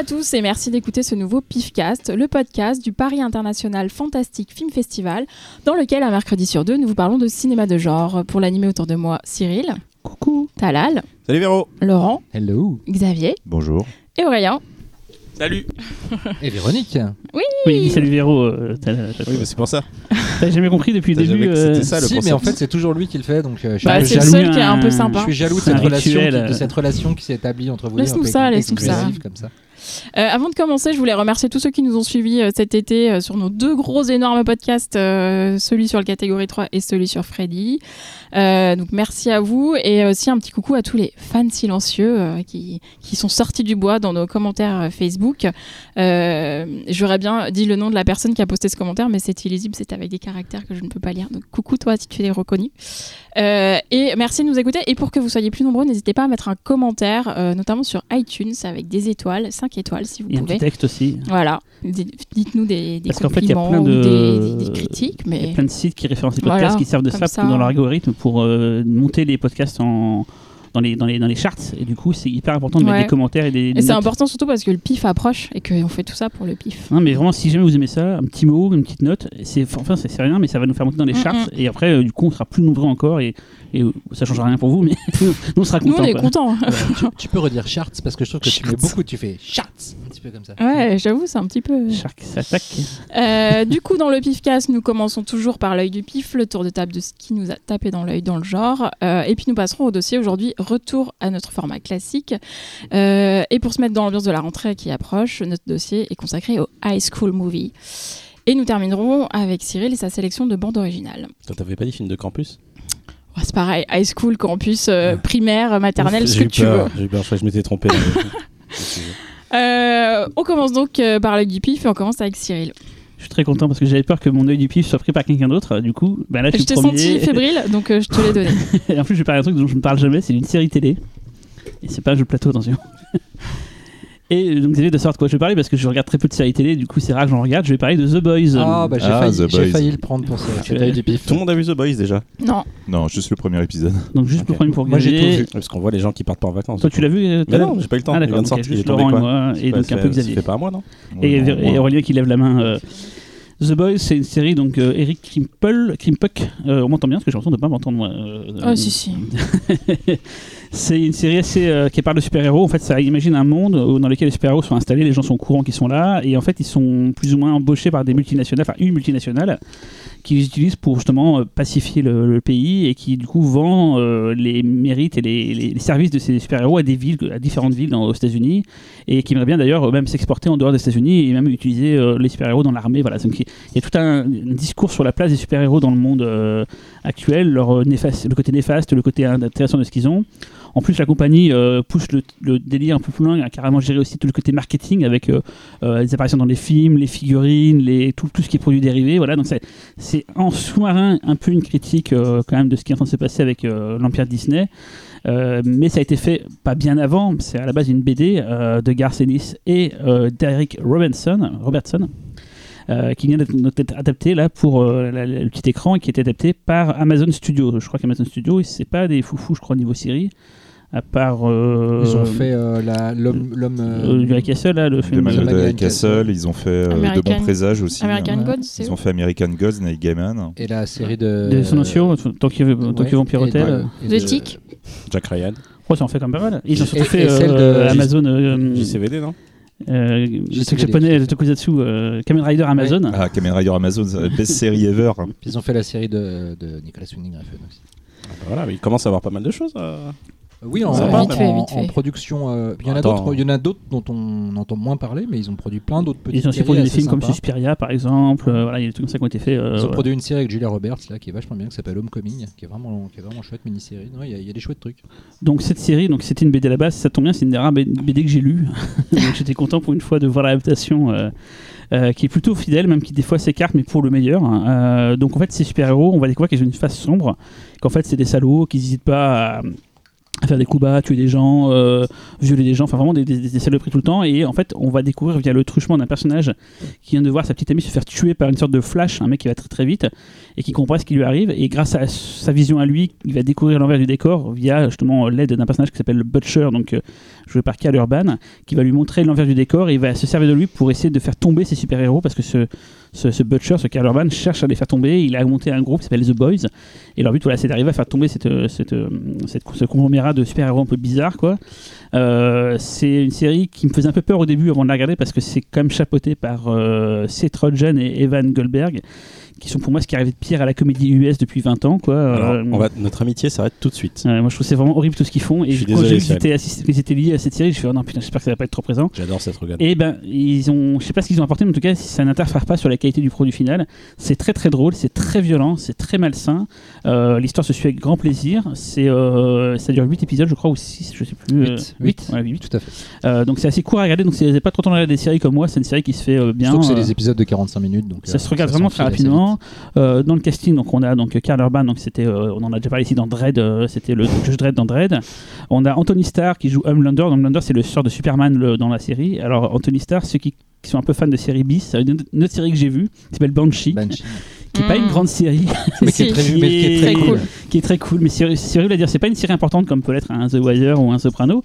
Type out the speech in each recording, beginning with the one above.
Bonjour à tous et merci d'écouter ce nouveau PIFcast, le podcast du Paris International Fantastic Film Festival, dans lequel, un mercredi sur deux, nous vous parlons de cinéma de genre. Pour l'animer autour de moi, Cyril. Coucou. Talal. Salut Véro. Laurent. Hello. Xavier. Bonjour. Et Aurélien. Salut. Et Véronique. Oui. Oui, salut Véro. euh, t'as- t'as- Oui, bah, c'est pour ça. T'as jamais compris depuis le T'as début jamais euh, c'était ça le si, concept. mais en fait, c'est toujours lui qui le fait, donc euh, je suis Bah, un peu c'est le jaloux. seul qui est un peu un- sympa. Je suis jaloux de C'est cette un relation, rituel. qui, de cette relation qui s'est établie entre vous. Laisse-nous un peu ça, laisse-nous ça. comme ça. Euh, avant de commencer, je voulais remercier tous ceux qui nous ont suivis euh, cet été euh, sur nos deux gros énormes podcasts, celui sur le catégorie 3 et celui sur Freddy. Donc merci à vous et aussi un petit coucou à tous les fans silencieux qui, qui sont sortis du bois dans nos commentaires Facebook. J'aurais bien dit le nom de la personne qui a posté ce commentaire, mais c'est illisible, c'est avec des caractères que je ne peux pas lire. Donc coucou toi si tu es reconnu. Et merci de nous écouter. Et pour que vous soyez plus nombreux, n'hésitez pas à mettre un commentaire, notamment sur iTunes, avec des étoiles, 5 étoiles si vous Il y a un pouvez. petit texte aussi. Voilà, dites-nous des, des Parce qu'en fait, il y a compliments plein de- des, des critiques, Il y a mais plein de sites qui référencent les podcasts Voilà, qui servent de ça, ça. dans leur algorithme pour euh, monter les podcasts en, dans, les, dans, les, dans les charts. Et du coup, c'est hyper important de Ouais. mettre des commentaires et des. et c'est important surtout parce que le pif approche et qu'on fait tout ça pour le pif. Non, mais vraiment, si jamais vous aimez ça, un petit mot, une petite note, c'est enfin c'est rien, mais ça va nous faire monter dans les charts. mm. Et après, euh, du coup, on sera plus nombreux encore et, et euh, ça changera rien pour vous, mais nous, on sera Nous contents. on est contents. tu, tu peux redire charts parce que je trouve que tu mets beaucoup, tu fais charts petit peu comme ça. ouais, j'avoue, c'est un petit peu. Shark s'attaque. Euh, du coup, dans le pifcast, nous commençons toujours par l'œil du pif, le tour de table de ce qui nous a tapé dans l'œil dans le genre. Euh, et puis nous passerons au dossier aujourd'hui, retour à notre format classique. Euh, et pour se mettre dans l'ambiance de la rentrée qui approche, notre dossier est consacré au High School Movie. Et nous terminerons avec Cyril et sa sélection de bandes originales. Toi, T'avais pas dit film de campus? Oh, c'est pareil, high school, campus, euh, primaire, maternelle, ce J'ai que eu tu peur, veux. J'ai eu peur, je crois que je m'étais trompé. Euh, on commence donc euh, par l'œil du pif et on commence avec Cyril. Je suis très content parce que j'avais peur que mon œil du pif soit pris par quelqu'un d'autre. Du coup, bah là, je Je t'ai senti fébrile, donc euh, je te l'ai donné. Et en plus, je vais parler d'un truc dont je ne parle jamais, c'est d'une série télé. Et c'est pas un jeu de plateau, attention. Et euh, donc, Xavier doit savoir de quoi je vais parler parce que je regarde très peu de séries télé, du coup, c'est rare que j'en regarde. Je vais parler de The Boys. Ah, bah j'ai Ah, failli, j'ai failli le prendre pour ça. Du pif. Tout le monde a vu The Boys déjà Non, Non, juste le premier épisode. Donc, juste le premier pour Moi, j'ai tout vu. Parce qu'on voit les gens qui partent pas en vacances. Toi, tu l'as vu euh, Mais non, j'ai pas eu le temps. Ah, il vient de sortir. Il est tombé et moi, et donc pas- un peu Xavier. Fait par moi, non Et. Aurélien qui lève la main. The Boys, c'est une série, donc euh, Eric Krimpuck, euh, on m'entend bien parce que j'ai l'impression de pas m'entendre moi. euh, oh si si. c'est une série assez qui parle de super-héros. En fait, ça imagine un monde où- dans lequel les super-héros sont installés, les gens sont au courant qu'ils sont là, et en fait, ils sont plus ou moins embauchés par des multinationales, enfin une multinationale, qui les utilise pour justement euh, pacifier le, pays et qui du coup vend euh, les mérites et les, services de ces super-héros à des villes, à différentes villes dans, aux États-Unis, et qui aimerait bien d'ailleurs même s'exporter en dehors des États-Unis et même utiliser euh, les super-héros dans l'armée. Voilà, donc il y a tout un, un discours sur la place des super-héros dans le monde actuel, leur néfaste, le côté néfaste, le côté intéressant de ce qu'ils ont. En plus, la compagnie euh, pousse le, délire un peu plus loin, a carrément géré aussi tout le côté marketing avec euh, euh, les apparitions dans les films, les figurines, tout, ce qui est produit dérivé. Voilà, c'est- en sous-marin un peu une critique quand même de ce qui est en train de se passer avec l'Empire Disney. Mais ça a été fait pas bien avant. C'est à la base une BD de Garth Ennis et d'Eric Robertson, Robertson qui vient d'être adapté pour le petit écran et qui est adapté par Amazon Studio. Je crois qu'Amazon Studio, c'est pas des foufous, je crois, au niveau série. À part. euh, Ils ont fait euh, la- l'homme. l'homme, euh, euh, du Hack Castle, là, le De film. Manuel The de Maniac Castle, Castle. ils ont fait euh, de American- bons présages aussi. American Ouais. Gods, c'est Ils ont fait American Gods, Night Gaiman. Et la série de. de Sonatio, Tokyo, Tokyo Ouais, Vampire Hotel. de- euh, et De Tic. Jack Ryan. Ouais, ça en fait quand même pas mal. Ils ont surtout fait celle euh, de- Amazon. euh, JCVD, non euh, le truc japonais, le tokusatsu, euh, Kamen Rider Amazon. Ah, Kamen Rider Amazon, la best série ever. Puis ils ont fait la série de, de Nicolas Winding Refn aussi. Voilà, mais il commence à avoir pas mal de choses. euh. Oui, en, en- fait, en- fait. en production. euh, il y en a d'autres. Il y en a d'autres dont on entend moins parler, mais ils ont produit plein d'autres petites Ils ont aussi produit des films comme. Suspiria par exemple. euh, voilà, il y a des trucs comme ça qui ont été faits. euh, Ils ont voilà. produit une série avec Julia Roberts là, qui est vachement bien, qui s'appelle Homecoming, qui est vraiment, qui est vraiment chouette mini-série. Non, Il y, a- il y a des chouettes trucs. Donc cette série, donc c'était une BD à la base, ça tombe bien, c'est une des rares BD que j'ai lues. donc j'étais content pour une fois de voir l'adaptation euh, euh, qui est plutôt fidèle, même qui des fois s'écarte, mais pour le meilleur. Euh, donc en fait, ces super-héros, on va découvrir qu'ils ont une face sombre, qu'en fait c'est des salauds, qu'ils n'hésitent pas à faire des coups bas, tuer des gens, euh, violer des gens, enfin vraiment des, des, des saloperies tout le temps. Et en fait, on va découvrir via le truchement d'un personnage qui vient de voir sa petite amie se faire tuer par une sorte de flash, un mec qui va très très vite et qui comprend ce qui lui arrive. Et grâce à sa vision à lui, il va découvrir l'envers du décor via justement l'aide d'un personnage qui s'appelle le Butcher, donc euh, joué par Cal Urban, qui va lui montrer l'envers du décor et il va se servir de lui pour essayer de faire tomber ses super-héros parce que ce, ce, Butcher, ce Cal Urban, cherche à les faire tomber. Il a monté un groupe qui s'appelle The Boys et leur but, voilà, c'est d'arriver à faire tomber cette, cette, cette- ce conglomérat de super-héros un peu bizarre, quoi. Euh, c'est une série qui me faisait un peu peur au début avant de la regarder parce que c'est quand même chapeauté par euh, Seth Rogen et Evan Goldberg, qui sont pour moi ce qui arrivait de pire à la comédie US depuis 20 ans, quoi. Alors, Euh, on va, notre amitié s'arrête tout de suite. Moi je trouve que c'est vraiment horrible tout ce qu'ils font et Je suis quand j'ai vu qu'ils étaient liés à cette série, je fais oh non putain j'espère que ça va pas être trop présent. J'adore cette regard. Et ben ils ont, je sais pas ce qu'ils ont apporté, mais en tout cas ça n'interfère pas sur la qualité du produit final. C'est très très drôle, c'est très violent, c'est très malsain. Euh, L'histoire se suit avec grand plaisir. C'est, euh, ça dure 8 épisodes je crois ou 6 je sais plus. euh, Huit. huit, Huit. voilà, huit. Tout à fait. Euh, donc c'est assez court à regarder. Donc si vous n'avez pas trop le temps de regarder des séries comme moi, c'est une série qui se fait euh, bien. Surtout que c'est euh, des épisodes de 45 minutes. Donc, ça euh, se regarde vraiment très s'enfile Euh, dans le casting, donc on a donc Karl Urban, donc c'était, euh, on en a déjà parlé ici dans Dread, euh, c'était le juge Dread dans Dread. On a Anthony Starr qui joue Homelander. Homelander, c'est le sort de Superman le- dans la série. Alors Anthony Starr, ceux qui, qui sont un peu fans de série bis, c'est une, une autre série que j'ai vue, qui s'appelle Banshee, Banshee. qui est pas Mm. une grande série, mais qui est très, qui est Très très cool. cool. qui est très cool, mais c'est c'est horrible à dire. C'est pas une série importante comme peut l'être un The Wire ou un Soprano.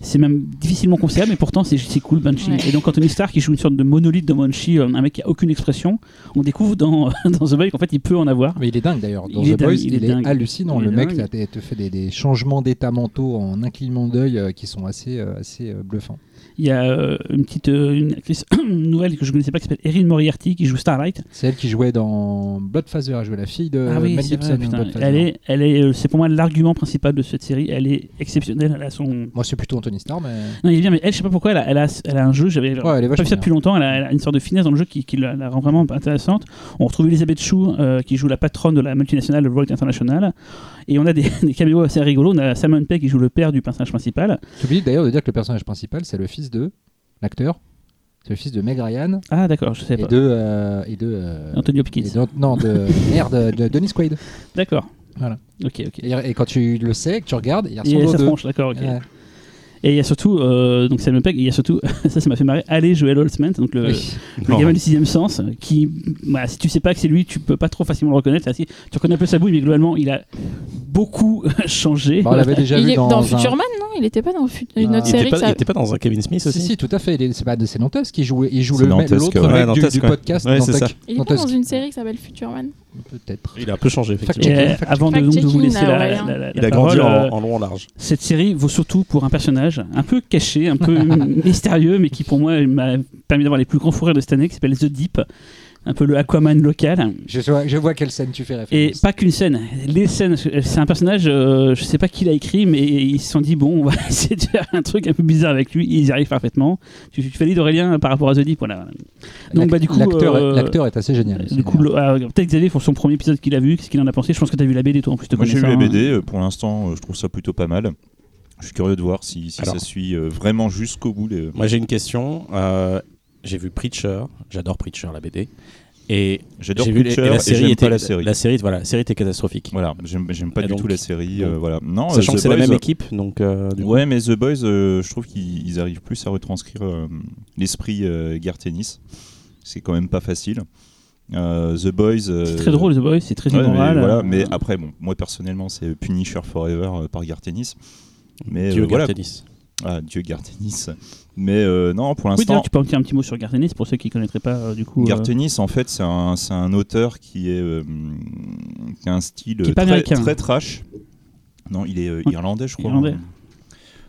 C'est même difficilement conciliable, mais pourtant c'est c'est cool Banshee. Ouais. Et donc Anthony Starr qui joue une sorte de monolithe de Banshee, euh, un mec qui a aucune expression. On découvre dans, dans The Boy qu'en fait il peut en avoir. Mais il est dingue d'ailleurs. Dans Il est The dingue, Boys, il il, est est, dingue. hallucinant. Il le est mec dingue. là, te te fait des, des changements d'état mentaux en un clignement d'œil euh, qui sont assez, euh, assez euh, bluffants. Il y a euh, une petite euh, une actrice nouvelle que je ne connaissais pas qui s'appelle Erin Moriarty qui joue Starlight. C'est elle qui jouait dans Bloodfather. Elle jouait la fille de ah oui, Mel Gibson. vrai. Elle est, elle est, euh, c'est pour moi l'argument principal de cette série. Elle est exceptionnelle. Elle a son. Moi, c'est plutôt Anthony Starr, mais Non, il est bien, mais elle, je sais pas pourquoi, elle a, elle a, elle a un jeu. J'avais Ouais, elle pas vu ça depuis longtemps. Elle a, elle a une sorte de finesse dans le jeu qui, qui la, la rend vraiment intéressante. On retrouve Elisabeth Chou euh, qui joue la patronne de la multinationale Vogue International. Et on a des, des caméos assez rigolos. On a Simon Pegg qui joue le père du personnage principal. j'oublie d'ailleurs de dire que le personnage principal, c'est le fils de l'acteur. C'est le fils de Meg Ryan Ah, d'accord, je sais et pas. de et de, et de euh, Anthony et Hopkins. de- non de merde de Dennis Quaid. D'accord. Voilà. Ok, ok. Et, et quand tu le sais, que tu regardes, il Et ressemble aux sa deux. tronche, d'accord, ok. Ouais. Et il y a surtout, euh, donc Simon Pegg, et il y a surtout, ça, ça m'a fait marrer, Allez Joel Holtzman, donc le, Oui. le gamin du sixième sens, qui, voilà, si tu sais pas que c'est lui, tu peux pas trop facilement le reconnaître. Tu reconnais un peu sa bouille, mais globalement, il a beaucoup changé. Bah, on l'avait déjà Il vu est dans, dans un- Futurman, non? Il était pas dans Fut- une autre Il série était, pas, que ça- il était pas dans un Kevin Smith Si, aussi si, tout à fait. Il est- C'est pas de c'est Nantes qui joue, il joue l'autre ouais. mec Ouais, du, du podcast. Ouais, Nantes. Il est pas dans une série qui s'appelle Futurman. Peut-être. Il a un peu changé, effectivement. Et Fact-check. avant de, donc, de vous laisser la, Aurélien. la- la- Il a grandi en, euh, en long en large. Cette série vaut surtout pour un personnage un peu caché, un peu mystérieux, mais qui pour moi m'a permis d'avoir les plus grands fous rires de cette année, qui s'appelle The Deep, un peu le Aquaman local. Je vois, je vois quelle scène tu fais Et référence. pas qu'une scène, les scènes, c'est un personnage, euh, je sais pas qui l'a écrit, mais ils se sont dit, bon, on va essayer de faire un truc un peu bizarre avec lui, et ils y arrivent parfaitement. Tu, tu valides Aurélien par rapport à The Deep, voilà. Donc, bah, du coup, l'acteur, euh, l'acteur est assez génial. Du coup, alors, peut-être Xavier, pour son premier épisode qu'il a vu, qu'est-ce qu'il en a pensé? Je pense que tu as vu la BD, toi, en plus, te Moi j'ai vu la. BD, euh, pour l'instant euh, je trouve ça plutôt pas mal. Je suis curieux de voir si, si Alors. ça suit euh, vraiment jusqu'au bout. Les... Moi, j'ai une question. Euh, j'ai vu Preacher. J'adore Preacher, la BD. Et J'adore j'ai vu les- Preacher et la série était pas la série. La série, voilà, la série était catastrophique. Voilà, j'aime pas Et du donc- tout la série. euh, voilà. Non, Sachant euh, que The c'est la même euh, équipe, donc euh, du coup- Ouais, mais The Boys, euh, je trouve qu'ils ils arrivent plus à retranscrire euh, l'esprit euh, Gartenis. C'est quand même pas facile. Euh, The Boys. euh, C'est très drôle, The Boys, c'est très ouais, mais, voilà, euh, mais après, bon, moi personnellement, c'est Punisher Forever euh, par Gartenis. Mais Dieu euh, voilà. Gartenis. Ah, Dieu Gartenis. Mais euh, non, pour Oui, l'instant. d'ailleurs, tu peux en dire un petit mot sur Gartenis pour ceux qui ne connaîtraient pas, euh, du coup. euh, Gartenis, en fait, c'est un, c'est un auteur qui, est, qui a un style est très, très trash. Non, il est Oui. irlandais, je crois. Irlandais.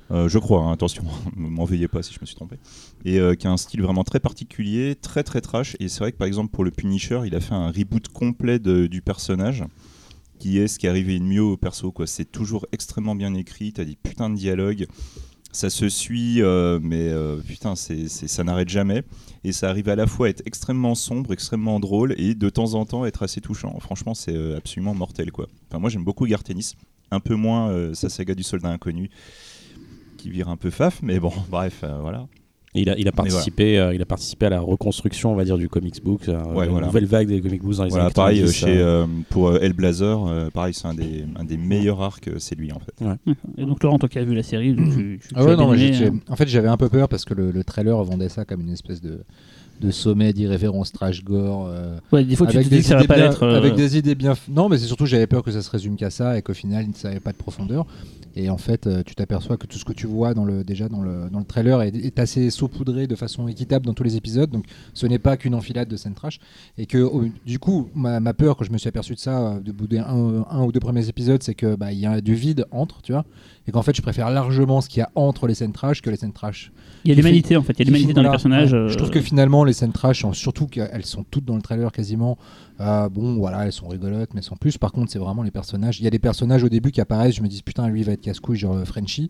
Je crois, hein, attention, ne m'en veuillez pas si je me suis trompé. Et qui a un style vraiment très particulier, très très trash. Et c'est vrai que par exemple pour le Punisher, il a fait un reboot complet de- du personnage, qui est ce qui est arrivé de mieux au perso. quoi. C'est toujours extrêmement bien écrit, t'as des putains de dialogues, ça se suit, euh, mais euh, putain, ça n'arrête jamais. Et ça arrive à la fois à être extrêmement sombre, extrêmement drôle, et de temps en temps être assez touchant. Franchement, c'est euh, absolument mortel. quoi. Enfin, moi j'aime beaucoup Gartenis, un peu moins sa saga du soldat inconnu qui vire un peu faf, mais bon, bref, voilà. Il a, il a participé, euh, il a participé à la reconstruction, on va dire, du comics book, euh, Ouais, la voilà. nouvelle vague des comic books dans les Voilà, années pareil 90, euh, chez, euh, euh, pour euh, Hellblazer, euh, pareil, c'est un des, un des meilleurs arcs, c'est lui en fait. Et donc, Laurent, toi qui as vu la série, tu, tu, tu Ah ouais, non, aimé, en fait, j'avais un peu peur parce que le, le trailer vendait ça comme une espèce de, de sommet d'irrévérence trash gore. euh. Ouais, des fois, tu te dis que ça va pas bien, être. euh, avec des idées bien. Non, mais c'est surtout j'avais peur que ça se résume qu'à ça et qu'au final, il ne savait pas de profondeur. Et en fait, euh, tu t'aperçois que tout ce que tu vois dans le, déjà dans le, dans le trailer est, est assez saupoudré de façon équitable dans tous les épisodes. Donc, ce n'est pas qu'une enfilade de scènes trash. Et que, du coup, ma, ma peur quand je me suis aperçu de ça, euh, de bout des un, un ou deux premiers épisodes, c'est que bah, y a du vide entre, tu vois. Et qu'en fait, je préfère largement ce qu'il y a entre les scènes trash que les scènes trash. Il y a l'humanité en fait, il y a l'humanité dans les personnages. ouais. euh, Je trouve que finalement, les scènes trash, sont- surtout qu'elles sont toutes dans le trailer quasiment. euh, bon, voilà, elles sont rigolotes, mais sans plus. Par contre, c'est vraiment les personnages. Il y a des personnages au début qui apparaissent, je me dis putain, lui il va être casse-couille, genre euh, Frenchie.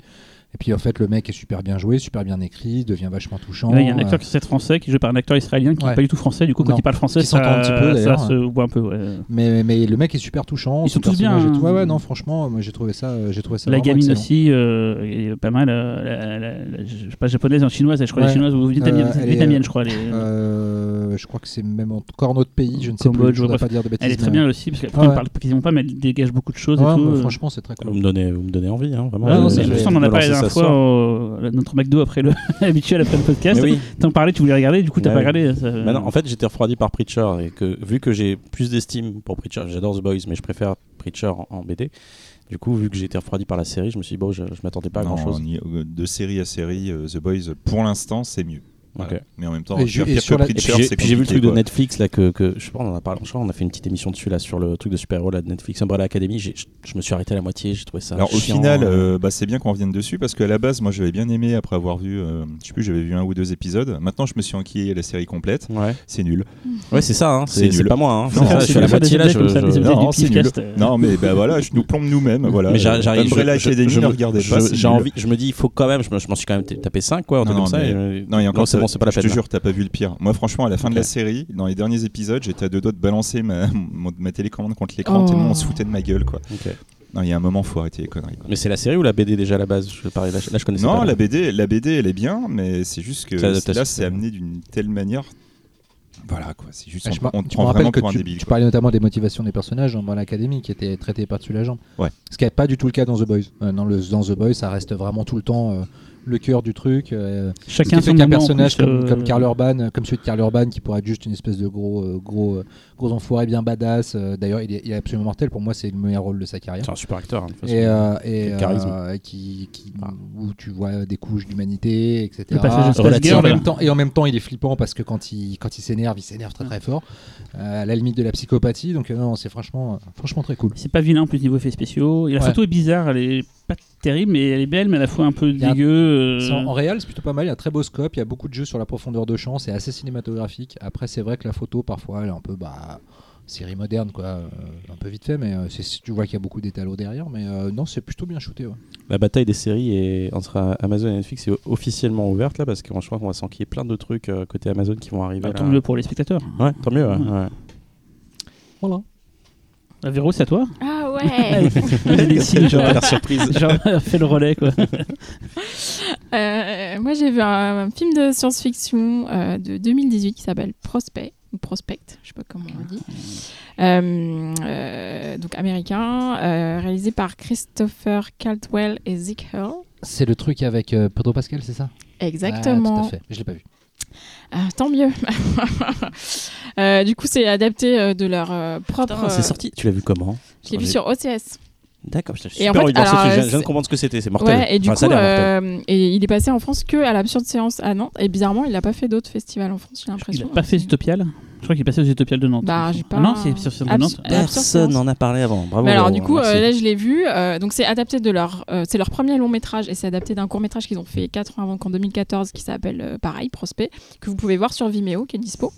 Et puis en fait, le mec est super bien joué, super bien écrit, devient vachement touchant. Il y a un euh, acteur qui est français qui joué par un acteur israélien qui n'est Ouais. pas du tout français. Du coup, quand Non. il parle français, ça, un petit peu, ça se voit un peu. ouais. mais, mais le mec est super touchant. Ils son sont tous bien, tout- Ouais, ouais, non, franchement, moi j'ai trouvé ça, euh, j'ai trouvé ça. La gamine excellent. aussi, euh, est pas mal. euh, la, la- la- je sais pas japonaise, en chinoise, je crois Ouais. les chinoises ou vietnamiennes, Euh, euh, je crois. Euh, je crois que c'est même encore notre pays, je ne sais Cambodge, plus. Je bref. pas dire de bêtises. elle est très mais- bien aussi parce qu'elle Ouais, ouais. parle quasiment pas, mais elle dégage beaucoup de choses Ouais, et tout. mais euh. franchement, c'est très Vous cool. me donnez, vous me donnez envie, hein, vraiment. Ouais, non, je on en a parlé la dernière fois, au- notre McDo après le habituel après le podcast. Oui. T'en parlais, tu voulais regarder, du coup t'as Ouais, pas oui. regardé. ça- Bah non, en fait, j'étais refroidi par Preacher et que vu que j'ai plus d'estime pour Preacher, j'adore The Boys, mais je préfère Preacher en, en BD. Du coup, vu que j'ai été refroidi par la série, je me suis dit bon, je, je m'attendais pas à grand chose. euh, de série à série, euh, The Boys, pour l'instant, c'est mieux. Voilà. Mais en même temps, Et ju- et sur la- Et puis j'ai c'est puis j'ai vu le truc de. Netflix là que, que je sais pas, on en a parlé, je crois, on a fait une petite émission dessus là sur le truc de super-héros là de Netflix Umbrella Academy. Je, je me suis arrêté à la moitié, j'ai trouvé ça. Alors au final, euh. euh, bah, c'est bien qu'on revienne dessus parce qu'à la base, moi j'avais bien aimé après avoir vu, euh, je sais plus, j'avais vu un ou deux épisodes. Maintenant, je me suis enquillé la série complète. ouais, C'est nul. ouais, c'est ça. Hein, C'est pas moi. Hein, Non, ça, je suis à la moitié là. Je, je- Non, euh. Non, mais bah voilà, je nous plombe nous-mêmes. Voilà. mais j'a- j'arrive. Umbrella je- Academy, je ne regardez je- pas. J'ai envie. Je me dis, il faut quand même. Je me, je m'en suis quand même tapé 5 quoi, Non, comme ça. non, mais- Non, il y a encore bon, c'est pas la Je te jure, t'as pas vu le pire. Moi, franchement, à la fin de la série, dans les derniers épisodes, j'étais à deux doigts de balancer ma, télécommande contre l'écran Oh. tellement on se foutait de ma gueule, quoi. Non, il y a un moment, faut arrêter les conneries. quoi. Mais c'est la série ou la BD déjà à la base? Je parlais là, là, je connaissais Non, pas. la BD, la BD, elle est bien, mais c'est juste que là, c'est amené d'une telle manière. Voilà, quoi. C'est juste, Ah, on, on me rappelle vraiment que pour un tu, débile. tu parlais notamment des motivations des personnages dans l'académie qui étaient traitées par-dessus la jambe. Ouais. Ce qui n'est pas du tout le cas dans The Boys. Euh, dans, le, dans The Boys, ça reste vraiment tout le temps euh, le cœur du truc. euh, Chacun qui fait son qu'un personnage plus, comme, euh, comme Karl Urban, euh, comme celui de Karl Urban, qui pourrait être juste une espèce de gros, euh, gros, euh, gros enfoiré bien badass. euh, D'ailleurs, il, est- il est absolument mortel. Pour moi, c'est le meilleur rôle de sa carrière. C'est un super acteur. hein, de façon. Et, euh, et Quel charisme. euh, qui, qui- où tu vois des couches d'humanité, etc. Le passage de Space Relatif. et, en même temps, et en même temps, il est flippant parce que quand il, quand il s'énerve, il s'énerve très très fort, euh, à la limite de la psychopathie. Donc, euh, non, c'est franchement, franchement très cool. C'est pas vilain en plus niveau effets spéciaux. Et la Ouais. photo est bizarre, elle est pas terrible, mais elle est belle, mais à la fois un peu un- dégueu. euh, En, en réel, c'est plutôt pas mal. Il y a un très beau scope, il y a beaucoup de jeux sur la profondeur de champ, c'est assez cinématographique. Après, c'est vrai que la photo, parfois, elle est un peu bah, série moderne, quoi, euh, un peu vite fait, mais euh, tu vois qu'il y a beaucoup d'étalos derrière. Mais euh, non, c'est plutôt bien shooté. ouais. La bataille des séries est entre Amazon et Netflix est officiellement ouverte là parce que je crois qu'on va s'enquiller plein de trucs euh, côté Amazon qui vont arriver. bah, là. tant mieux pour les spectateurs. Ouais, tant mieux. ouais, Ouais. ouais. Voilà. La Véro, c'est à toi? Ah ouais signes, genre, surprise. genre, fais le relais quoi. Euh, Moi, j'ai vu un, un film de science-fiction euh, de 2018 qui s'appelle Prospect, ou Prospect, je sais pas comment on dit. Euh, euh, donc américain, euh, réalisé par Christopher Caldwell et Zeke Hurl. C'est le truc avec euh, Pedro Pascal, c'est ça? Exactement. Ah, tout à fait. Je l'ai pas vu. Ah, tant mieux. Euh, du coup, c'est adapté euh, de leur euh, propre. C'est sorti. Tu l'as vu comment? Je l'ai vu sur OCS. D'accord, je Et en fait, alors. Je viens- de comprendre ce que c'était. C'est mortel. Ouais, et du Enfin, coup, euh, et il est passé en France que à l'absurde séance à Nantes. Et bizarrement, il n'a pas fait d'autres festivals en France, j'ai Il l'impression. a pas fait Utopial Je crois qu'il est passé aux Utopiales de Nantes. Bah, j'ai pas- Ah non, c'est sur de Nantes. Personne n'en a parlé avant. Bravo. Mais alors, du coup, euh, là, je l'ai vu. euh, donc, c'est adapté de leur. euh, c'est leur premier long métrage et c'est adapté d'un court métrage qu'ils ont fait 4 ans avant qu'en 2014 qui s'appelle euh, pareil, Prospect, que vous pouvez voir sur Vimeo, qui est dispo.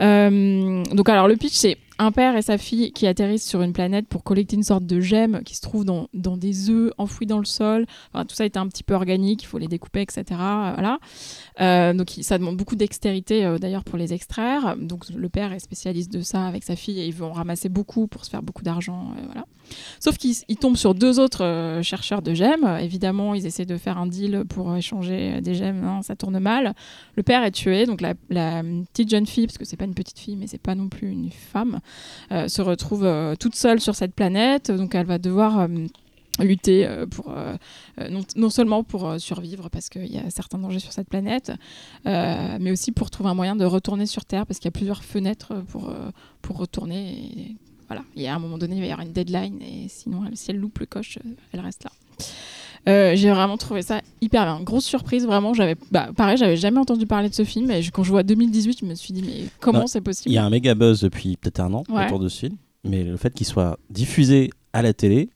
Euh, donc, alors, le pitch, c'est un père et sa fille qui atterrissent sur une planète pour collecter une sorte de gemme qui se trouve dans, dans des œufs enfouis dans le sol. Enfin, tout ça était un petit peu organique, il faut les découper, etc. euh, Voilà. Euh, donc, ça demande beaucoup dextérité euh, d'ailleurs pour les extraire. Donc, le père est spécialiste de ça avec sa fille et ils vont ramasser beaucoup pour se faire beaucoup d'argent. voilà. Sauf qu'ils ils tombent sur deux autres euh, chercheurs de gemmes. Euh, évidemment, ils essaient de faire un deal pour échanger des gemmes. Non, ça tourne mal. Le père est tué, donc la, la petite jeune fille, parce que c'est pas une petite fille, mais c'est pas non plus une femme, euh, se retrouve euh, toute seule sur cette planète. Donc elle va devoir euh, lutter euh, pour euh, euh, non, seulement pour euh, survivre parce qu'il y a certains dangers sur cette planète, euh, mais aussi pour trouver un moyen de retourner sur Terre parce qu'il y a plusieurs fenêtres pour, euh, pour retourner. Et, voilà, il y a un moment donné, il va y avoir une deadline et sinon, elle- si elle loupe le coche, euh, elle reste là. Euh, j'ai vraiment trouvé ça hyper bien. Grosse surprise, vraiment. J'avais, bah, pareil, j'avais jamais entendu parler de ce film. Et je- quand je vois 2018, je me suis dit, mais comment c'est possible? Il y a un méga buzz depuis peut-être un an Ouais. autour de ce film, mais le fait qu'il soit diffusé à la télé,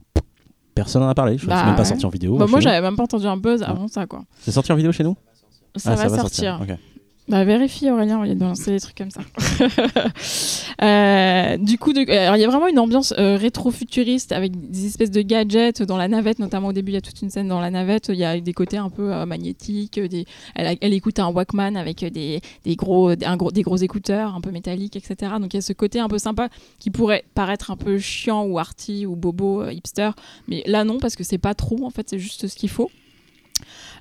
personne n'en a parlé. Je Bah c'est même pas ouais. sorti en vidéo. Bah, Moi, j'avais même pas entendu un buzz avant ça, quoi. C'est sorti en vidéo chez nous? Ça, Ah, va, sortir. Bah, vérifie Aurélien, au lieu de balancer des trucs comme ça. Euh, du coup, alors, il y a vraiment une ambiance euh, rétro-futuriste avec des espèces de gadgets dans la navette, notamment au début, il y a toute une scène dans la navette. Il y a des côtés un peu euh, magnétiques. Elle, écoute un Walkman avec des, gros, gros, des gros écouteurs un peu métalliques, etc. Donc il y a ce côté un peu sympa qui pourrait paraître un peu chiant ou arty ou bobo, euh, hipster. Mais là, non, parce que c'est pas trop, en fait, c'est juste ce qu'il faut.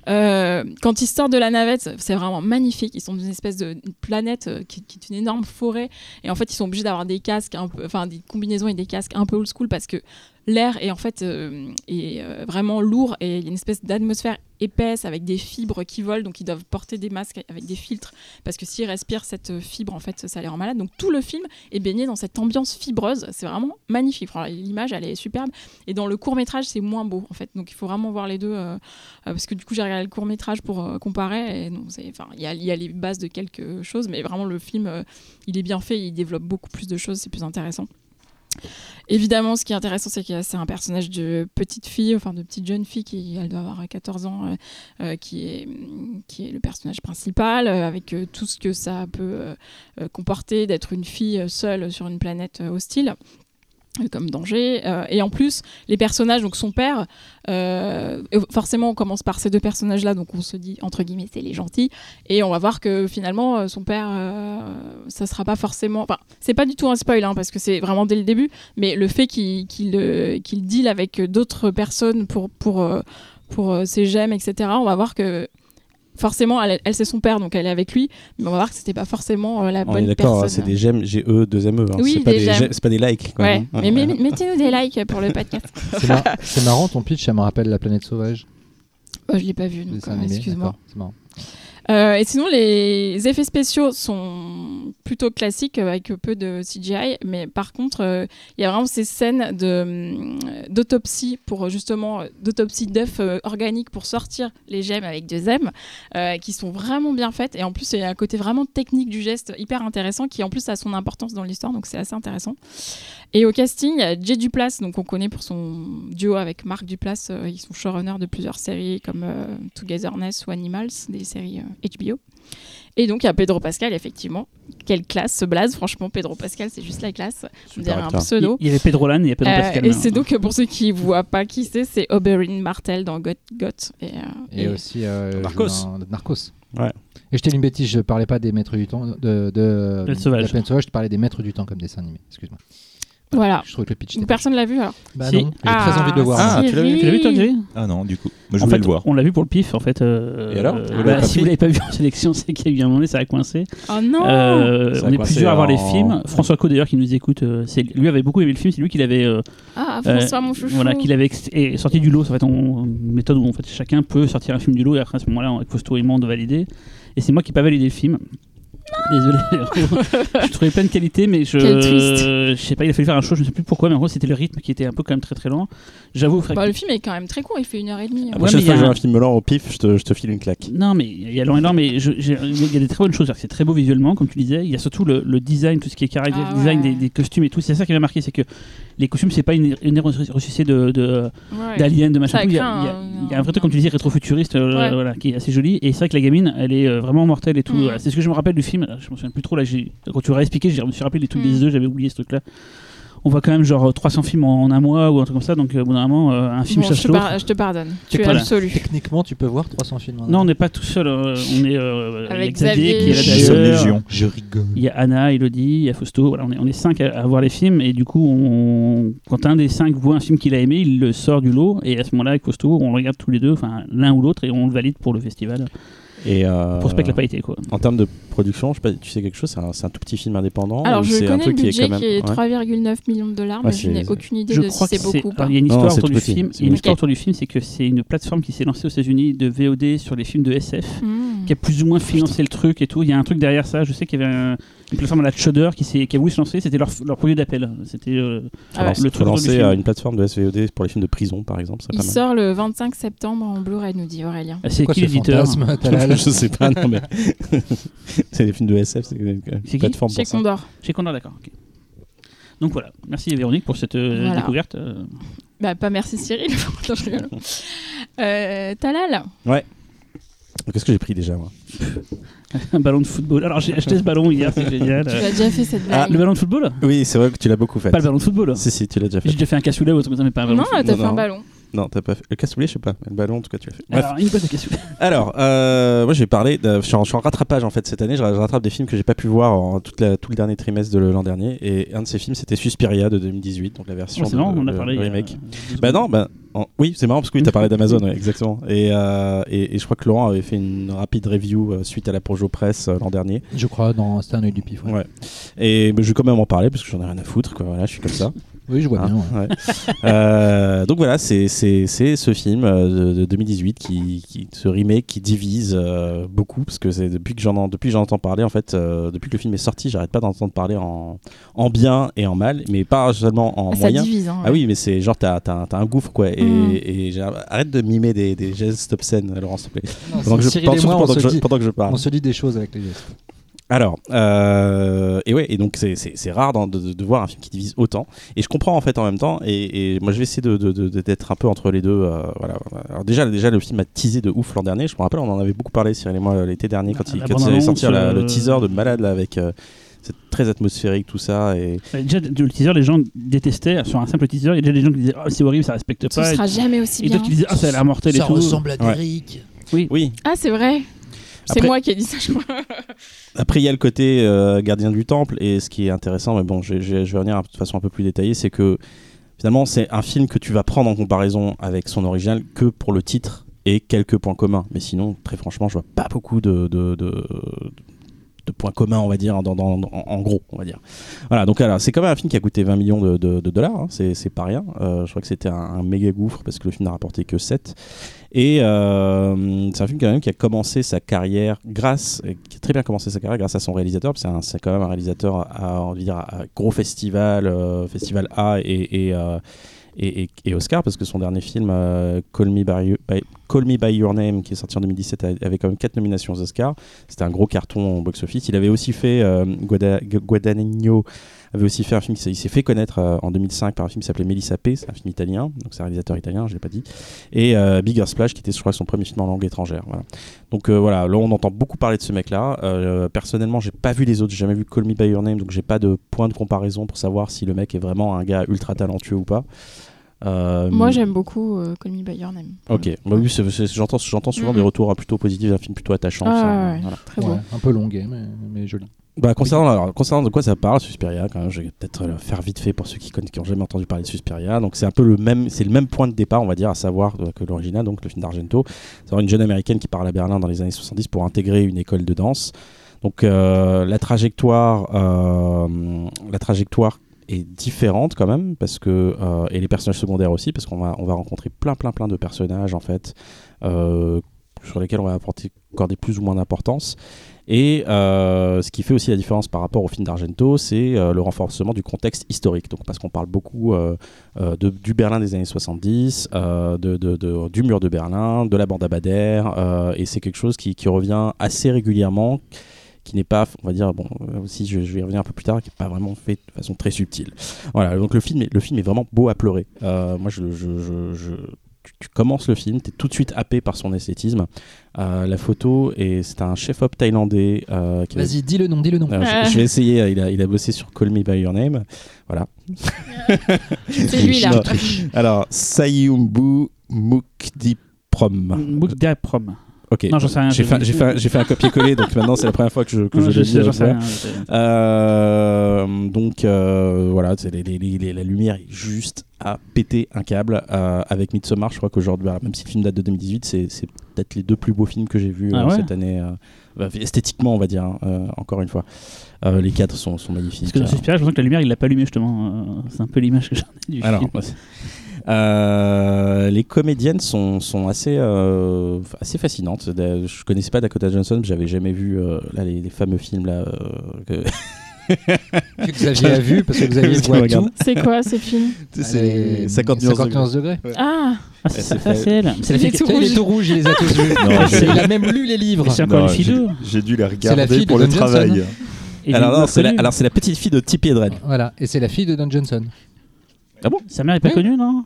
Euh, quand ils sortent de la navette, c'est vraiment magnifique. Ils sont dans une espèce de planète euh, qui, est une énorme forêt. Et en fait, ils sont obligés d'avoir des casques, enfin des combinaisons et des casques un peu old school parce que l'air est en fait euh, est, euh, vraiment lourd et il y a une espèce d'atmosphère épaisse avec des fibres qui volent. Donc ils doivent porter des masques avec des filtres parce que s'ils respirent cette fibre, en fait, ça les rend malades. Donc tout le film est baigné dans cette ambiance fibreuse. C'est vraiment magnifique. L'image, elle est superbe. Et dans le court métrage, c'est moins beau en fait. Donc il faut vraiment voir les deux. euh, parce que du coup j'ai regardé le court métrage pour euh, comparer il y a, les bases de quelque chose mais vraiment le film il est bien fait il développe beaucoup plus de choses c'est plus intéressant évidemment ce qui est intéressant c'est que c'est un personnage de petite fille enfin de petite jeune fille qui elle doit avoir 14 ans euh, euh, qui est le personnage principal euh, avec tout ce que ça peut comporter d'être une fille seule sur une planète hostile comme danger Euh, et en plus les personnages donc son père euh, forcément, on commence par ces deux personnages-là, donc on se dit entre guillemets c'est les gentils, et on va voir que finalement euh, son père, euh, ça sera pas forcément, enfin c'est pas du tout un spoil hein, parce que c'est vraiment dès le début, mais le fait qu'il euh, qu'il deal avec d'autres personnes pour pour euh, pour euh, ses gemmes, etc. On va voir que forcément elle, elle, c'est son père, donc elle est avec lui, mais on va voir que c'était pas forcément euh, la On est bonne d'accord, personne. c'est des gemmes GE, 2 ME. Hein. Oui, c'est pas des pas likes. Quoi, Ouais, hein. mais, mais- Ouais. mettez-nous des likes pour le podcast. C'est mar- c'est marrant ton pitch, ça me rappelle la planète sauvage. Oh, je l'ai pas vu, donc euh, excuse-moi. d'accord, C'est marrant. Euh, et sinon, les effets spéciaux sont plutôt classiques euh, avec peu de CGI, mais par contre, euh, il y a vraiment ces scènes d'autopsie pour justement d'autopsie d'œufs organiques pour sortir les gemmes avec deux M, euh, qui sont vraiment bien faites. Et en plus, il y a un côté vraiment technique du geste hyper intéressant qui en plus a son importance dans l'histoire, donc c'est assez intéressant. Et au casting, il y a Jay Duplass, donc on connaît pour son duo avec Marc Duplass. euh, ils sont showrunners de plusieurs séries comme euh, Togetherness ou Animals, des séries euh, HBO. Et donc il y a Pedro Pascal, effectivement. Quelle classe ce blaze, franchement, Pedro Pascal, c'est juste la classe. Super dirais un acteur. Il pseudo. il y avait Pedro Lan et il y a Pedro Euh, Pascal. et c'est donc, pour ceux qui ne voient pas qui c'est, c'est Oberyn Martel dans Got. Got. Et, euh, Et, et- aussi euh, Narcos. Narcos. Ouais. Et je t'ai dit une bêtise, je parlais pas des maîtres du temps, de, de, Plaine sauvage. la sauvage, je te parlais des maîtres du temps comme dessin animé. Excuse-moi. Voilà. Je trouve que le pitch. Donc, était personne l'a vu alors Bah Si. non, j'ai très envie de le voir. Ah, tu l'as vu Tu l'as vu toi, Thierry Ah non, du coup. Moi, je En voulais fait, le voir. on l'a vu pour le pif en fait. euh, Et alors euh, Vous bah, pas Si vous pris l'avez pas vu en sélection, c'est qu'il y a eu un moment donné, ça a coincé. Oh non Euh, Ça a on est coincé plusieurs à voir les en- films. François Co d'ailleurs qui nous écoute, euh, c'est lui avait beaucoup aimé le film, c'est lui qui l'avait euh, Ah, euh, François, mon chouchou. voilà, qu'il avait ex- et sorti du lot. En fait, on, une méthode où en fait chacun peut sortir un film du lot et après à ce moment-là, avec Fausto et moi, on doit valider. Et c'est moi qui n'ai pas validé le film. Désolé, je trouvais plein de qualités, mais je, je sais pas, il a fallu faire un show, je ne sais plus pourquoi, mais en gros c'était le rythme qui était un peu quand même très très lent. J'avoue, frère, Bah, le film est quand même très court, il fait une heure et demie. hein. La Ouais, prochaine fois a que j'ai un- un film lent au pif, je te, je te file une claque. Non, mais il y a lent et lent, mais je- j'ai- il y a des très bonnes choses. C'est très beau visuellement, comme tu disais. Il y a surtout le, le design, tout ce qui est caractère, Ah design ouais. des, des costumes et tout. C'est ça qui m'a marqué, c'est que les costumes, c'est pas une, une de, de, Ouais. d'aliens, de machin. Ça tout. Il y, a, craint il y a- un- il y a un vrai truc, comme tu disais, rétro-futuriste, euh, Ouais. voilà, qui est assez joli. Et c'est vrai que la gamine, elle est euh, vraiment mortelle et tout. Mm. Voilà. C'est ce que je me rappelle du film. Je me souviens plus trop là. Quand tu m'as expliqué, je me suis rappelé des trucs Mm. des œufs, j'avais oublié ce truc-là. on voit quand même genre 300 films en, en un mois ou un truc comme ça, donc euh, au bout d'un moment, euh, un film Bon, chasse je, te l'autre. je te pardonne. Tu es quoi, là absolu. Techniquement, tu peux voir 300 films. en un Non, on n'est pas tout seul. euh, on est euh, Avec Xavier, Xavier. qui est là d'ailleurs. Je rigole. Il y a Anna, Elodie, il y a Fausto. Voilà, on est, on est cinq à, à voir les films et du coup, on, quand un des cinq voit un film qu'il a aimé, il le sort du lot et à ce moment-là, avec Fausto, on regarde tous les deux, enfin l'un ou l'autre, et on le valide pour le festival, Et euh, pour Spec la Pailleté, quoi. en termes de production, je sais pas, tu sais quelque chose, c'est un, c'est un tout petit film indépendant Alors, je c'est un connais le truc qui est budget quand même. qui est ouais. 3,9 millions de dollars, Ouais, mais je n'ai aucune idée Je de si crois que c'est beaucoup ou alors, pas. il y a une histoire autour du petit, film. c'est Il y a une histoire autour du film, c'est que c'est une plateforme qui s'est lancée aux États-Unis de VOD sur les films de SF. Hmm. qui a plus ou moins financé le truc et tout. Il y a un truc derrière ça. Je sais qu'il y avait un- une plateforme à la Shudder qui, s'est- qui a voulu se lancer. C'était leur, leur produit d'appel. C'était euh, Ah ouais. Faut le truc lancer euh, une plateforme de SVOD pour les films de prison, par exemple. Il pas mal. sort le 25 septembre en Blu-ray, nous dit Aurélien. Ah, C'est qui l'éditeur je sais pas, non mais. c'est des films de SF, c'est une plateforme Chez ça. Condor. Chez Condor, d'accord. ok. Donc voilà. Merci Véronique pour cette euh, Voilà. découverte. euh. Bah, pas merci Cyril. Non, je rigole. Euh, Talal, Qu'est-ce que j'ai pris déjà, moi? Un ballon de football. Alors j'ai acheté ce ballon hier, c'est génial. tu as déjà fait cette Ah, blague. le ballon de football? Oui, c'est vrai que tu l'as beaucoup fait. Pas le ballon de football. Si, si, tu l'as déjà fait. J'ai déjà fait un cassoulet ou autre mais pas un ballon non, de football. t'as Non, fait un non. ballon. Non, t'as pas fait. Le cassoulet, je sais pas. Le ballon, en tout cas, tu l'as fait. Bref. Alors, une boîte de cassoulet. Alors, euh, moi, j'ai parlé. De... Je, suis en, je suis en rattrapage en fait cette année. Je, je rattrape des films que j'ai pas pu voir en toute la- tout le dernier trimestre de l'an dernier. Et un de ces films, c'était Suspiria de 2018, donc la version Oh, c'est de, marrant, on a de- parlé. de a remake. Bah non, bah, en- oui, c'est marrant parce que oui, t'as parlé d'Amazon, ouais, exactement. Et, euh, et, et je crois que Laurent avait fait une rapide review euh, suite à la Projo Press euh, l'an dernier. Je crois dans C'était un œil du pif. ouais. Ouais. Et bah, je vais quand même en parler parce que j'en ai rien à foutre. Quoi. Voilà, je suis comme ça. Oui, je vois Hein, bien. ouais. ouais. Euh, donc voilà, c'est c'est- c'est ce film euh, de, de 2018 qui, qui ce remake qui divise euh, beaucoup parce que c'est depuis que j'en en- depuis que j'en entends parler en fait euh, depuis que le film est sorti, j'arrête pas d'entendre parler en, en bien et en mal, mais pas seulement en Ah, ça moyen. divise. Hein, Ah oui, mais c'est genre t'as t'as un- t'as un gouffre quoi et, Mm. et arrête de mimer des, des gestes obscènes Laurent s'il te plaît. Non, Pendant que je, moi, pendant que je- pendant que je parle. on se dit des choses avec les gestes. Alors, euh, et ouais, et donc c'est- rare dans- de, de- de voir un film qui divise autant. Et je comprends en fait en même temps. Et, et moi je vais essayer de- de- de- d'être un peu entre les deux. euh, voilà. Alors déjà, déjà le film a teasé de ouf l'an dernier. Je me rappelle, on en avait beaucoup parlé Cyril et moi l'été dernier quand Ah, il, la quand il allait sortir la- le euh, teaser de malade là, avec. euh, c'est très atmosphérique tout ça et Déjà, le teaser, les gens détestaient. Sur un simple teaser, il y a déjà des gens qui disaient oh, c'est horrible, ça respecte Ce pas. sera jamais aussi Et bien. d'autres qui disaient ah, ça a l'air mortel et tout. à Ouais. Derrick. oui Ah, c'est vrai. C'est moi qui ai dit ça, je crois. Après, il y a le côté euh, gardien du temple, et ce qui est intéressant, mais bon, je, je- je vais revenir de façon un peu plus détaillée, c'est que finalement, c'est un film que tu vas prendre en comparaison avec son original que pour le titre et quelques points communs. Mais sinon, très franchement, je vois pas beaucoup de, de, de- de points communs, on va dire, dans, dans- dans- en, gros, on va dire. Voilà, donc alors, c'est quand même un film qui a coûté 20 millions de, dollars, hein, c'est c'est pas rien. Euh, je crois que c'était un, un méga gouffre parce que le film n'a rapporté que 7. Et euh, c'est un film quand même qui a commencé sa carrière grâce, qui a très bien commencé sa carrière grâce à son réalisateur. C'est quand même un réalisateur à, gros festival, euh, festival A euh, et, et- et Oscar, parce que son dernier film, Call, Me by, Your Name, qui est sorti en 2017, a- avait quand même 4 nominations aux Oscars. C'était un gros carton au box-office. Il avait aussi fait, Guada- Gu- Guadagnino avait aussi fait un film, qui s'est- il s'est fait connaître euh, en 2005 par un film qui s'appelait Melissa P, c'est un film italien, donc c'est un réalisateur italien, je l'ai pas dit, et euh, Bigger Splash qui était je crois son premier film en langue étrangère. Voilà. Donc euh, voilà, là on entend beaucoup parler de ce mec-là. Euh, personnellement, j'ai pas vu les autres, j'ai jamais vu Call Me By Your Name, donc j'ai pas de point de comparaison pour savoir si le mec est vraiment un gars ultra talentueux ou pas. Euh, Moi, j'aime beaucoup euh, Call Me By Your Name. Ok, bah oui, c'est- c'est- j'entends j'entends souvent Mhm. des retours euh, plutôt positifs d'un film plutôt attachant. Ah, ça, ouais, voilà. très beau. Ouais, un peu longuet, mais, mais joli. Bah, concernant, de quoi ça parle, Suspiria, quand même, je vais peut-être le faire vite fait pour ceux qui connaissent, qui ont jamais entendu parler de Suspiria. C'est un peu le même, c'est le même point de départ, on va dire, à savoir euh, que l'original, donc le film d'Argento. C'est une jeune américaine qui part à Berlin dans les années 70 pour intégrer une école de danse. Donc, euh, la trajectoire, euh, la trajectoire est différente quand même parce que et les personnages secondaires aussi parce qu'on va on va rencontrer plein plein plein de personnages en fait sur lesquels on va apporter accorder plus ou moins d'importance et euh, ce qui fait aussi la différence par rapport au film d'Argento, c'est euh, le renforcement du contexte historique. Donc, parce qu'on parle beaucoup euh, de, du Berlin des années 70, euh, de, de- du mur de Berlin, de la bande à Bader, euh, et c'est quelque chose qui, revient assez régulièrement, qui n'est pas, on va dire, bon, aussi je, je vais y revenir un peu plus tard, qui n'est pas vraiment fait de façon très subtile. Voilà, donc le film est, le film est vraiment beau à pleurer. Moi, je- tu- tu commences le film, tu es tout de suite happé par son esthétisme. Euh, la photo, et c'est un chef-op thaïlandais euh, Vas-y, dis le nom, dis le nom. Alors, je, je vais essayer, il a, il a bossé sur Call Me By Your Name. Voilà. C'est lui là. Alors, Sayumbu Mukdiprom. Mukda Prom. Ok. Non, j'en sais rien, J'ai fait, j'ai fait, j'ai fait un copier-coller, donc maintenant c'est la première fois que je, que Non, je je le sais, dis. j'en euh, sais voilà. rien. Euh, donc euh, voilà, les- les- la lumière est juste à péter un câble. Euh, avec Midsommar, je crois qu'aujourd'hui, même si le film date de 2018, c'est peut-être les deux plus beaux films que j'ai vus Ah ouais cette année. bah, esthétiquement, on va dire, hein, encore une fois. Euh, les cadres sont, sont magnifiques. Parce que dans Suspiria, je pense que la lumière, il l'a pas allumée justement. Euh, C'est un peu l'image que j'en ai du Alors, film. C'est- euh, les comédiennes sont, sont assez, euh, assez fascinantes. Je connaissais pas Dakota Johnson, j'avais jamais vu euh, là, les, les fameux films là. euh, que- Que Xavier a vu, parce que Xavier voit tout. C'est quoi ces films Allez, 50 nuances degrés. Ah, Ah, c'est ça, fait- c'est elle. C'est la fille il est rouge. tout rouge, il les a tous vus. C'est- il a même lu les livres. C'est encore une fille j'ai- dû la la regarder pour le travail. C'est alors c'est la petite fille de Tippi Hedren. Voilà, et c'est la fille de Don Johnson. Sa mère est pas Oui. connue, non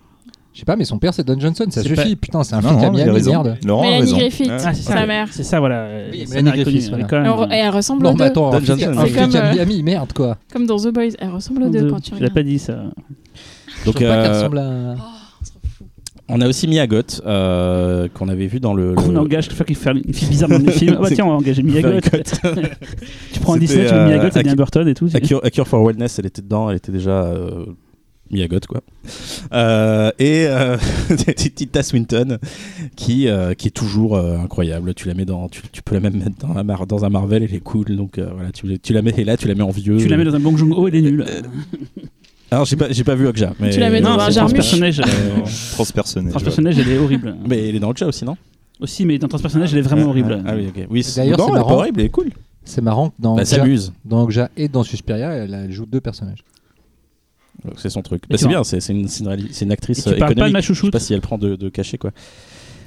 Je sais pas, mais son père c'est Don Johnson, ça C'est suffit. Putain, c'est un Non, flic à non, il a Miami, raison. merde. Laurent a Mélanie raison. Griffith. Ah, c'est Sa ça. mère. C'est ça, voilà. Oui, Sa Mélanie mère est connue, Griffiths, elle voilà. re- et elle ressemble Non, aux mais deux. attends, Don flic, Johnson. un C'est flic comme, à euh, Miami, merde quoi. Comme dans The Boys. Elle ressemble aux deux quand tu Je l'ai regardes. pas dit ça. Je Donc, trouve pas qu'elle euh, ressemble à. on a aussi Mia Goth, euh, qu'on avait vu dans le. le- On engage quelqu'un qui fait une fille bizarre dans des films. Ah bah C'est- tiens, on va engager cote. Tu prends un Disney, tu mets Mia euh, devient Aki- Burton et tout. A Cure, A Cure for Wellness, elle était dedans, elle était déjà euh, Mia Goth, quoi. Euh, et euh, Tita Swinton, qui, euh, qui est toujours euh, incroyable. Tu la mets dans, tu, tu peux la même mettre dans un, Mar- dans un Marvel, elle est cool. Donc euh, voilà, tu, tu la mets et là, tu la mets en vieux. Tu la mets dans un Bong Joon-ho, elle est nulle. Alors j'ai pas, j'ai pas vu Okja, mais Tu la mets dans Non, un. Transpersonnage. Transpersonnage. Transpersonnage, elle est horrible. mais elle est dans Okja aussi, non? Aussi, mais dans Transpersonnage, elle est vraiment horrible. Ah oui, ok. Oui, c'est- D'ailleurs, non, c'est elle est pas marrant. horrible, elle est cool. C'est marrant que dans Bah, elle Okja, s'amuse. dans Okja et dans Suspiria, elle, elle joue deux personnages. C'est son truc. Bah, c'est bien, c'est une, c'est une une actrice tu euh, parles pas de ma Je sais chouchoute pas si elle prend de, de cachet quoi.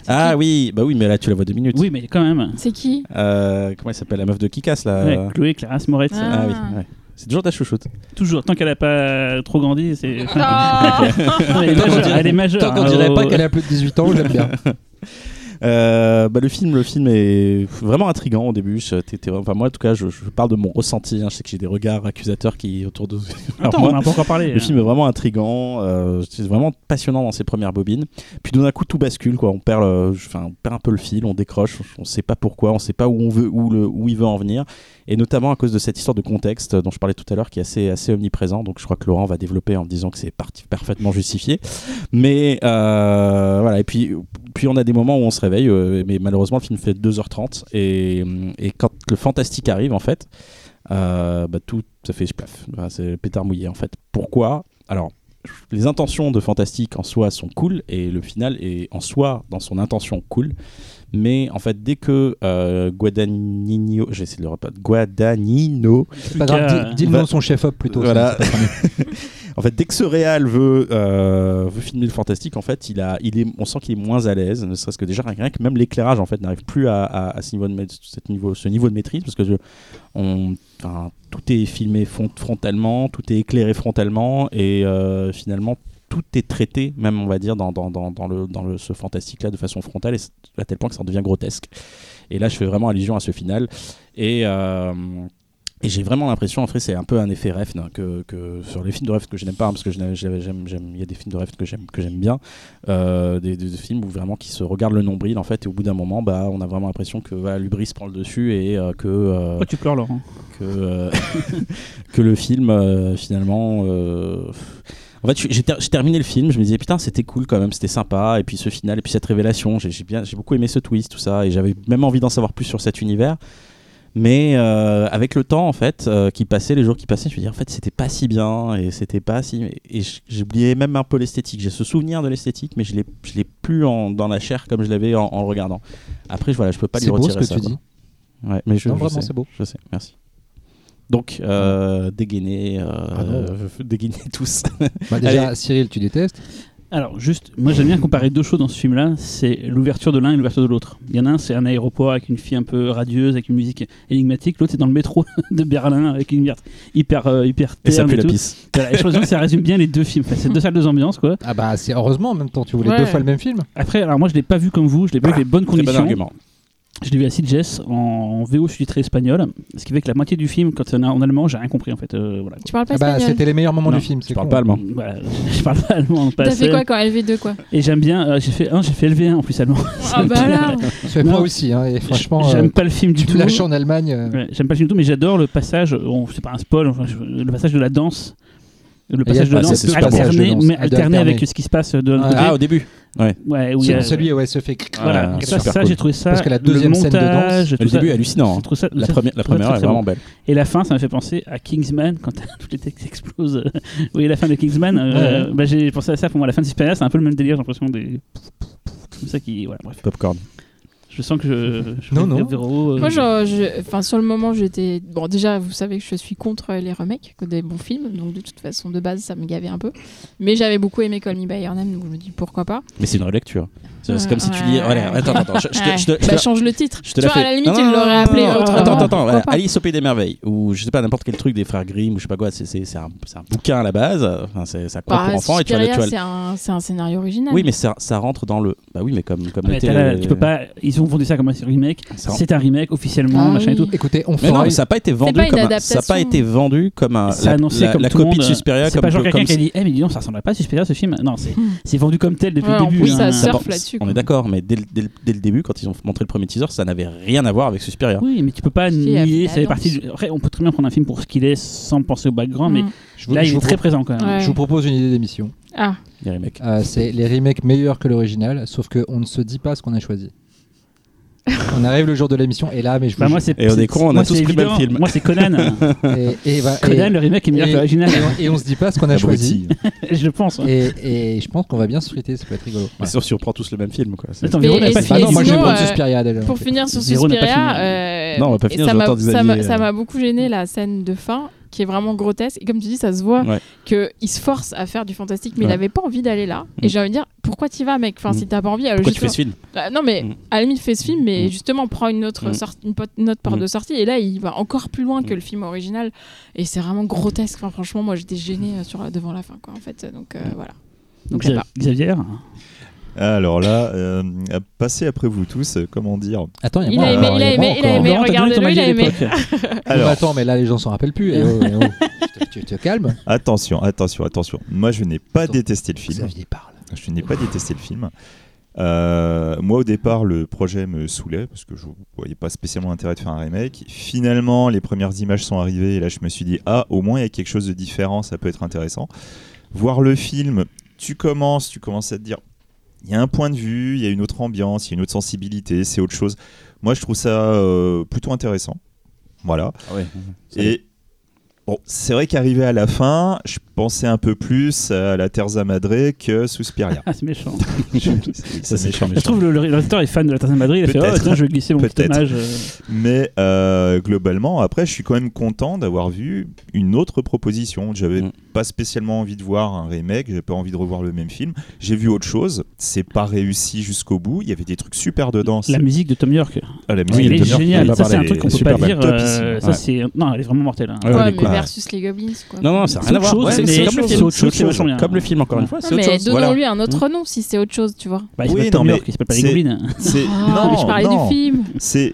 Ah oui, bah oui, mais là tu la vois deux minutes. Oui, mais quand même. C'est qui? Euh, comment elle s'appelle? La meuf de Kikas là Ouais, Chloé Clarence Moretz. Ah. Ah oui, ouais. C'est toujours ta chouchoute. Toujours, tant qu'elle a pas trop grandi, c'est. Non, elle est Tant qu'on majeure, dirait- elle est majeure. Tant qu'on hein, dirait pas qu'elle a plus de 18 ans, j'aime bien. Euh, bah, le film, le film est vraiment intrigant au début. Je- t'étais- enfin, moi, en tout cas, je, je parle de mon ressenti. hein. Je sais que j'ai des regards accusateurs qui autour de. Attends, moi, on n'a pas encore parlé. Le film est vraiment intrigant, euh, c'est vraiment passionnant dans ses premières bobines. Puis d'un coup tout bascule, quoi. On perd, le- enfin, on perd un peu le fil, on décroche, on sait pas pourquoi, on sait pas où on veut, où, le, où il veut en venir, et notamment à cause de cette histoire de contexte dont je parlais tout à l'heure, qui est assez, assez omniprésent. Donc je crois que Laurent va développer en disant que c'est parti- parfaitement justifié. Mais euh, voilà, et puis, puis on a des moments où on se réveille, euh, mais malheureusement le film fait 2h30, et, et quand le fantastique arrive en fait. euh, bah, tout ça fait splaf. Bah, c'est pétard mouillé en fait. Pourquoi? Alors, les intentions de Fantastique en soi sont cool et le final est en soi dans son intention cool. Mais en fait, dès que euh, Guadagnino, j'essaie de le répéter, Guadagnino, C'est pas grave, dis- dis le nom de son chef-op plutôt. Voilà. en fait, dès que ce réal veut, euh, veut filmer le fantastique, en fait, il a, il est, on sent qu'il est moins à l'aise, ne serait-ce que déjà rien que même l'éclairage en fait n'arrive plus à, ce niveau de cette niveau, ce niveau de maîtrise parce que tout est filmé fron- frontalement, tout est éclairé frontalement et euh, finalement tout est traité, même on va dire dans, dans, dans, le, dans le, ce fantastique là de façon frontale à tel point que ça en devient grotesque. Et là, je fais vraiment allusion à ce final et euh, et j'ai vraiment l'impression, en fait, c'est un peu un effet rêve que, que sur les films de rêve que je n'aime pas, hein, parce que il y a des films de rêve que j'aime, que j'aime bien, euh, des, des- des films où vraiment qui se regardent le nombril, en fait, et au bout d'un moment, bah, on a vraiment l'impression que voilà, l'ubris prend le dessus et euh, que, euh, Pourquoi tu pleures, Laurent? que, euh, que le film, euh, finalement. euh, En fait, j'ai ter- j'ai terminé le film, je me disais putain, c'était cool quand même, c'était sympa, et puis ce final, et puis cette révélation, j'ai j'ai bien, j'ai beaucoup aimé ce twist, tout ça, et j'avais même envie d'en savoir plus sur cet univers. Mais euh, avec le temps, en fait, euh, qui passait, les jours qui passaient, je me disais en fait, c'était pas si bien, et c'était pas si. Et j'oubliais même un peu l'esthétique. J'ai ce souvenir de l'esthétique, mais je l'ai, je l'ai plus en- dans la chair comme je l'avais en, en le regardant. Après, je, voilà, je peux pas lui C'est beau ce retirer que ça. tu dis. Ouais, mais je, Non, je vraiment, c'est beau. Je sais, merci. Donc, euh, dégainer, euh, Ah dégainer tous. Bah, déjà, Cyril, tu détestes. Alors, juste, moi j'aime bien comparer deux choses dans ce film-là c'est l'ouverture de l'un et l'ouverture de l'autre. Il y en a un, c'est un aéroport avec une fille un peu radieuse, avec une musique énigmatique. L'autre, c'est dans le métro de Berlin avec une lumière hyper, euh, hyper Et ça pue et la tout. pisse. Voilà, et je pense que ça résume bien les deux films. Enfin, c'est deux salles, deux ambiances, quoi. Ah bah c'est heureusement en même temps, tu voulais Ouais. deux fois le même film. Après, alors moi je l'ai pas vu comme vous, je l'ai pas vu avec les bonnes Très bon conditions. argument. Je l'ai vu à Sitges en, en VO sous-titré espagnol, ce qui fait que la moitié du film, quand c'est en, en allemand, j'ai rien compris en fait. euh, voilà. Tu parles pas Ah bah espagnol c'était les meilleurs moments Non, du film. Je parle con. pas allemand. Voilà, je parle pas allemand, T'as fait quoi quand LV2 quoi? Et j'aime bien, euh, j'ai fait un, j'ai fait LV1 en plus allemand. Ah bah là Non. moi aussi, hein, et franchement, j'aime euh, pas le film du tu tout. lâches en Allemagne. euh, Ouais, j'aime pas le film du tout, mais j'adore le passage, bon, c'est pas un spoil, enfin, je- le passage de la danse. Le passage de ah, ça, danse c'est alterné, mais Ah, alterné avec ce qui se passe de l'autre Ouais. côté. Ah, au début. Ouais. Ouais, y a- Celui où elle se fait. Voilà, Ouais, ça, super ça, cool. j'ai trouvé ça. Parce que la le deuxième scène de danse, montage, Le début est hallucinant. ça- La ça- première, la première est vraiment bon. belle. Et la fin, ça m'a fait penser à Kingsman, quand tous les textes explosent. oui, la fin de Kingsman, euh, bah, j'ai pensé à ça. Pour moi, la fin de Suspiria, c'est un peu le même délire, j'ai l'impression des. Comme ça qui. Voilà, bref. Popcorn. Je sens que je. je Non, non. Véro, euh, Moi, genre, je- enfin, sur le moment, j'étais. Bon, déjà, vous savez que je suis contre les remakes que des bons films, donc de toute façon, de base, ça me gavait un peu. Mais j'avais beaucoup aimé Call Me By Your Name, donc je me dis pourquoi pas. Mais c'est une relecture. C'est Ouais, comme si tu ouais. Voilà, attends, attends, je, je te- je te- je bah, te- change le titre. je te tu la vois, fais. à la limite, Non, il l'aurait appelé non, autrement. Attends, attends, voilà, Alice au Pays des Merveilles, ou je sais pas, n'importe quel truc des frères Grimm, ou je sais pas quoi, c'est- c'est c'est un, un bouquin à la base, enfin, c'est ça compte Bah, pour enfants, et c'est un, c'est un scénario original. Oui, mais ça, ça rentre dans le. Bah oui, mais comme, comme mais la- le- tu peux pas. Ils ont vendu ça comme un remake. C'est un remake officiellement, Ah machin et oui. tout. Écoutez, on Mais non, mais ça n'a pas été vendu comme un- ça a pas été vendu comme un la, copie de Suspiria C'est comme pas genre quelqu'un qui a dit, eh mais dis donc, ça ressemble pas à Suspiria ce film. Non, c'est Hmm. c'est vendu comme tel depuis le début. plus, hein. ça surfe va- On quoi. est d'accord, mais dès, le- dès le- dès le début, quand ils ont montré le premier teaser, ça n'avait rien à voir avec Suspiria. Oui, mais tu peux pas nier, ça fait partie. du- Après, on peut très bien prendre un film pour ce qu'il est sans penser au background, mais Mm. Je vous, là, je il est très pro- présent quand même. Ouais. je vous propose une idée d'émission. Ah, Les remakes. Euh, c'est les remakes meilleurs que l'original, sauf qu'on ne se dit pas ce qu'on a choisi. On arrive le jour de l'émission et là, mais je vous Bah, moi, Et on est cons, on a tous pris le même film. Moi, c'est Conan. et, et, Conan, et- le remake est meilleur que l'original. et on- et on se dit pas ce qu'on a choisi. Je pense. Et, et je pense qu'on va bien se friter, ça peut être rigolo. Mais sauf si on prend tous le même film. Quoi. C'est- Attends, Mais Véro n'a et pas c'est- Bah fini. non, moi je vais sinon, prendre euh, Suspiria déjà. pour finir sur Suspiria, fini. Non, on va pas et finir, ça m'a beaucoup gêné la scène de fin qui est vraiment grotesque. Et comme tu dis, ça se voit Ouais. qu'il se force à faire du fantastique, mais il avait pas envie d'aller là. Mm. Et j'ai envie de dire, pourquoi t'y vas, mec? Enfin, Mm. si t'as pas envie, alors Pourquoi tu fais ce film? Ah, non, mais Mm. à la limite, fais ce film, mais Mm. justement, prends une autre, Mm. sorte- une, pot- une autre porte Mm. de sortie. Et là, il va encore plus loin que Mm. le film original. Et c'est vraiment grotesque. Enfin, franchement, moi, j'étais gênée euh, sur, devant la fin, quoi, en fait. Donc, euh, voilà. Donc, je sais pas. Xavier? Alors là, euh, à passer après vous tous, euh, comment dire Attends, il y Il a aimé, alors, il a aimé, il a aimé. Regardez-le, il a aimé. attends, mais là les gens s'en rappellent plus. Et oh, et oh. Tu te- tu te calmes. attention, attention, attention. Moi, je n'ai pas Attends. détesté le film. Xavier parle. Je n'ai pas détesté le film. Euh, moi, au départ, le projet me saoulait parce que je ne voyais pas spécialement l'intérêt de faire un remake. Finalement, les premières images sont arrivées et là, je me suis dit, ah, au moins, il y a quelque chose de différent, ça peut être intéressant. Voir le film, tu commences, tu commences à te dire, il y a un point de vue, il y a une autre ambiance, il y a une autre sensibilité, c'est autre chose. Moi, je trouve ça euh, plutôt intéressant. Voilà. Ah ouais. Et bon, c'est vrai qu'arrivé à la fin, je pensais un peu plus à la Terza Madre que Suspiria. Ah, c'est méchant. Ça, c'est méchant, Je trouve le le réalisateur est fan de la Tarzan Madrid. Il a fait Peut-être. Oh, tiens, je vais glisser mon petit hommage. euh. Mais euh, globalement, après, je suis quand même content d'avoir vu une autre proposition. J'avais Mm. pas spécialement envie de voir un remake, j'avais pas envie de revoir le même film. J'ai vu autre chose. C'est pas réussi jusqu'au bout. Il y avait des trucs super dedans. La musique de Tom York. Ah, la Oui, musique elle de est Tom York, a Ça, c'est un truc qu'on peut super pas dire. Euh, Ça, Ouais. c'est. Non, elle est vraiment mortelle. hein. Ouais, Ouais. Versus les Goblins, quoi. Non, non, ça n'a rien à autre voir. Ouais, c'est c'est comme le autre film. chose, c'est autre c'est vachement bien. Comme le film, encore une fois, Non, c'est autre mais donnons-lui un autre nom si c'est autre chose, tu vois. Bah, il Oui, s'appelle non, mais il s'appelle pas les Goblins. C'est Ah, non, mais je parlais non. du film. C'est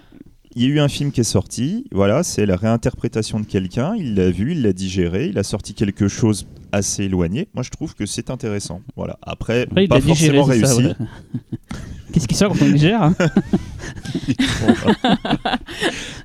il y a eu un film qui est sorti, voilà, c'est la réinterprétation de quelqu'un, il l'a vu, il l'a digéré, il a sorti quelque chose assez éloigné. Moi, je trouve que c'est intéressant. Voilà. Après, Après, pas forcément réussi. Qu'est-ce qui sort quand on digère hein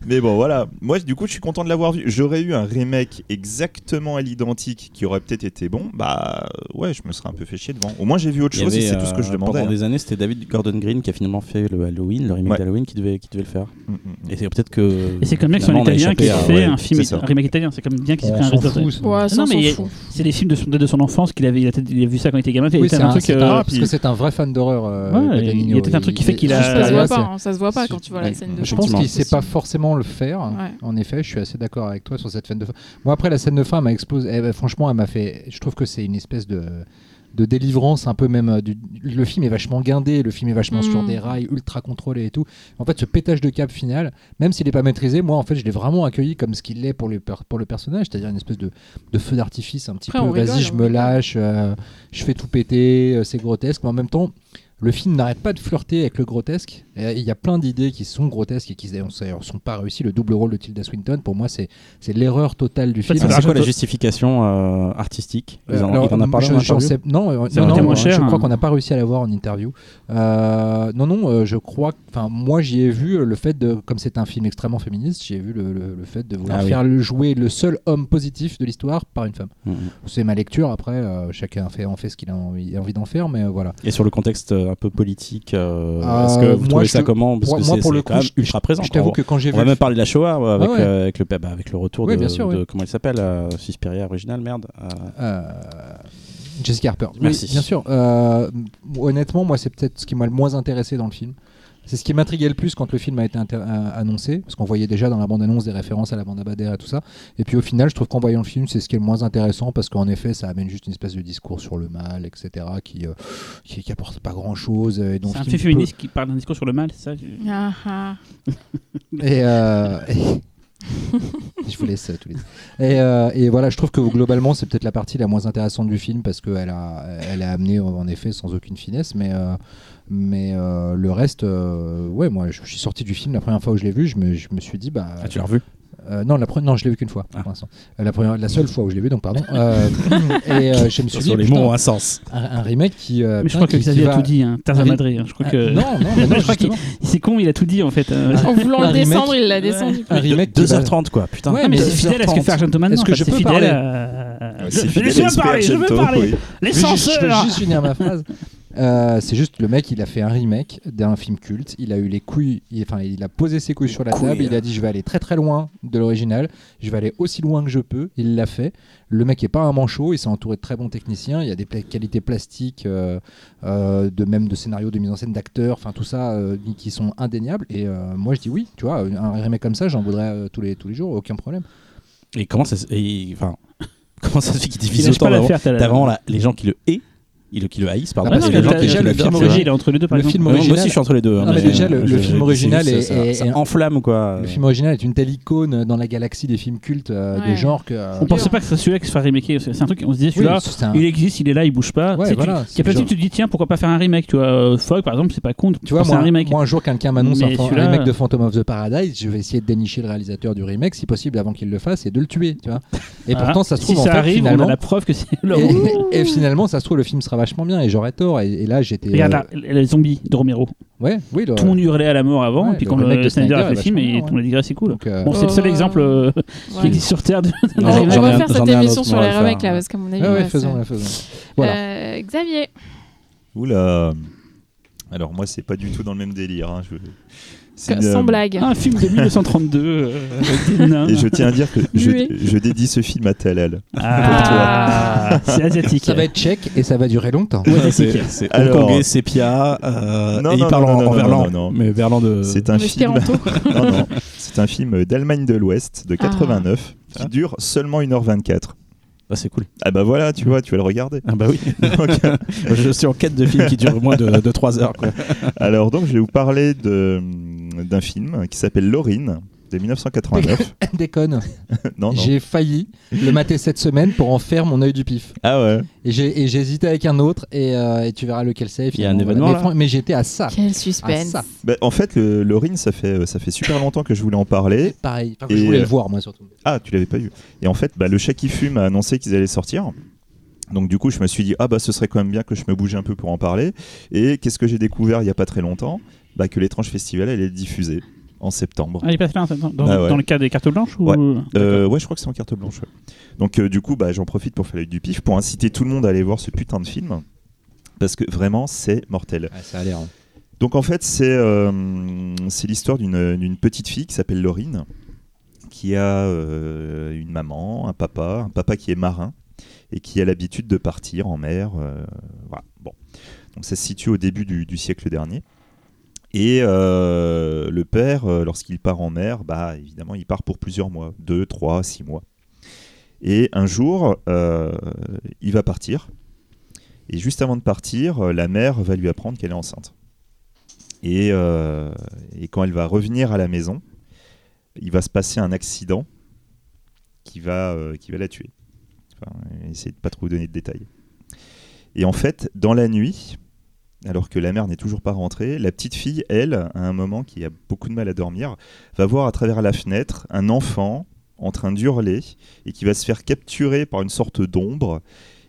Mais bon, voilà. Moi, du coup, je suis content de l'avoir vu. J'aurais eu un remake exactement à l'identique qui aurait peut-être été bon. Bah, ouais, je me serais un peu fait chier devant. Au moins, j'ai vu autre chose et c'est tout ce que je euh, demandais. Pendant hein. des années, c'était David Gordon Green qui a finalement fait le Halloween, le remake Ouais. d'Halloween, qui devait, qui devait le faire. Mm, mm, mm. Et c'est peut-être que. Et c'est comme bien que c'est un italien qui fait ouais, un film, un remake italien. C'est comme bien qu'il s'est On pris un réalisateur. Ouais, non, mais fout. c'est des films de son, de son enfance qu'il avait, il a, peut-être- il a vu ça quand il était gamin. Oui, c'est un un, truc. euh, un- parce que c'est un vrai fan d'horreur. euh, Ouais, il y a peut-être un truc qui fait qu'il a- Ça se voit pas, hein, ça se voit pas quand tu vois ouais. la scène de Je pense qu'il sait pas forcément le faire. Ouais. En effet, je suis assez d'accord avec toi sur cette scène de fin. Moi, après, la scène de fin m'a explosé. Eh ben, franchement, elle m'a fait. Je trouve que c'est une espèce de de délivrance un peu même. euh, du- le film est vachement guindé, le film est vachement Mm. sur des rails ultra contrôlés et tout. En fait, ce pétage de cap final, même s'il n'est pas maîtrisé, moi en fait, je l'ai vraiment accueilli comme ce qu'il est pour le, pour le personnage, c'est-à-dire une espèce de, de feu d'artifice un petit Après, peu. Vas-y, je me lâche, euh, je fais tout péter, euh, c'est grotesque, mais en même temps. Le film n'arrête pas de flirter avec le grotesque. Et Il y a plein d'idées qui sont grotesques et qui ne sont pas réussies. Le double rôle de Tilda Swinton, pour moi, c'est c'est l'erreur totale du film. c'est quoi la justification euh, artistique? Ils en- Alors, Il en a parlé je- en j'en interview? sais- Non, euh, non, je crois hein. qu'on n'a pas réussi à l'avoir en interview. Euh, non, non, euh, je crois. Enfin, moi, j'y ai vu euh, le fait de, comme c'est un film extrêmement féministe, j'y ai vu le, le- le fait de vouloir Ah oui. faire le- jouer le seul homme positif de l'histoire par une femme. Mhm. C'est ma lecture. Après, euh, chacun fait, en fait ce qu'il a envie, d'en faire, mais euh, voilà. Et sur le contexte euh, un peu politique, euh, Euh, est-ce que vous moi, trouvez je ça te- comment Parce moi- que moi, pour le coup, même ultra présent. Je t'avoue On- que quand j'ai On vu, va le même parler de la Shoah euh, avec, Ouais, ouais. euh, avec, le, bah, avec le retour de, sûr, comment il s'appelle euh, Suspiria original, merde. euh, Jessica Harper. Oui, Merci. bien sûr. Honnêtement, moi, c'est peut-être ce qui m'a le moins intéressé dans le film. C'est ce qui m'intriguait le plus quand le film a été euh, annoncé, parce qu'on voyait déjà dans la bande-annonce des références à la bande Abadère et tout ça. Et puis au final, je trouve qu'en voyant le film, c'est ce qui est le moins intéressant, parce qu'en effet, ça amène juste une espèce de discours sur le mal, etc., qui, euh, qui, qui apporte pas grand-chose. Donc, C'est un film peut- féministe qui parle d'un discours sur le mal, c'est ça Ah, ah. Et, euh, et- je vous laisse euh, tous les. Et, euh, et voilà, je trouve que globalement, c'est peut-être la partie la moins intéressante du film parce qu'elle a, elle a amené en effet sans aucune finesse, mais, euh, mais euh, le reste, euh, ouais, moi, je, je suis sorti du film la première fois où je l'ai vu, je me, je me suis dit, bah, Ah, tu l'as revu euh, non, la pre- non, je l'ai vu qu'une fois Ah. pour La, première, la seule fois où je l'ai vu, donc pardon. Euh, et euh, je me suis dit, Sur les mots ont un sens. un, un remake qui. euh, Mais je crois que Xavier va- a tout dit, hein. Un ri- Madré. hein. Je crois Ah, que. Non, non, mais non, Je crois qu'il-. C'est con, il a tout dit en fait. euh. En voulant le remake. descendre, il l'a descendu. Un remake qui va- 2h30 quoi, putain. Ouais, Ah, mais c'est fidèle à ce que 2h30. fait Argento maintenant. Est-ce que je C'est peux fidèle parler à- Ouais, c'est Je fidèle je à veux parler, je veux parler. Les Je veux juste- je veux censeurs juste finir ma phrase. Euh, c'est juste le mec, il a fait un remake d'un film culte. Il a eu les couilles, il, enfin, il a posé ses couilles sur la Couilles. table. Il a dit Je vais aller très très loin de l'original. Je vais aller aussi loin que je peux. Il l'a fait. Le mec est pas un manchot. Il s'est entouré de très bons techniciens. Il y a des pla- qualités plastiques, euh, euh, de même de scénario, de mise en scène, d'acteurs, enfin tout ça euh, qui sont indéniables. Et euh, moi, je dis oui. Tu vois, un remake comme ça, j'en voudrais euh, tous les tous les jours, aucun problème. Et comment ça se et, enfin, comment ça se fait qu'il Il divise autant t'as vraiment la- les gens qui le haïssent, le- qui le haïssent, pardon. Ah, Ah parce non, que mais déjà, le film original il est entre les deux par le exemple. film Ouais, moi original- aussi je suis entre les deux. hein, Non, mais déjà, le- je- le film original c'est- est- ça, est- ça est- enflamme quoi. Le film original est une telle icône dans la galaxie des films cultes euh, Ouais. des genres que. euh, On pensait pas que ce soit celui-là qui se ferait remaker. C'est c'est un truc, on se disait celui-là, c'est un- il existe, il est là, il bouge pas. Ouais, Tu tu- voilà, Il c'est trucs, tu te dis tiens, pourquoi pas faire un remake Tu vois, euh, Fogg par exemple, c'est pas con. Tu vois, c'est un moi, remake. moi, un jour, quelqu'un m'annonce un, remake de Phantom of the Paradise, je vais essayer de dénicher le réalisateur du remake, si possible, avant qu'il le fasse, et de le tuer, tu vois. Et pourtant, ça se trouve, si en ça fait, arrive, finalement... on a la preuve que c'est et finalement, ça se trouve, le film sera vachement bien, et j'aurais tort, et, et là, j'étais... Regarde euh, les zombies de Romero. Ouais, oui, le- Tout le monde hurlait à la mort avant, Ouais, et puis le quand le de Snyder a fait le film, et le monde a dit ah, c'est cool. donc, euh, Bon, c'est le seul Oh. exemple euh, qui Ouais. existe sur Terre de. On Non, va j'en ai un- faire cette émission sur on les le remakes là, parce qu'à mon avis. ouais, ouais, ouais, faisons, ouais, faisons. Voilà. Euh, Xavier. Oula. Alors moi c'est pas du tout dans le même délire. hein, je- une, Sans euh, blague. Un film de 1932 euh, avec des nains. Et je tiens à dire que je, je dédie ce film à Talal. Ah, c'est asiatique. Ça va être tchèque, et ça va durer longtemps. Ouais, C'est hongkongais, sépia, euh, Non, et il non, parle non, en, verlan, mais verlan de. C'est un film. non, non. C'est un film d'Allemagne de l'Ouest de 89 qui Ah. dure seulement 1h24. Ah, c'est cool. Ah bah voilà, tu vois, tu vas le regarder. Ah bah oui. Donc, je suis en quête de films qui durent moins de, de 3 heures. Quoi. alors donc je vais vous parler d'un film qui s'appelle Laurine de 1989. Déconne. non, non. J'ai failli le mater cette semaine pour en faire mon œil du pif. Ah ouais. Et j'ai et j'ai hésité avec un autre, et, euh, et tu verras lequel c'est. Il y a un événement, mais, là fran- mais j'étais à ça. Quel À suspense. ça. Bah, en fait, le, Laurine, ça fait, ça fait super longtemps que je voulais en parler. Pareil. Enfin, que Et, je voulais euh, le voir, moi, surtout. Ah, tu l'avais pas vu. Et en fait, bah, le chat qui fume a annoncé qu'ils allaient sortir. Donc du coup, je me suis dit ah bah ce serait quand même bien que je me bouge un peu pour en parler. Et qu'est-ce que j'ai découvert il y a pas très longtemps? Bah que l'étrange festival elle est diffusée en septembre. Ah, il passe là, dans, dans, Ah ouais. dans le cas des cartes blanches ou... Ouais. Euh, ouais, je crois que c'est en carte blanche. ouais. Donc euh, du coup, bah j'en profite pour faire l'œil du pif pour inciter tout le monde à aller voir ce putain de film parce que vraiment c'est mortel. ça a l'air. hein. Donc en fait, c'est euh, c'est l'histoire d'une d'une petite fille qui s'appelle Laurine, qui a euh, une maman, un papa, un papa qui est marin et qui a l'habitude de partir en mer. euh, voilà. Bon. Donc ça se situe au début du, du siècle dernier. Et euh, le père, euh, lorsqu'il part en mer, bah évidemment, il part pour plusieurs mois, deux, trois, six mois. Et un jour, euh, il va partir. Et juste avant de partir, la mère va lui apprendre qu'elle est enceinte. Et, quand elle va revenir à la maison, il va se passer un accident qui va, la tuer. Enfin, essayez de pas trop vous donner de détails. Et en fait, dans la nuit, alors que la mère n'est toujours pas rentrée, la petite fille, elle, à un moment qui a beaucoup de mal à dormir, va voir à travers la fenêtre un enfant en train d'hurler et qui va se faire capturer par une sorte d'ombre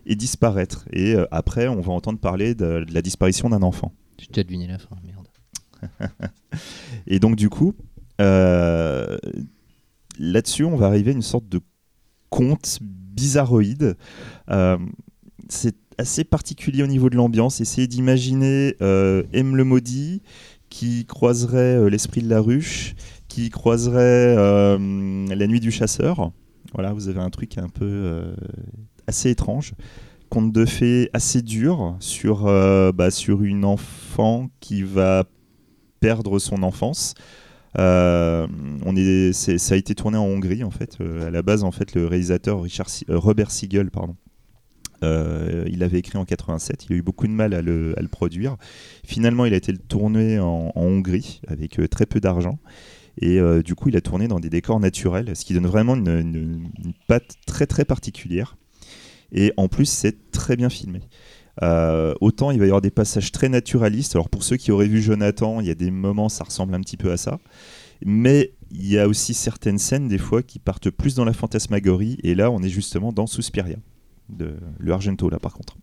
et disparaître. Et euh, après, on va entendre parler de, de la disparition d'un enfant. J'ai déjà deviné la fin, merde. Et donc, du coup, euh, là-dessus, on va arriver à une sorte de conte bizarroïde. Euh, c'est assez particulier au niveau de l'ambiance. Essayez d'imaginer euh, M le maudit qui croiserait euh, l'esprit de la ruche, qui croiserait euh, la nuit du chasseur. Voilà, vous avez un truc un peu euh, assez étrange. Conte de fées assez dur sur, bah, sur une enfant qui va perdre son enfance. On est, ça a été tourné en Hongrie en fait. À la base, en fait, le réalisateur Robert Siegel, pardon, euh, il l'avait écrit en 87. Il a eu beaucoup de mal à le, produire. Finalement, il a été tourné en, Hongrie avec euh, très peu d'argent. Et euh, du coup, il a tourné dans des décors naturels, ce qui donne vraiment une, patte très très particulière. Et en plus, c'est très bien filmé. Autant il va y avoir des passages très naturalistes. Alors pour ceux qui auraient vu Jonathan, il y a des moments, ça ressemble un petit peu à ça. Mais il y a aussi certaines scènes, des fois, qui partent plus dans la fantasmagorie. Et là, on est justement dans Suspiria, de le Argento, là, par contre.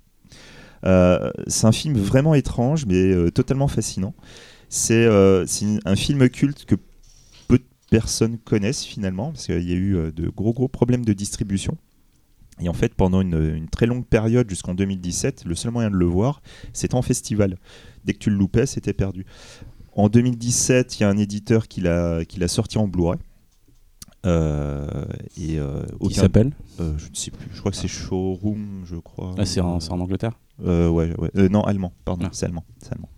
Euh, c'est un film vraiment étrange, mais euh, totalement fascinant. C'est euh, un film culte que peu de personnes connaissent finalement, parce qu'il y a eu de gros gros problèmes de distribution. Et en fait, pendant une, une très longue période, jusqu'en 2017, le seul moyen de le voir, c'était en festival. Dès que tu le loupais, c'était perdu. En 2017, il y a un éditeur qui l'a sorti en Blu-ray. Euh, et euh, Qui s'appelle euh, Je ne sais plus. Je crois que c'est Showroom, je crois. Ah, C'est en, c'est en Angleterre ouais, ouais. Non, allemand, pardon, Ah. c'est allemand, c'est allemand.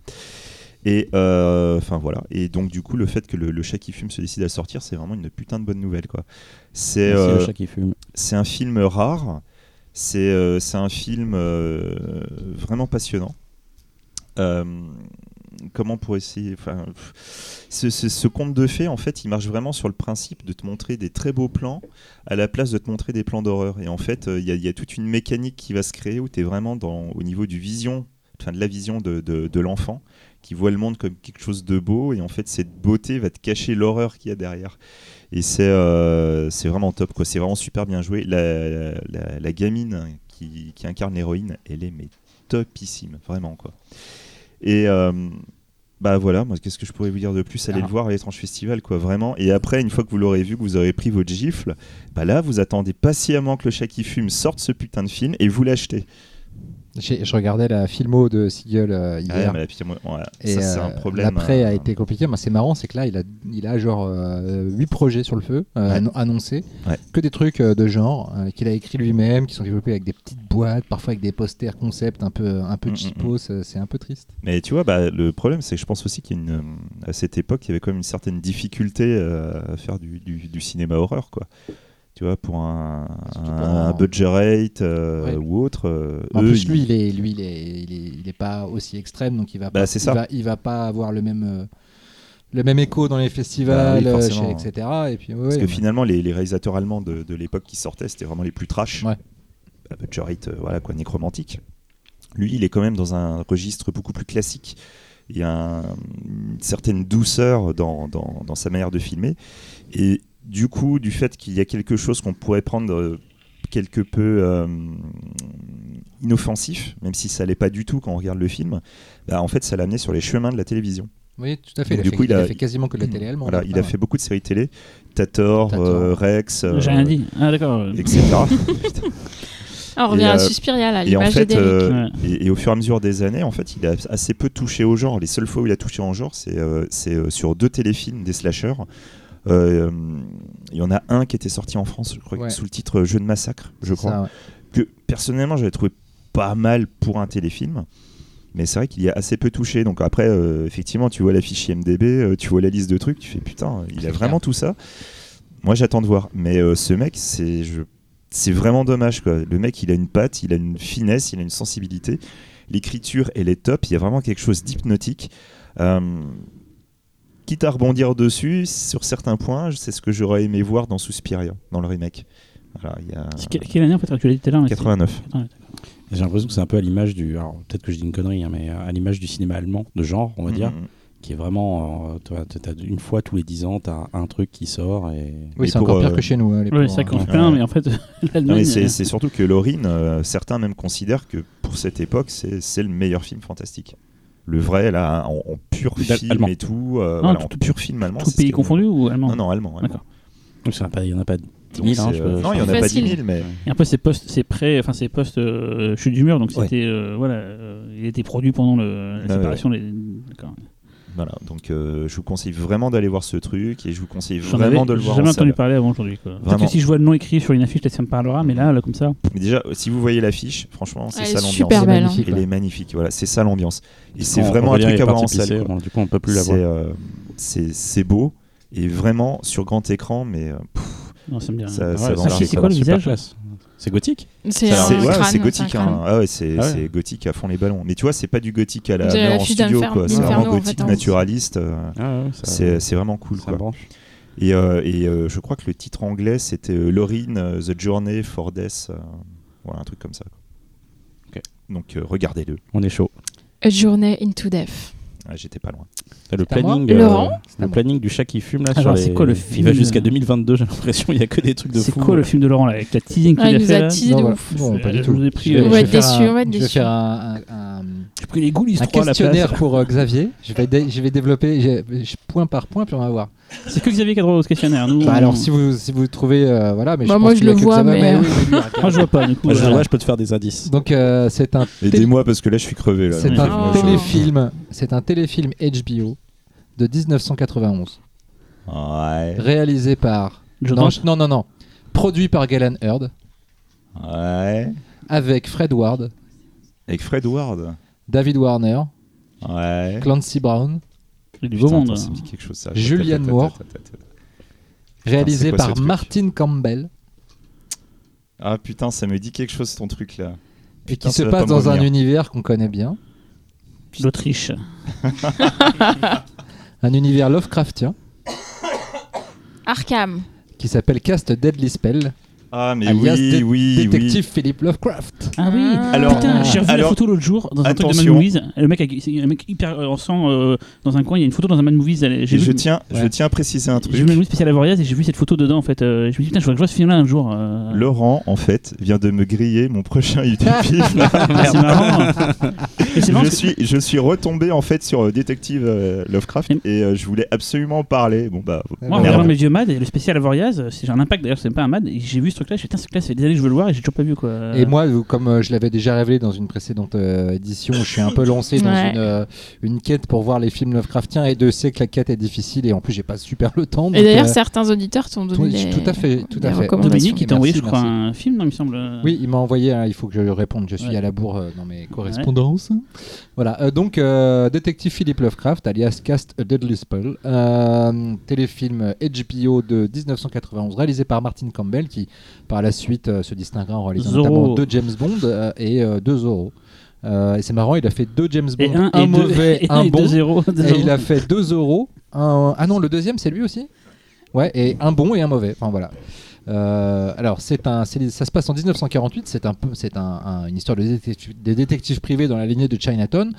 Et euh, voilà. Et donc du coup, le fait que le, le chat qui fume se décide à sortir, c'est vraiment une putain de bonne nouvelle, quoi. C'est euh, le chat qui fume. c'est un film rare. C'est euh, c'est un film vraiment passionnant. Comment pour essayer enfin, ce, conte de fées, en fait, il marche vraiment sur le principe de te montrer des très beaux plans à la place de te montrer des plans d'horreur. Et en fait, euh, il y, a- toute une mécanique qui va se créer où tu es vraiment au niveau du vision, de la vision de, de- l'enfant qui voit le monde comme quelque chose de beau. Et en fait, cette beauté va te cacher l'horreur qu'il y a derrière. Et c'est euh, vraiment top. C'est vraiment super bien joué. La gamine qui, qui incarne l'héroïne, elle est mais topissime, vraiment, quoi. Et euh, bah voilà, moi, qu'est-ce que je pourrais vous dire de plus? Allez Ah. le voir à l'étrange festival, quoi, vraiment. Et après, une fois que vous l'aurez vu, que vous aurez pris votre gifle, bah là, vous attendez patiemment que le chat qui fume sorte ce putain de film et vous l'achetez. Je regardais la filmo de Siegel euh, Ah, hier. mais la moi, ouais, Et ça, c'est euh, un problème. L'après euh, a été compliqué. Moi, c'est marrant, c'est que là, il a, il a genre 8 projets sur le feu, euh, Ouais. annoncés. Ouais. Que des trucs euh, de genre euh, qu'il a écrit lui-même, qui sont développés avec des petites boîtes, parfois avec des posters concept un peu, un peu Mm, mm, cheapos. C'est c'est un peu triste. Mais tu vois, bah, le problème, c'est que je pense aussi qu'il y a une, euh, à cette époque, il y avait quand même une certaine difficulté euh, à faire du, du- du cinéma horreur, quoi. Tu vois, pour un, un- un budget rate euh, Ouais. ou autre. euh, En eux, plus, lui, il est, lui, il est, il est, il est pas aussi extrême, donc il va Bah, pas, il ça. va, il va pas avoir le même, euh, le même écho dans les festivals, Bah oui, chez- etc. Et puis, ouais, Parce que ouais. finalement, les, les réalisateurs allemands de, de l'époque qui sortaient, c'était vraiment les plus trash. Ouais. Bah, budget rate, voilà quoi, nécromantique. Lui, il est quand même dans un registre beaucoup plus classique. Il y a un- une certaine douceur dans, dans- dans sa manière de filmer. Et du coup, du fait qu'il y a quelque chose qu'on pourrait prendre euh, quelque peu euh, inoffensif, même si ça l'est pas du tout quand on regarde le film, bah, en fait, ça l'a amené sur les chemins de la télévision. Oui, tout à fait. Donc, il, a du fait, coup, il il a a- fait quasiment que de la télé allemande. Voilà, il a ouais. fait beaucoup de séries télé, Tator, Tator. euh, Rex, euh, J'ai rien dit. Ah, d'accord. etc. Ah, on revient Et, à Suspiria, là, Et en l'image fait, euh, Ouais. et, et au fur et à mesure des années, en fait, il a assez peu touché au genre. Les seules fois où il a touché en genre, c'est euh, euh, sur deux téléfilms des slashers. Euh, Il y en a un qui était sorti en France, je crois, Ouais. sous le titre Jeu de massacre, je crois, ça, ouais. que personnellement j'avais trouvé pas mal pour un téléfilm. Mais c'est vrai qu'il y a assez peu touché. Donc après, euh, effectivement, tu vois la fiche IMDB, euh, tu vois la liste de trucs, tu fais putain, il a clair. vraiment tout ça. Moi, j'attends de voir. Mais euh, ce mec, c'est, je, c'est vraiment dommage. Quoi. Le mec, il a une patte, il a une finesse, il a une sensibilité. L'écriture, elle est top. Il y a vraiment quelque chose d'hypnotique. Euh, quitte à rebondir dessus, sur certains points, c'est ce que j'aurais aimé voir dans Suspiria, dans le remake. Voilà, y a Quelle année en fait tu l'as dit tout à l'heure mais c'est- 89. Attends, J'ai l'impression que c'est un peu à l'image du. Alors peut-être que je dis une connerie, hein, mais à l'image du cinéma allemand, de genre, on va dire, Mhm. qui est vraiment. euh, t'as- une fois tous les 10 ans, t'as un truc qui sort et. Oui, c'est encore pire euh, que chez nous. hein, les ça qu'on hein. se plaint, Ouais. mais en fait, c'est euh, c'est surtout que Laurine, euh, certains même considèrent que pour cette époque, c'est le meilleur film fantastique. Le vrai, là, en, en pur film allemand. et tout, euh, Non, voilà, tout- en pur film allemand. Tout ce pays est- confondu ou allemand Non, non, allemand. allemand. D'accord. Il y en a pas 10 Donc, 000. hein, euh, non, il y en a Facile. pas 10 000, mais Et après, c'est post, c'est prêt, enfin, c'est post euh, chute du mur, donc Ouais. c'était, euh, voilà, euh, il était produit pendant le, la Ah ouais, séparation. des- D'accord. Voilà. Donc, euh, je vous conseille vraiment d'aller voir ce truc et je vous conseille vraiment avais de le voir jamais en entendu salle. parler avant aujourd'hui. Peut-être que si je vois le nom écrit sur une affiche, peut-être ça me parlera, mais là, là comme ça. Mais déjà, si vous voyez l'affiche, franchement, c'est ça l'ambiance. super belle. hein. Elle est magnifique. Voilà, c'est ça l'ambiance. Et c'est On- vraiment un truc à voir en salle. pisser, quoi. bon, Du coup, on peut plus la C'est voir. euh, c'est beau et vraiment sur grand écran, mais euh, pff, Non, ça me dit rien. Ça- Ah c'est quoi le visage. C'est gothique C'est ouais, gothique. hein. Ah ouais, c'est Ah ouais. gothique à fond les ballons. Mais tu vois, c'est pas du gothique à la en studio. C'est vraiment en fait, gothique hein. naturaliste. euh, Ah C'est c'est vraiment cool. Quoi. Et, euh, et euh, je crois que le titre anglais c'était euh, Lorraine, euh, The Journey for Death. euh, voilà, un truc comme ça. quoi. Ok. Donc euh, regardez-le. On est chaud. A Journey into Death. Ah, J'étais pas loin. Le C'est planning, Laurent le planning du chat qui fume là. Alors, sur c'est les- quoi le Il film va jusqu'à 2022, j'ai l'impression. Il y a que des trucs de C'est fou. quoi le film de Laurent là, avec la teasing Ah, qu'il il a nous fait a teasé de ouf. Bon, pas du tout. vous ai pris, Je vais- euh, je On va être déçus, Je vais faire un, un- un- J'ai pris les Ghoulies un 3 à la questionnaire pour euh, Xavier. Je vais, dé- je vais développer je- je- point par point, puis on va voir. C'est que Xavier qui a droit au questionnaire. Nous, Bah, on- alors, si vous, si vous trouvez. euh, voilà, mais Bah, je moi, pense je qu'il y a le que vois, Xavier, mais- oui, mais lui, arrête. Moi, je vois pas du coup. Moi, je, euh, ouais, je peux te faire des indices. Donc, euh, c'est un, télé- Aidez-moi parce que là je suis crevé. Là. c'est un Oh. téléfilm. C'est un téléfilm HBO de 1991, Ouais. réalisé par. Je- non, non, non. Produit par Galen Hurd, Ouais. avec Fred Ward, Avec Fred Ward. David Warner, Ouais. Clancy Brown, du Putain, beau monde. attends, ça me dit quelque chose, ça. Julianne Attends, Moore. attends, attends, attends. réalisé c'est quoi ce par truc Martin Campbell, Ah putain, ça me dit quelque chose ton truc là. et Putain, qui se va passe pas me dans un revenir. univers qu'on connaît bien, L'Autriche. un univers Lovecraftien, Arkham. qui s'appelle Cast Deadly Spell, Ah mais alias oui, dé- oui, détective Philip Lovecraft. Ah oui. Ah. Alors- Putain, j'ai revu la alors, photo l'autre jour dans un truc de Mad. Movies. Le mec, c'est un mec hyper euh, en sang euh, dans un coin. Il y a une photo dans un Mad Movies. elle- Et J'ai je tiens, je tiens à préciser un j'ai truc. vu Mad Movies spécial Avoriaz et j'ai vu cette photo dedans en fait. Euh, je me dis putain, je vois que je vois ce film-là un jour. euh. Laurent, en fait, vient de me griller mon prochain YouTube film. Ah, c'est marrant. Et c'est marrant je que- suis, je suis retombé en fait sur euh, Détective euh, Lovecraft Et- et euh, je voulais absolument en parler. Bon bah, Moi, en regardant mes vieux Mad et le spécial Avoriaz, c'est j'ai un impact d'ailleurs, c'est pas un Mad. J'ai vu ce truc-là, je putain, ce truc-là, des années que je veux le voir et j'ai toujours pas vu quoi. Et moi, comme euh, je l'avais déjà révélé dans une précédente euh, édition, je suis un peu lancé dans Ouais. une, euh, une quête pour voir les films Lovecraftiens et de sais que la quête est difficile et en plus j'ai pas super le temps. Et d'ailleurs, euh, certains auditeurs t'ont tout, donné des, tout à fait, tout des à fait. Dominique, il t'a envoyé, je crois, un film, non, il me semble. Oui, il m'a envoyé, hein, il faut que je lui réponde, je suis Ouais. à la bourre euh, dans mes correspondances. Voilà, euh, donc euh, détective Philip Lovecraft, alias Cast a Deadly Spell, euh, téléfilm HBO de 1991 réalisé par Martin Campbell qui par la suite euh, se distinguera en réalisant Zorro. notamment deux James Bond euh, et euh, deux Zorro. Euh, et c'est marrant, il a fait deux James Bond, Et un, un et deux- mauvais, et un et bon. deux deux Et il a fait 2 euros. Un... Ah non, le deuxième, c'est lui aussi? Ouais, et un bon et un mauvais. Enfin voilà. Euh, alors, c'est un, ça se passe en 1948. C'est un peu, c'est un- un- une histoire de détective, des détectives privés dans la lignée de Chinatown.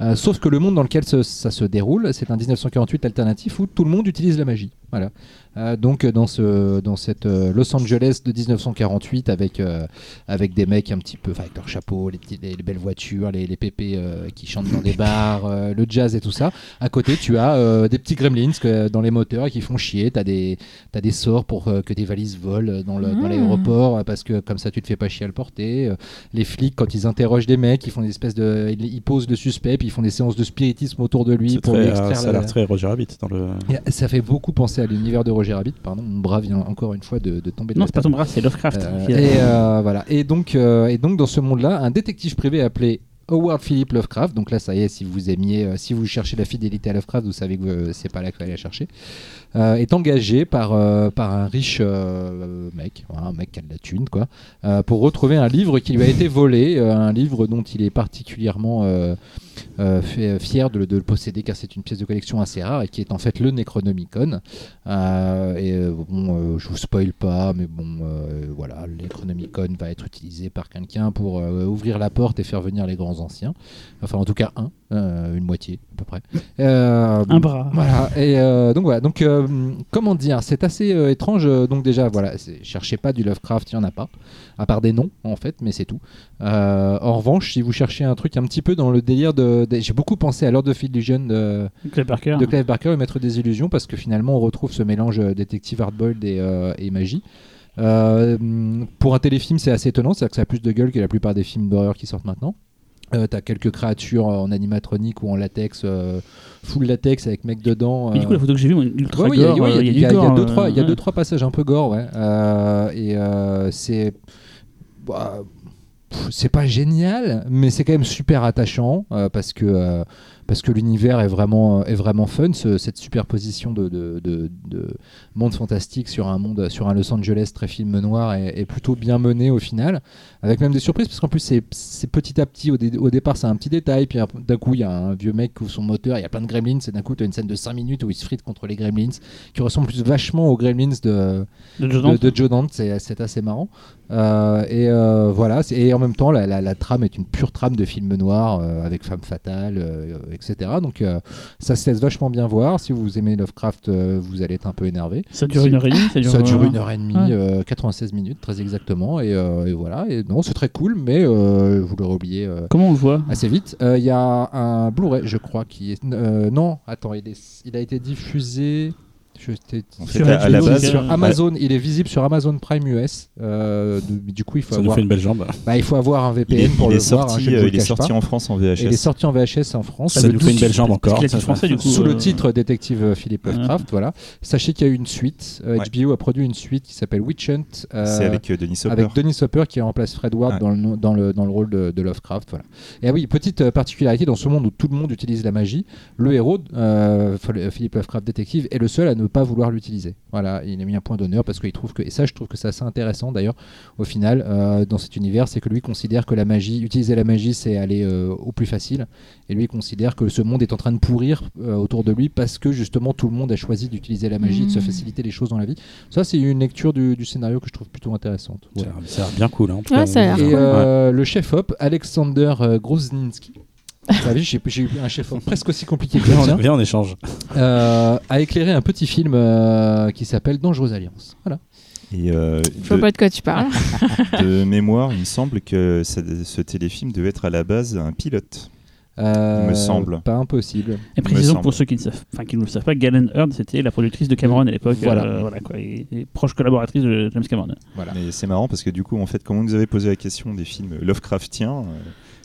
Euh, sauf que le monde dans lequel ce- ça se déroule, c'est un 1948 alternatif où tout le monde utilise la magie. Voilà. Euh, donc dans ce, dans cette euh, Los Angeles de 1948 avec euh, avec des mecs un petit peu, avec leurs chapeaux, les, petits- les, les belles voitures, les, les pépés euh, qui chantent dans des bars, euh, le jazz et tout ça. À côté, tu as euh, des petits gremlins que- dans les moteurs et qui font chier. T'as des t'as des sorts pour euh, que tes valises volent dans Ah. l'aéroport euh, parce que comme ça tu te fais pas chier à le porter. Euh, les flics quand ils interrogent des mecs, ils font des espèces de ils, ils posent le suspect puis ils font des séances de spiritisme autour de lui pour très, lui euh, extraire ça a la- l'air très Roger Rabbit dans le. Ça fait beaucoup penser à l'univers de Roger Rabbit. Pardon, mon bras vient encore une fois de, de tomber de Non, c'est pas ton bras, c'est Lovecraft. Euh, et euh, voilà. Et donc, euh, et donc dans ce monde-là, un détective privé appelé Howard Philip Lovecraft. Donc là, ça y est, si vous aimiez, euh, si vous cherchez la fidélité à Lovecraft, vous savez que euh, c'est pas là qu'il fallait la chercher. Euh, est engagé par, par un riche mec, voilà, un mec qui a de la thune, quoi, pour retrouver un livre qui lui a été volé, un livre dont il est particulièrement fait- fier de, le- de le posséder car c'est une pièce de collection assez rare et qui est en fait le Necronomicon. Euh, et euh, bon, euh, je vous spoil pas, mais bon, euh, voilà, le Necronomicon va être utilisé par quelqu'un pour euh, ouvrir la porte et faire venir les grands anciens. Enfin, en tout cas, un, euh, une moitié à peu près. Euh, Un bras. voilà, et euh, donc voilà, donc euh, comment dire, c'est assez euh, étrange. euh, donc déjà, voilà, cherchez pas du Lovecraft, il y en a pas, à part des noms en fait, mais c'est tout. Euh, en revanche, si vous cherchez un truc un petit peu dans le délire de, de- j'ai beaucoup pensé à Lord of Illusion de, Clay Parker. de Clive Barker et Maître des Illusions parce que finalement on retrouve ce mélange euh, détective hardboiled et, euh, et magie. Euh, pour un téléfilm, c'est assez étonnant, c'est-à-dire que ça a plus de gueule que la plupart des films d'horreur qui sortent maintenant. Euh, T'as quelques créatures en animatronique ou en latex, euh, full latex avec mec dedans. Mais du coup, la photo que j'ai vue, ultra Ouais, ouais, il y a- ouais, y y y deux, trois- il y a deux, trois passages un peu gore, ouais. Et c'est. bah, c'est pas génial, mais c'est quand même super attachant euh, parce que. Euh, parce que l'univers est vraiment, est vraiment fun, ce- cette superposition de, de, de- de monde fantastique sur un monde, sur un Los Angeles très film noir est, est plutôt bien mené au final, avec même des surprises, parce qu'en plus c'est petit à petit, au, dé- au départ c'est un petit détail, puis d'un coup il y a un vieux mec qui ouvre son moteur, il y a plein de gremlins, et d'un coup tu as une scène de 5 minutes où il se frite contre les gremlins, qui ressemble plus vachement aux gremlins de, De Joe Dante. c'est assez marrant. Euh, et euh, voilà, et en même temps, la, la- la trame est une pure trame de film noir euh, avec femme fatale, euh, etc. Donc euh, ça se laisse vachement bien voir. Si vous aimez Lovecraft, euh, vous allez être un peu énervé. Ça dure une heure et demie. Ça dure, Ça dure euh, une heure et demie, ouais. euh, 96 minutes très exactement. Et, et voilà, et non, c'est très cool, mais euh, vous l'aurez oublié. Comment on le voit? Assez vite. Il y a un Blu-ray, je crois, qui est. non, attends, il, est... il a été diffusé. Je t'ai- En fait, Sur à, à la HBO, base, c'est- sur Amazon, il est visible sur Amazon Prime US. Euh, du coup, il faut, Ça nous avoir, fait une belle jambe. bah, il faut avoir un il VPN est, pour il le est voir. hein, sorti, vous euh, le il est sorti pas. en France en Et il est VHS. sorti en VHS en France. Ça Le nous fait une 12 belle jambe encore. Ça français, du coup. Sous euh, le titre Détective euh, Philippe Lovecraft, voilà. Sachez qu'il y a eu une suite. Euh, Ouais. HBO a produit une suite qui s'appelle Witch Hunt. euh, C'est avec euh, Denis Hopper. avec Denis Hopper qui remplace Fred Ward Ouais. dans, le, dans, le, dans le rôle de, de Lovecraft. Voilà. Et ah oui, petite euh, particularité dans ce monde où tout le monde utilise la magie, le héros, euh, Phil- Philippe Lovecraft détective, est le seul à ne pas vouloir l'utiliser. Voilà, il a mis un point d'honneur parce qu'il trouve que, et ça je trouve que c'est assez intéressant d'ailleurs au final euh, dans cet univers, c'est que lui considère que la magie, utiliser la magie c'est aller euh, au plus facile, et lui considère que ce monde est en train de pourrir euh, autour de lui parce que justement tout le monde a choisi d'utiliser la magie, de se Mmh. faciliter les choses dans la vie. Ça c'est une lecture du, du scénario que je trouve plutôt intéressante. Ça a Voilà. l'air- ça a l'air bien cool. hein, en tout Ouais, cas. ça a l'air Et cool. le chef-op, Alexander euh, Grozninski, T'as vu, j'ai eu un chef-op presque aussi compliqué que le Viens, on- échange. euh, a éclairé un petit film euh, qui s'appelle Dangereuse Alliance. Voilà. Et euh, Je vois de, pas de quoi tu parles. de mémoire, il me semble que ce téléfilm devait être à la base un pilote. Euh, me semble. Pas impossible. Et précisons pour ceux qui ne savent, enfin qui ne le savent pas, Galen Hurd, c'était la productrice de Cameron à l'époque, Voilà. euh, voilà quoi, et, et proche collaboratrice de James Cameron. Voilà. Mais c'est marrant parce que du coup, en fait, quand on nous avait posé la question des films Lovecraftiens, euh,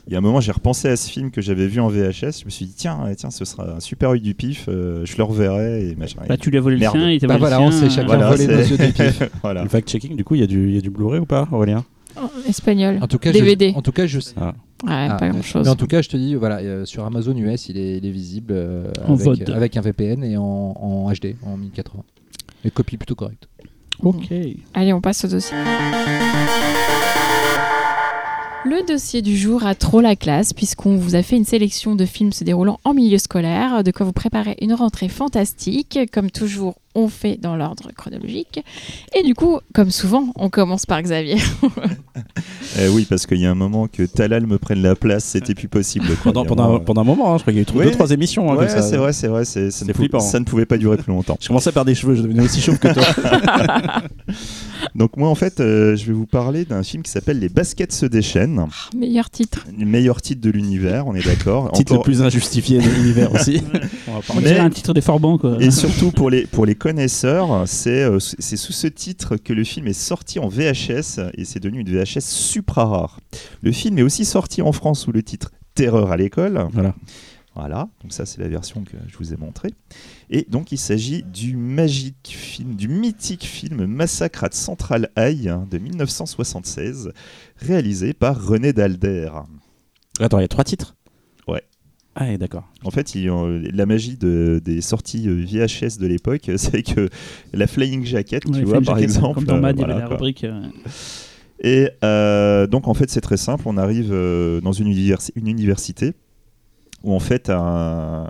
il y a un moment, j'ai repensé à ce film que j'avais vu en VHS. Je me suis dit, tiens, tiens, ce sera un super œil du pif, euh, je le reverrai et machin. Bah, tu lui as volé Merde. le sien, il t'a Bah volé voilà, le on sien. sait euh, chacun Voilà, voler nos yeux du pif. voilà. Le fact-checking, du coup, il y a du, il y a du Blu-ray ou pas, Aurélien Oh, Espagnol. En tout cas, DVD. Je, en tout cas, je sais. Ah. Ouais, Ah, pas grand chose. Mais en tout cas, je te dis, voilà, euh, sur Amazon US, il est, il est visible euh, En avec, un VPN et en, en HD, en 1080. Et copie plutôt correcte. Ok. Allez, on passe au dossier. Le dossier du jour a trop la classe puisqu'on vous a fait une sélection de films se déroulant en milieu scolaire, de quoi vous préparer une rentrée fantastique. Comme toujours, on fait dans l'ordre chronologique. Et du coup, comme souvent, on commence par Xavier. Eh oui, parce qu'il y a un moment que Talal me prenne la place, c'était plus possible. quoi. Pendant, pendant, un moment- pendant un moment, hein, je crois qu'il y a eu Ouais. deux, trois émissions. hein, Ouais, c'est vrai, c'est vrai. c'est- Ça, C'est ne flippant. ça ne pouvait pas durer plus longtemps. Je commençais par des cheveux, je devenais aussi chauve que toi. Donc moi, en fait, euh, je vais vous parler d'un film qui s'appelle Les baskets se déchaînent. Meilleur titre. Le meilleur titre de l'univers, on est d'accord. Titre le plus injustifié de l'univers aussi. On va Mais- un titre des Forbans quoi. Et surtout pour les, pour les connaisseurs, c'est euh, c'est sous ce titre que le film est sorti en VHS et c'est devenu une VHS supra rare. Le film est aussi sorti en France sous le titre Terreur à l'école. Voilà. Voilà, donc ça c'est la version que je vous ai montrée. Et donc il s'agit du magique film, du mythique film Massacre à Central High hein, de 1976, réalisé par René Dalder. Attends, il y a trois titres? Ah, d'accord. En fait, ont- la magie de- des sorties euh, VHS de l'époque, c'est que la Flying Jacket, Ouais, tu vois, par Jacket, exemple. Comme dans euh, Mad, il y voilà, avait la quoi. rubrique. euh, Et euh, donc en fait c'est très simple, on arrive euh, dans une, univers- une université où en fait un,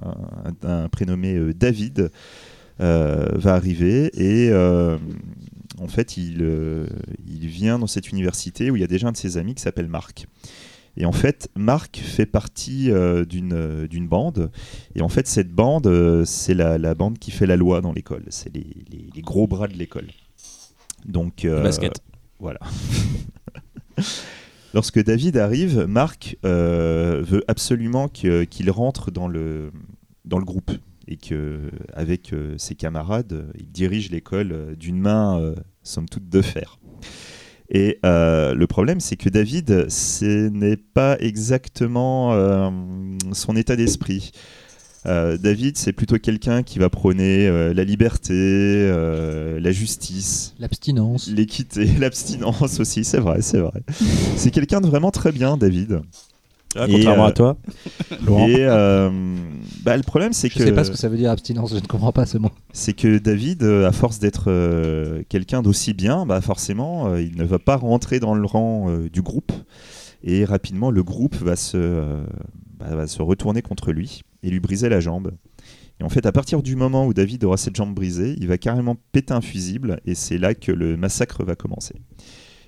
un prénommé euh, David euh, va arriver et euh, en fait il, euh, il vient dans cette université où il y a déjà un de ses amis qui s'appelle Marc. Et en fait, Marc fait partie euh, d'une euh, d'une bande. Et en fait, cette bande, euh, c'est la, la bande qui fait la loi dans l'école. C'est les, les- les gros bras de l'école. Donc, euh, basket. voilà. Lorsque David arrive, Marc veut absolument que- qu'il rentre dans le, dans le groupe et que avec ses camarades, il dirige l'école d'une main, somme toute, de fer. Et euh, le problème, c'est que David, ce n'est pas exactement euh, son état d'esprit. Euh, David, c'est plutôt quelqu'un qui va prôner euh, la liberté, euh, la justice, L'abstinence. l'équité, l'abstinence aussi, c'est vrai, c'est vrai. c'est quelqu'un de vraiment très bien, David. Ah, contrairement euh, à toi, Laurent. Et euh, bah, le problème, c'est Je que sais pas ce que ça veut dire abstinence, je ne comprends pas ce mot. c'est que David, euh, à force d'être euh, quelqu'un d'aussi bien, bah forcément, euh, il ne va pas rentrer dans le rang euh, du groupe. Et rapidement, le groupe va se, euh, bah, va se retourner contre lui et lui briser la jambe. Et en fait, à partir du moment où David aura cette jambe brisée, il va carrément péter un fusible et c'est là que le massacre va commencer.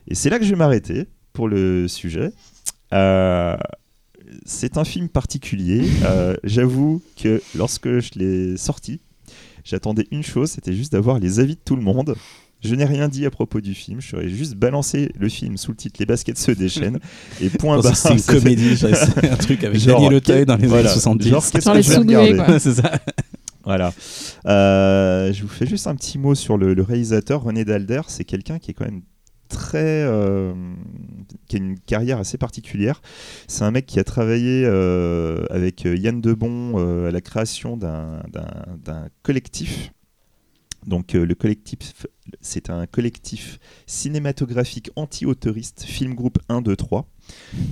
Et c'est là que je vais m'arrêter pour le sujet. Euh, c'est un film particulier. Euh, J'avoue que lorsque je l'ai sorti, j'attendais une chose, c'était juste d'avoir les avis de tout le monde. Je n'ai rien dit à propos du film, je serais juste balancé le film sous le titre Les baskets se déchaînent et point barre. C'était une comédie, c'est un truc avec Genre, Daniel Auteuil dans les voilà, années 70. genre, qu'est-ce que les je vais quoi. C'est ça. Voilà. Euh, je vous fais juste un petit mot sur le, le réalisateur René Dalder. C'est quelqu'un qui est quand même très. euh, qui a une carrière assez particulière. C'est un mec qui a travaillé euh, avec Yann Debon euh, à la création d'un- collectif. Donc le collectif, c'est un collectif cinématographique anti-autoriste, Film Group 1, 2, 3.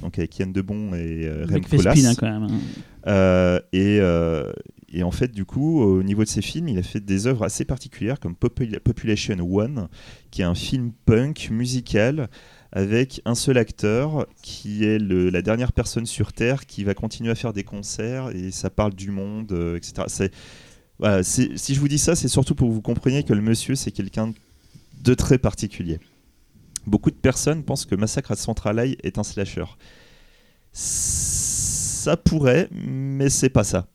Donc avec Yann Debon et euh, Rem hein, quand même. hein. Euh, et, euh, et en fait, du coup, au niveau de ses films, il a fait des œuvres assez particulières comme Popul- Population One, qui est un film punk musical avec un seul acteur qui est la dernière personne sur Terre qui va continuer à faire des concerts et ça parle du monde, euh, etc. Si je vous dis ça, c'est surtout pour que vous compreniez que le monsieur, c'est quelqu'un de très particulier. Beaucoup de personnes pensent que Massacre à Central Eye est un slasher. Ça pourrait, mais c'est pas ça.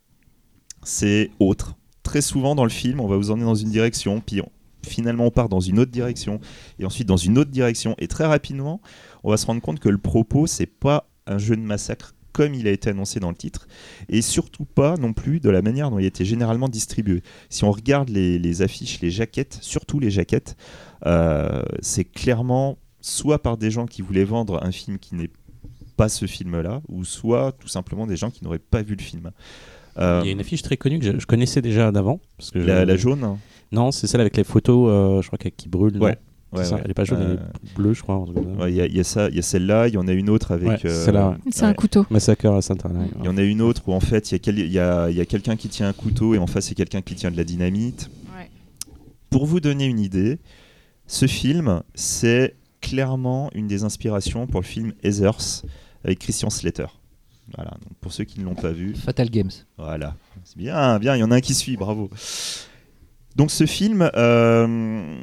C'est autre. Très souvent dans le film, on va vous emmener dans une direction, puis finalement on part dans une autre direction, et ensuite dans une autre direction, et très rapidement, on va se rendre compte que le propos, c'est pas un jeu de massacre comme il a été annoncé dans le titre, et surtout pas non plus de la manière dont il était généralement distribué. Si on regarde les, les affiches, les jaquettes, surtout les jaquettes, euh, c'est clairement soit par des gens qui voulaient vendre un film qui n'est pas ce film-là, ou soit tout simplement des gens qui n'auraient pas vu le film. Euh, Il y a une affiche très connue que je, je connaissais déjà d'avant. parce que je- la, jaune hein. Non, c'est celle avec les photos, euh, je crois, qui- qui brûlent. Ouais, C'est ouais, ça, ouais. Elle est pas jaune, elle Euh, est bleue, je crois. Ouais, Il y, a- il y a ça, il y a celle-là, il y en a une autre avec. Ouais, euh, celle-là, ouais. C'est un couteau. Massacre à Saint-Arnaud. Il y en a une autre où en fait il y a, quel- il y a- il y a quelqu'un qui tient un couteau et en face c'est quelqu'un qui tient de la dynamite. Ouais. Pour vous donner une idée, ce film c'est clairement une des inspirations pour le film Heathers avec Christian Slater. Voilà, donc pour ceux qui ne l'ont pas vu, Fatal Games. Voilà, c'est bien, bien, il y en a un qui suit, bravo. Donc ce film, euh,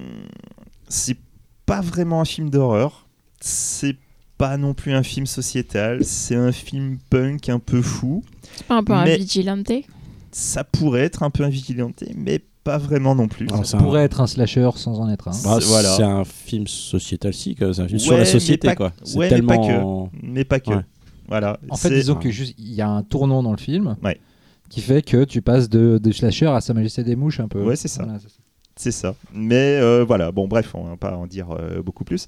c'est pas vraiment un film d'horreur, c'est pas non plus un film sociétal, c'est un film punk un peu fou. C'est pas un peu un vigilante? Ça pourrait être un peu un vigilanté, mais pas vraiment non plus. Ah, Ça un- pourrait être un slasher sans en être un. Bah, Voilà. C'est un film sociétal, si, c'est un film sur la société, pas- quoi. Ouais, mais pas tellement. Mais pas que. Ouais. Voilà. En fait, disons que juste il y a un tournant dans le film Ouais. qui fait que tu passes de, de slasher à Sa Majesté des Mouches un peu. Ouais, c'est ça. Voilà, c'est ça. Mais euh, voilà, bon, bref, on va pas en dire euh, beaucoup plus.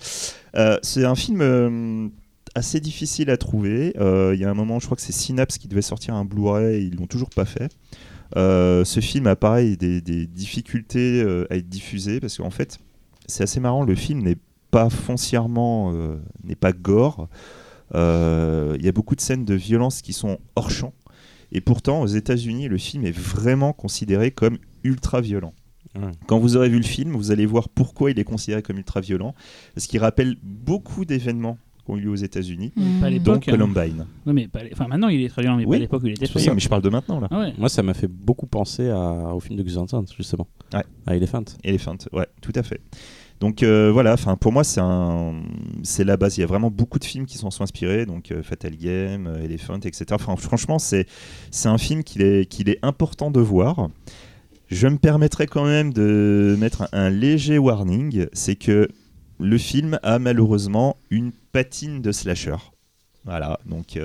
Euh, c'est un film euh, assez difficile à trouver. Euh, Il y a un moment, je crois que c'est Synapse qui devait sortir un Blu-ray, et ils l'ont toujours pas fait. Euh, ce film a pareil des, des difficultés euh, à être diffusé parce qu'en fait, c'est assez marrant. Le film n'est pas foncièrement, euh, n'est pas gore. Euh, Il y a beaucoup de scènes de violence qui sont hors champ. Et pourtant, aux États-Unis, le film est vraiment considéré comme ultra violent. Quand vous aurez vu le film, vous allez voir pourquoi il est considéré comme ultra violent. Parce qu'il rappelle beaucoup d'événements qui ont eu lieu aux États-Unis, Mm. Dont L'époque, hein. Columbine. Non, mais pas les- enfin, maintenant il est très violent, mais pas à l'époque où il était C'est ça, mais je parle de maintenant là. Ah ouais. Moi, ça m'a fait beaucoup penser à- au film de Gus Van Sant, justement. Ouais. À Elephant. Elephant, ouais, tout à fait. Donc euh, voilà, pour moi c'est la base. Il y a vraiment beaucoup de films qui s'en sont inspirés, donc euh, Fatal Game, euh, Elephant, etc. Franchement c'est un film qu'il est important de voir. Je me permettrai quand même de mettre un, un léger warning, c'est que le film a malheureusement une patine de slasher. Voilà, donc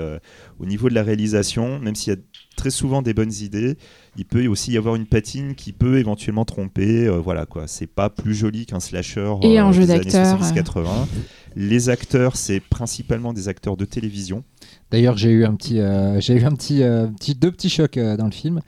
au niveau de la réalisation, même s'il y a très souvent des bonnes idées, il peut aussi y avoir une patine qui peut éventuellement tromper. euh, voilà quoi, c'est pas plus joli qu'un slasher Et un jeu des années 70-80. Les acteurs, c'est principalement des acteurs de télévision. D'ailleurs, j'ai eu un petit, euh, j'ai eu un petit, euh, petit, deux petits chocs euh, dans le film.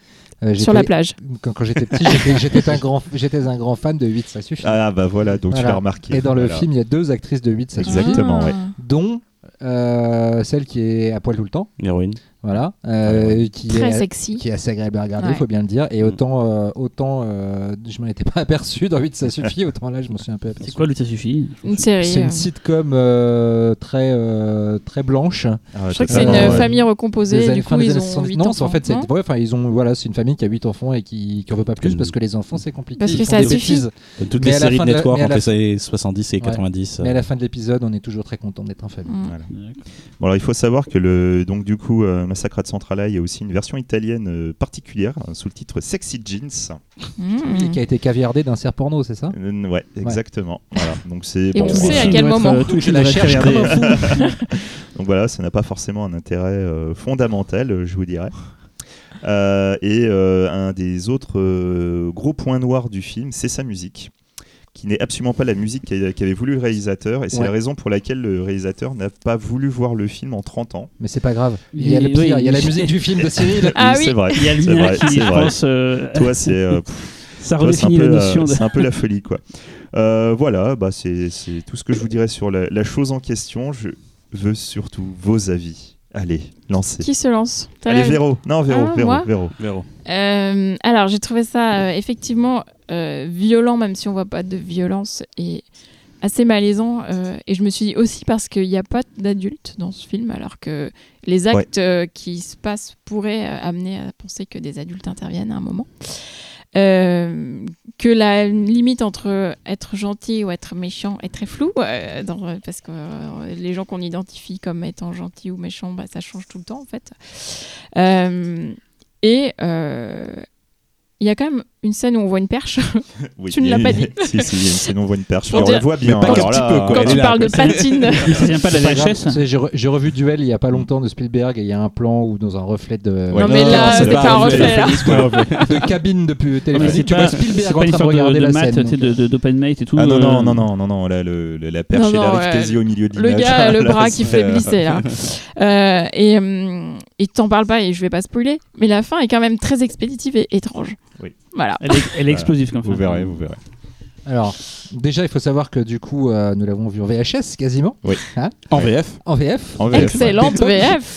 Euh, Sur la j'étais- plage. Quand, quand j'étais petit, j'étais- un grand, j'étais un grand fan de 8, ça suffit. Ah bah voilà, donc tu l'as remarqué. Et dans le film, il y a deux actrices de 8, ça suffit. Exactement, ouais. Ah. Dont euh, celle qui est à poil tout le temps, L'héroïne. Voilà, euh, qui Très est sexy. qui est assez agréable à regarder, il Ouais. faut bien le dire. Et Mm. autant, euh, autant euh, je m'en étais pas aperçu dans 8, ça suffit, autant là, je m'en suis un peu aperçu. C'est quoi le ça suffit? Une série. C'est euh. une sitcom euh, très, euh, très blanche. Ah, Je crois que c'est une ouais. famille Des recomposée. années- Du coup, des ils années ont 70. 8 Non, enfants. c'est- en fait, c'est enfin, ils ont, voilà, c'est une famille qui a 8 enfants et qui n'en veut pas plus Comme- parce que les enfants, c'est compliqué. Parce que ça des suffit. Comme toutes Mais les séries de network entre les années 70 et 90. Mais à euh, la fin de l'épisode, on est toujours très content d'être en famille. Mm. Voilà. Bon, alors il faut savoir que le donc du coup euh, Massacre à Centrala, il y a aussi une version italienne euh, particulière euh, sous le titre Sexy Jeans. Mm. Et qui a été caviardé d'un cerf porno, c'est ça? Euh, ouais, exactement. Voilà. Donc c'est Et bon, on sait voilà. à quel moment. Tout Je la cherche comme un fou. Donc voilà, ça n'a pas forcément un intérêt euh, fondamental, euh, je vous dirais. Euh, et euh, un des autres euh, gros points noirs du film, c'est sa musique, qui n'est absolument pas la musique qu'a- qu'avait voulu le réalisateur, et c'est Ouais. la raison pour laquelle le réalisateur n'a pas voulu voir le film en 30 ans. Mais c'est pas grave. Il y a, le oui, pire, il y a la musique du film de Cyril. Ah oui. c'est vrai. Il y a vrai, qui, pense, euh, Toi, c'est euh, ça redéfinit la euh, notion de. c'est un peu la folie, quoi. Euh, voilà, bah, c'est c'est tout ce que je vous dirais sur la, la chose en question. Je veux surtout vos avis. Allez, lancez. Qui se lance Allez, Véro. Non, Véro, Ah, Véro, moi Véro. Véro. Euh, alors, j'ai trouvé ça euh, effectivement violent, même si on voit pas de violence, et assez malaisant. euh, et je me suis dit aussi parce qu'il n'y a pas d'adultes dans ce film, alors que les actes euh, qui se passent pourraient euh, amener à penser que des adultes interviennent à un moment. Euh, que la limite entre être gentil ou être méchant est très floue, euh, dans- parce que euh, les gens qu'on identifie comme étant gentils ou méchants, bah, ça change tout le temps en fait. Euh, et euh, il y a quand même une scène où on voit une perche. Oui, Tu ne l'as pas dit. si, si, il y a une scène où on voit une perche. Mais on la voit bien. Mais pas alors qu'un là, petit peu, quoi. euh, Quand tu là, parles de patine. Il ne vient pas de la. VHS. J'ai re- j'ai revu Duel il y a pas longtemps de Spielberg et il y a un plan où dans un reflet de, Non, mais là, c'est pas un reflet, là. de cabine de téléphonique. c'est Tu vois Spielberg c'est en train de regarder de la scène. tu sais, de, de, d'open mate et tout. Ah non, non, euh, non, non, non, non, là, le- le- la perche, elle arrive ouais. quasi au milieu de Le l'image. gars, le bras qui euh, faiblissait là. Euh, et et t'en parles pas et je vais pas spoiler, mais la fin est quand même très expéditive et étrange. Oui. Voilà. Elle est, elle est explosive comme Vous verrez, vous verrez. Alors, déjà, il faut savoir que du coup, euh, nous l'avons vu en VHS quasiment, En VF. en VF. En VF. Excellente VF. Alors,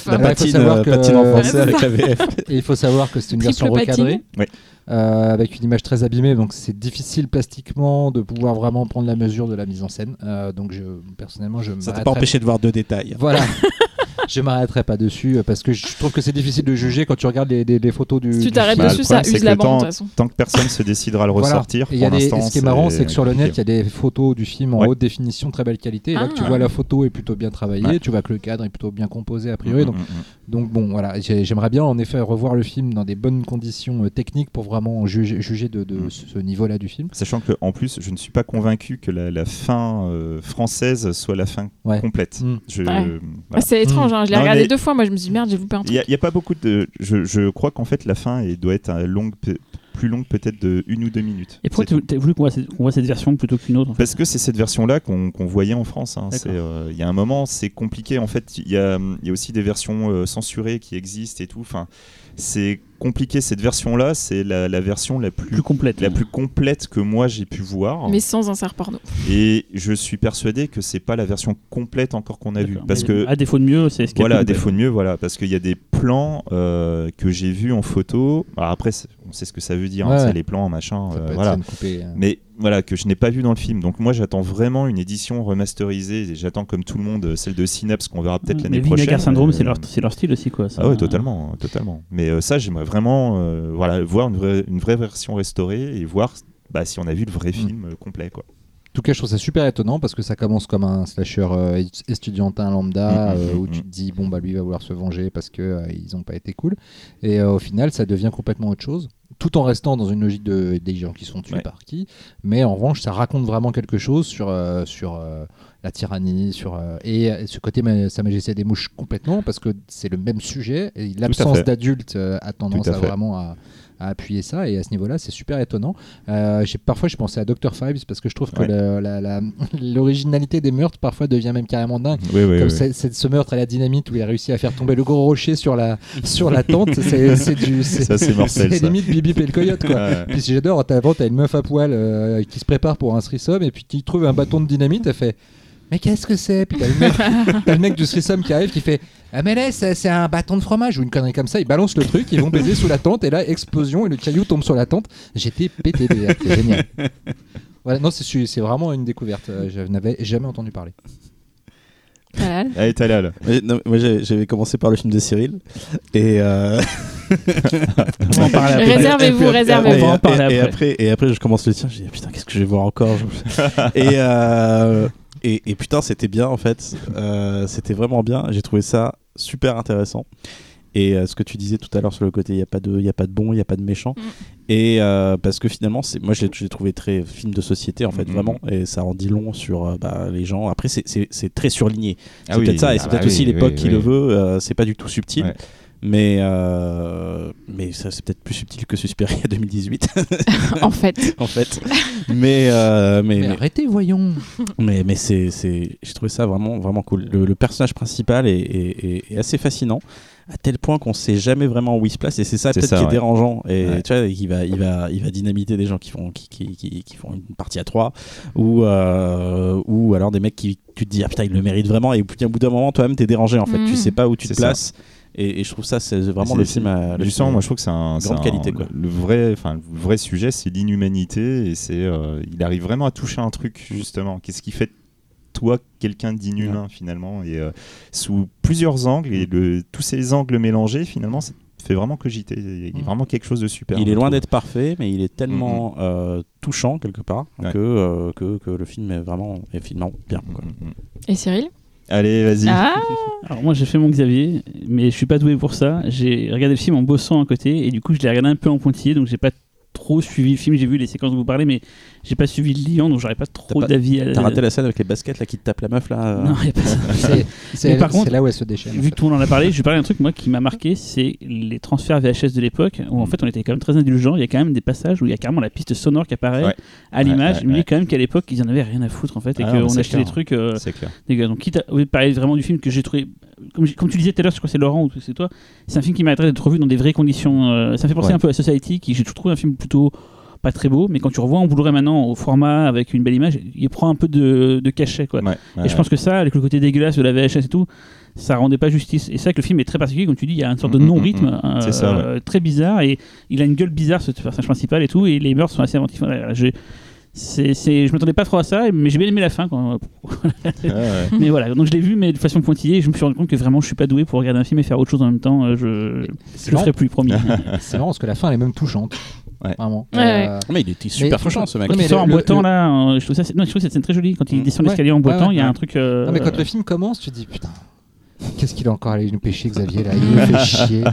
il La faut patine, savoir euh, que- patine en français avec la VF. Et il faut savoir que c'est une Triple version recadrée. Oui. euh, avec une image très abîmée, donc c'est difficile plastiquement de pouvoir vraiment prendre la mesure de la mise en scène. Euh, donc je, personnellement, je Ça t'a pas empêché de voir deux détails. Voilà. je m'arrêterai pas dessus euh, parce que je trouve que c'est difficile de juger quand tu regardes les, les- les photos du. Si tu t'arrêtes film. Bah, dessus, le ça use que la le bande. Tant que personne se décidera à le Voilà. ressortir, Et il y a pour des- l'instant, ce qui est marrant, c'est que sur le net, il y a des photos du film en Ouais. haute définition, très belle qualité. Et là, Ah. tu vois la photo est plutôt bien travaillée, Ouais. tu vois que le cadre est plutôt bien composé a priori. Mm, Donc, mm, mm. donc bon, voilà, J'ai- j'aimerais bien en effet revoir le film dans des bonnes conditions euh, techniques pour vraiment juger, juger de, de ce niveau-là du film. Sachant que en plus, je ne suis pas convaincu que la, la fin euh, française soit la fin Ouais. complète. Je, Ouais. voilà. Ah, c'est étrange, hein. je l'ai regardé deux fois, moi je me suis dit merde, j'ai loupé un Il truc. n'y a, il y a pas beaucoup de. Je, je crois qu'en fait, la fin elle doit être longue, plus longue peut-être de une ou deux minutes. Et pourquoi tu as voulu qu'on voit, cette- qu'on voit cette version plutôt qu'une autre en fait Parce que c'est cette version-là qu'on voyait en France. hein. Euh, Il y a un moment, c'est compliqué. En fait, il y a, il y a aussi des versions euh, censurées qui existent et tout. Enfin, c'est compliqué. Cette version-là, c'est la, la version la plus, Plus complète. la plus complète que moi j'ai pu voir. Mais sans insert porno. Et je suis persuadé que c'est pas la version complète encore qu'on a vue. Parce Mais que à défaut de mieux, c'est ce voilà, à défaut de mieux, voilà, parce qu'il y a des plans euh, que j'ai vus en photo. Alors après, on sait ce que ça veut dire, hein, c'est les plans, machin, Ça euh, voilà. coupée, euh. Mais voilà, que je n'ai pas vu dans le film. Donc moi, j'attends vraiment une édition remasterisée. Et J'attends comme tout le monde euh, celle de Synapse qu'on verra peut-être l'année Vinegar prochaine. Syndrome, Euh, c'est leur, c'est leur style aussi, quoi. ça. Ah ouais, totalement, totalement. Mais euh, ça, j'aimerais vraiment euh, voilà, voir une vraie, une vraie version restaurée et voir bah, si on a vu le vrai film euh, complet. Quoi. En tout cas, je trouve ça super étonnant parce que ça commence comme un slasher euh, estudiantin lambda Mhm, euh, où tu te dis bon bah lui va vouloir se venger parce que euh, ils ont pas été cool et euh, au final ça devient complètement autre chose tout en restant dans une logique de des gens qui sont tués Ouais. par qui mais en revanche ça raconte vraiment quelque chose sur euh, sur euh, la tyrannie sur euh, et ce côté ma- sa majesté des mouches complètement parce que c'est le même sujet et l'absence fait. d'adulte euh, a tendance à à, vraiment à à appuyer ça et à ce niveau-là c'est super étonnant euh, j'ai- parfois, je pensais à Dr. Fives parce que je trouve que Ouais. l'originalité des meurtres parfois devient même carrément dingue. Oui, oui, Comme oui. ce meurtre à la dynamite où il a réussi à faire tomber le gros rocher sur la, sur la tente, c'est du. Ça, c'est mortel, C'est limite Bibi et le coyote quoi. Ouais. Puis si j'adore, t'as une meuf à poil euh, qui se prépare pour un threesome et puis qui trouve un bâton de dynamite, elle fait. Mais qu'est-ce que c'est Puis t'as le, mec, t'as le mec du threesome qui arrive qui fait Ah, mais là, c'est c'est un bâton de fromage ou une connerie comme ça. Ils balancent le truc, ils vont baiser sous la tente et là, explosion et le caillou tombe sur la tente. J'étais pété c'est génial. Voilà, non, c'est vraiment une découverte. euh, Je n'avais jamais entendu parler. Voilà. Allez, t'as là. là. Mais non, moi j'avais j'avais commencé par le film de Cyril et euh, On va en parler après. Réservez-vous, et réservez-vous. On va en parler et- et après. après et après je commence le tien je dis putain qu'est-ce que je vais voir encore et, euh, et et putain c'était bien en fait Euh, c'était vraiment bien j'ai trouvé ça super intéressant et euh, ce que tu disais tout à l'heure sur le côté il y a pas de il y a pas de bon il y a pas de méchant Mm. et euh, parce que finalement c'est moi j'ai j'ai trouvé très film de société en fait Mhm. vraiment et ça en dit long sur euh, bah, les gens après c'est- c'est c'est très surligné Ah c'est oui, peut-être ça et ah c'est bah peut-être aussi oui, l'époque oui, qui oui. le veut euh, c'est pas du tout subtil Ouais. Mais euh, mais ça c'est peut-être plus subtil que Suspiria 2018 en fait. en fait. Mais euh, mais, Mais mais arrêtez, voyons. Mais, mais c'est c'est j'ai trouvé ça vraiment vraiment cool. Le, le personnage principal est, est- est- est assez fascinant à tel point qu'on sait jamais vraiment où il se place et c'est ça C'est peut-être ça, qui est dérangeant. Et Ouais. tu vois il va il va il va dynamiter des gens qui font qui, qui, qui, qui font une partie à trois ou euh, ou alors des mecs qui tu te dis ah putain il le mérite vraiment et puis au bout d'un moment toi-même t'es dérangé en fait. Tu sais pas où tu te ça. Et, et je trouve ça c'est vraiment le film à, le Justement, film- moi je trouve que c'est un, grande un- qualité, quoi. Le, vrai, enfin le vrai sujet, c'est l'inhumanité et c'est, euh, il arrive vraiment à toucher un truc justement. Qu'est-ce qui fait toi quelqu'un d'inhumain finalement? Et euh, sous plusieurs angles et le, tous ces angles mélangés finalement, ça fait vraiment cogiter. Il y a Mm. vraiment quelque chose de super. il est loin d'être parfait, mais il est tellement euh, touchant quelque part Ouais. que, euh, que, que le film est vraiment, est finalement bien. quoi. Mm, mm, mm. Et Cyril? Allez, vas-y. Ah Alors moi j'ai fait mon Xavier, mais je suis pas doué pour ça. J'ai regardé le film en bossant à côté et du coup je l'ai regardé un peu en pointillé, donc j'ai pas trop suivi le film. J'ai vu les séquences dont vous parlez, mais j'ai pas suivi le lion, donc j'aurais pas trop d'avis. à- T'as raté la scène avec les baskets là qui te tape la meuf là euh, Non, y a pas ça. C'est- Mais par contre, là où elle se déchaîne. en Vu fait. que tout le monde en a parlé, je vais parler d'un truc moi qui m'a marqué, c'est les transferts VHS de l'époque où en Mm. fait on était quand même très indulgent. Il y a quand même des passages où il y a carrément la piste sonore qui apparaît Ouais. à l'image. Ouais, je me dis ouais, quand même qu'à l'époque ils en avaient rien à foutre en fait et Ah mais qu'on achetait clair. des trucs. euh, C'est clair. des gars. Donc, quitte à parler vraiment du film que j'ai trouvé, comme, comme tu disais tout à l'heure, je crois que c'est Laurent ou c'est toi, c'est un film qui mériterait d'être revu dans des vraies conditions. euh, ça me fait penser Ouais. un peu à Society, qui j'ai toujours trouvé un film plutôt pas très beau, mais quand tu revois en Blu-ray maintenant au format avec une belle image, il prend un peu de, de cachet. Quoi. Ouais, et je pense que ça, avec le côté dégueulasse de la VHS et tout, ça rendait pas justice. Et c'est vrai que le film est très particulier, comme tu dis, il y a une sorte de Mm, mm, non-rythme mm, euh, ouais. euh, très bizarre et il a une gueule bizarre, ce personnage principal et tout, et les meurtres sont assez inventifs. Voilà, j'ai- c'est, c'est- je m'attendais pas trop à ça, mais j'ai bien aimé la fin. Quand, ouais. mais voilà, donc je l'ai vu, mais de façon pointillée, et je me suis rendu compte que vraiment je suis pas doué pour regarder un film et faire autre chose en même temps. euh, Je, je le ferai plus, promis. c'est marrant parce que la fin elle est même touchante. Ouais. Vraiment. Ouais, ouais. Euh, Mais il était super touchant ce mec. Quand il sort en boitant là, euh, je trouve ça, c'est- non, je trouve cette scène très jolie. Quand il Mm. descend l'escalier en boitant, il y a un truc. euh, Non, mais quand le film commence, tu te dis putain, qu'est-ce qu'il a encore allé nous pêcher, Xavier là? Il me fait chier.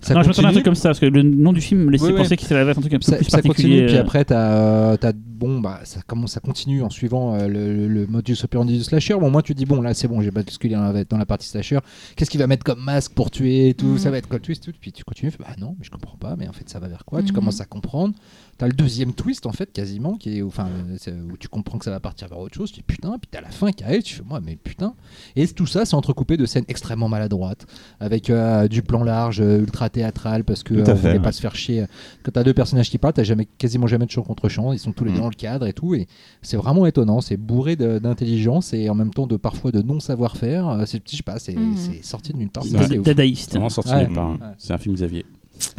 Ça non, je m'attendais à un truc comme ça, parce que le nom du film me laissait penser que ça allait être un truc un peu ça, plus ça particulier. continue, puis après, t'as euh, t'as bon, bah, ça commence, ça continue en suivant euh, le, le- modus operandi du slasher. Bon, moi, tu dis, bon, là, c'est bon, j'ai basculé dans la, dans la partie slasher. Qu'est-ce qu'il va mettre comme masque pour tuer et tout? Ça va être quoi le twist tout Puis tu continues, bah non, mais je comprends pas, mais en fait, ça va vers quoi? Tu Mhm. commences à comprendre. T'as le deuxième twist, en fait, quasiment, qui est, enfin, euh, où tu comprends que ça va partir vers autre chose. Tu dis, putain, puis t'as la fin qui arrive, tu fais, moi, mais putain. Et tout ça, c'est entrecoupé de scènes extrêmement maladroites, avec euh, du plan large, ultra théâtral, parce que fait, voulait ouais. pas se faire chier. Quand t'as deux personnages qui parlent, t'as jamais, quasiment jamais de champ contre champ. Ils sont tous les deux Mm. Dans le cadre et tout. Et c'est vraiment étonnant. C'est bourré d'intelligence et en même temps de parfois de non savoir-faire. Euh, C'est, je sais pas, c'est, Mhm. sorti de nulle part. C'est. Dadaïste. C'est vraiment sorti Ouais. nulle part, hein. Ouais. C'est un film Xavier.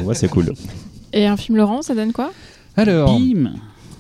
Ouais, c'est cool. Et un film Laurent, ça donne quoi? Alors, Bim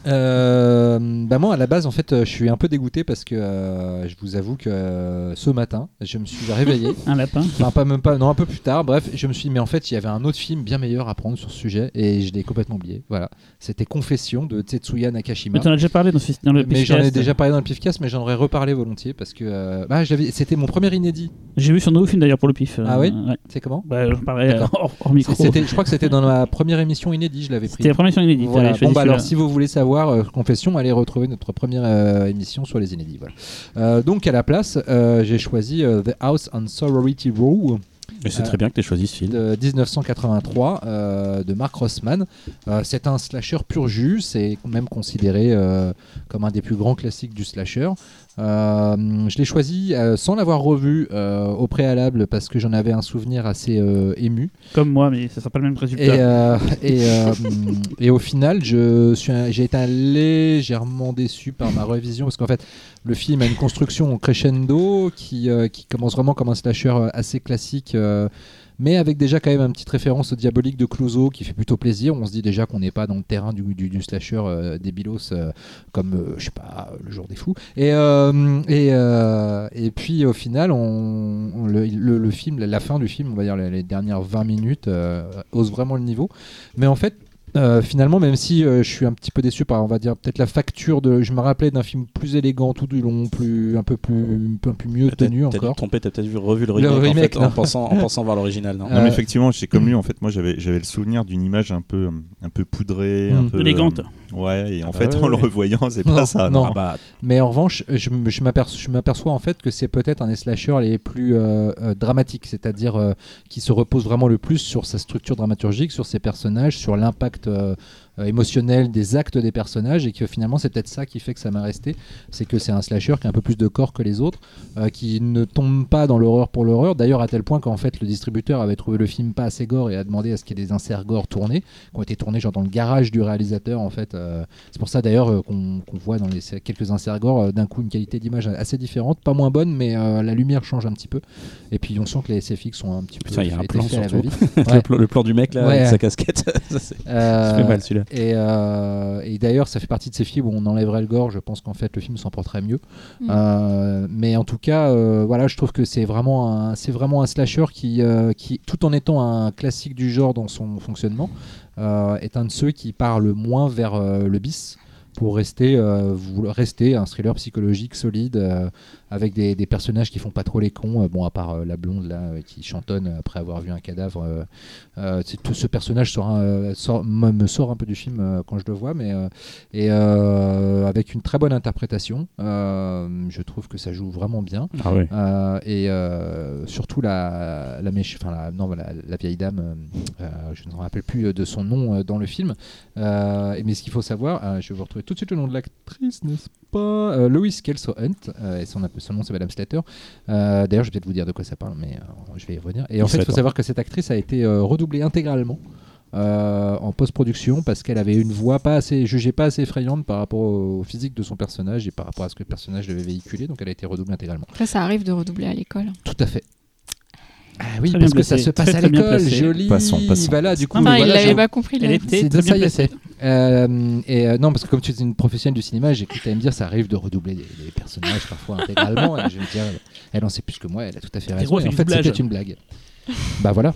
euh, bah moi à la base en fait, euh, je suis un peu dégoûté parce que euh, je vous avoue que euh, ce matin, je me suis réveillé. Un lapin. Enfin, pas même pas, non, un peu plus tard. Bref, je me suis dit, mais en fait, il y avait un autre film bien meilleur à prendre sur ce sujet et je l'ai complètement oublié. Voilà. C'était Confession de Tetsuya Nakashima. Mais t'en as déjà parlé dans, ce- dans le Mais j'en ai déjà parlé dans le Pifcast, mais j'en aurais reparlé volontiers parce que bah, je c'était mon premier inédit. J'ai vu son nouveau film d'ailleurs pour le pif. Ah oui ouais. C'est comment Bah, j'en parlais hors, hors micro. Je crois que c'était dans ma première émission inédit, je l'avais pris. C'était la première émission inédite. Voilà. Bon, bah alors, si vous voulez savoir euh, Confession, allez retrouver notre première euh, émission sur les inédits. Voilà. Euh, donc, à la place, j'ai choisi The House on Sorority Row. Et c'est très bien que tu aies choisi ce film. de 1983 euh, de Mark Rossman. Euh, c'est un slasher pur jus, c'est même considéré euh, comme un des plus grands classiques du slasher. Euh, je l'ai choisi euh, sans l'avoir revu euh, au préalable parce que j'en avais un souvenir assez ému. Comme moi, mais ça sera pas le même résultat. Et, et, et au final, je suis un- j'ai été légèrement déçu par ma révision parce qu'en fait, le film a une construction en crescendo qui, qui commence vraiment comme un slasher assez classique. Mais avec déjà quand même une petite référence au diabolique de Clouseau qui fait plutôt plaisir. On se dit déjà qu'on n'est pas dans le terrain du, du, slasher euh, débilos euh, comme, euh, je sais pas, le jour des fous. Et, euh, et, et puis au final, on, le, le- film, la fin du film, on va dire les, les dernières 20 minutes, hausse vraiment le niveau. Mais en fait, euh, finalement, même si euh, je suis un petit peu déçu par, on va dire, peut-être la facture de. Je me rappelais d'un film plus élégant tout du long, plus, un peu plus, un peu mieux Peut-être- tenu T'as encore. tromper, t'as peut-être vu- revu le Le remake, en, remake, fait, en, pensant, en pensant voir l'original, non Euh, Non, mais effectivement, c'est comme lui. En fait, moi, j'avais j'avais le souvenir d'une image un peu, un peu poudrée, un Mm. peu Élégante. euh, ouais, et en Ah bah fait, ouais, en le revoyant, c'est Non, pas ça. non. Ah bah, Mais en revanche, je, je m'aperçois, je m'aperçois en fait que c'est peut-être un des slashers les plus euh, euh, dramatiques, c'est-à-dire euh, qui se repose vraiment le plus sur sa structure dramaturgique, sur ses personnages, sur l'impact euh, euh, émotionnel des actes des personnages, et que finalement c'est peut-être ça qui fait que ça m'a resté, c'est que c'est un slasher qui a un peu plus de corps que les autres, euh, qui ne tombe pas dans l'horreur pour l'horreur, d'ailleurs à tel point qu'en fait le distributeur avait trouvé le film pas assez gore et a demandé à ce qu'il y ait des inserts gore tournés, qui ont été tournés genre dans le garage du réalisateur en fait. euh, c'est pour ça d'ailleurs euh, qu'on voit dans les quelques inserts gore euh, d'un coup une qualité d'image assez différente, pas moins bonne, mais euh, la lumière change un petit peu. Et puis on sent que les SFX sont un petit peu Putain, il y a un plan surtout. le, plan, le plan du mec là, Ouais. avec sa casquette, ça, c'est- Euh, fait mal celui-là. Et, euh, et d'ailleurs, ça fait partie de ces films où on enlèverait le gore. Je pense qu'en fait, le film s'en porterait mieux. Mm. Euh, mais en tout cas, euh, voilà, je trouve que c'est vraiment un, c'est vraiment un slasher qui, qui, tout en étant un classique du genre dans son fonctionnement, est un de ceux qui part le moins vers le bis pour rester, vous- rester un thriller psychologique solide avec des, des personnages qui font pas trop les cons. euh, bon, à part euh, la blonde là euh, qui chantonne après avoir vu un cadavre. tout ce personnage sort, un- sort- me, sort un peu du film quand je le vois, mais et avec une très bonne interprétation. Je trouve que ça joue vraiment bien. Ah et surtout la, la, non, la, la vieille dame, je ne me rappelle plus de son nom dans le film. Mais ce qu'il faut savoir, je vais vous retrouver tout de suite le nom de l'actrice, n'est-ce pas Lois Kelso Hunt, et son, son nom c'est Madame Slater. Euh, D'ailleurs, je vais peut-être vous dire de quoi ça parle, mais euh, je vais y revenir. Et en Il fait, il faut temps. savoir que cette actrice a été euh, redoublée intégralement. euh, en post-production parce qu'elle avait une voix pas assez jugée pas assez effrayante par rapport au physique de son personnage et par rapport à ce que le personnage devait véhiculer donc elle a été redoublée intégralement Après, ça arrive de redoubler à l'école. tout à fait. Ah oui, Très parce que ça se passe très, à l'école, joli. Passons, passons. Voilà, du coup, Enfin, il voilà, l'avait pas compris. Elle était très bien placée. Euh, et euh, non, parce que comme tu es une professionnelle du cinéma, j'ai cru me dire ça arrive de redoubler des, des personnages parfois intégralement. et je vais me dire, elle en sait plus que moi, elle a tout à fait raison. Et en fait, c'était une blague. bah voilà.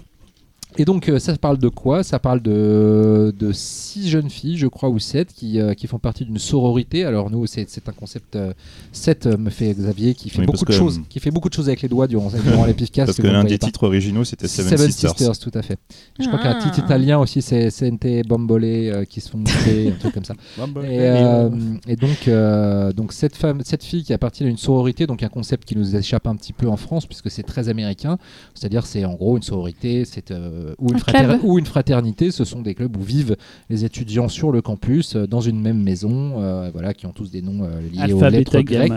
Et donc, euh, ça parle de quoi? Ça parle de, de six jeunes filles, je crois, ou sept, qui, euh, qui font partie d'une sororité. Alors, nous, c'est un concept. euh, sept euh, me fait Xavier, qui fait, Oui, beaucoup de choses, euh, qui fait beaucoup de choses avec les doigts durant, durant les. Parce que l'un des pas. titres originaux, c'était Seven, Sisters. tout à fait. Je crois qu'un Ah. titre italien aussi, c'est Sente Bombole euh, qui se font tuer, un truc comme ça. Et, euh, et donc, euh, donc cette femme, cette fille qui appartient à une sororité, donc un concept qui nous échappe un petit peu en France puisque c'est très américain. C'est-à-dire, c'est en gros une sororité, c'est euh, ou, une Un frater- club. ou une fraternité. Ce sont des clubs où vivent les étudiants sur le campus euh, dans une même maison, euh, voilà, qui ont tous des noms euh, liés aux lettres grecques.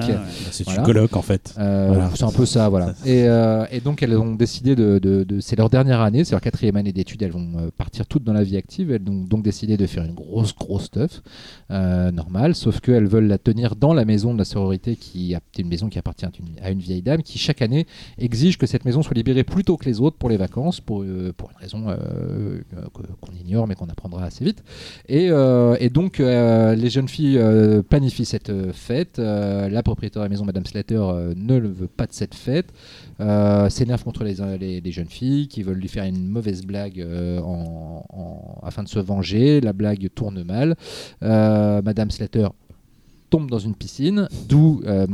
C'est Voilà. une coloc en fait. Euh, Voilà. C'est un peu ça, voilà. Et, euh, et donc elles ont décidé de, de- de- c'est leur dernière année, c'est leur quatrième année d'études, elles vont euh, partir toutes dans la vie active, elles ont donc décidé de faire une grosse grosse stuff euh, normale, sauf qu'elles veulent la tenir dans la maison de la sororité qui a une maison qui appartient à une, à une vieille dame qui chaque année exige que cette maison soit libérée plus tôt que les autres pour les vacances, pour, euh, pour raison euh, qu'on ignore mais qu'on apprendra assez vite. Et, euh, et donc, euh, les jeunes filles planifient cette fête. La propriétaire de la maison, Madame Slater, ne le veut pas de cette fête. S'énerve contre les, les- jeunes filles qui veulent lui faire une mauvaise blague en- afin de se venger. La blague tourne mal. Madame Slater tombe dans une piscine, d'où euh,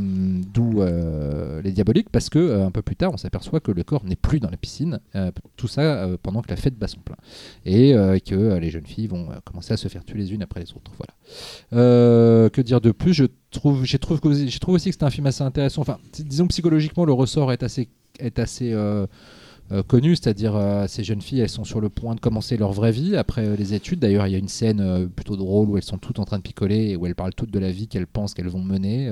euh, les diaboliques, parce que euh, un peu plus tard, on s'aperçoit que le corps n'est plus dans la piscine. Euh, tout ça pendant que la fête bat son plein et que les jeunes filles vont commencer à se faire tuer les unes après les autres. Voilà. Que dire de plus? Je trouve, j'ai trouve, trouvé aussi que c'était un film assez intéressant. Enfin, disons que psychologiquement, le ressort est assez, est assez euh, c'est-à-dire euh, ces jeunes filles, elles sont sur le point de commencer leur vraie vie après euh, les études. D'ailleurs, il y a une scène euh, plutôt drôle où elles sont toutes en train de picoler et où elles parlent toutes de la vie qu'elles pensent qu'elles vont mener.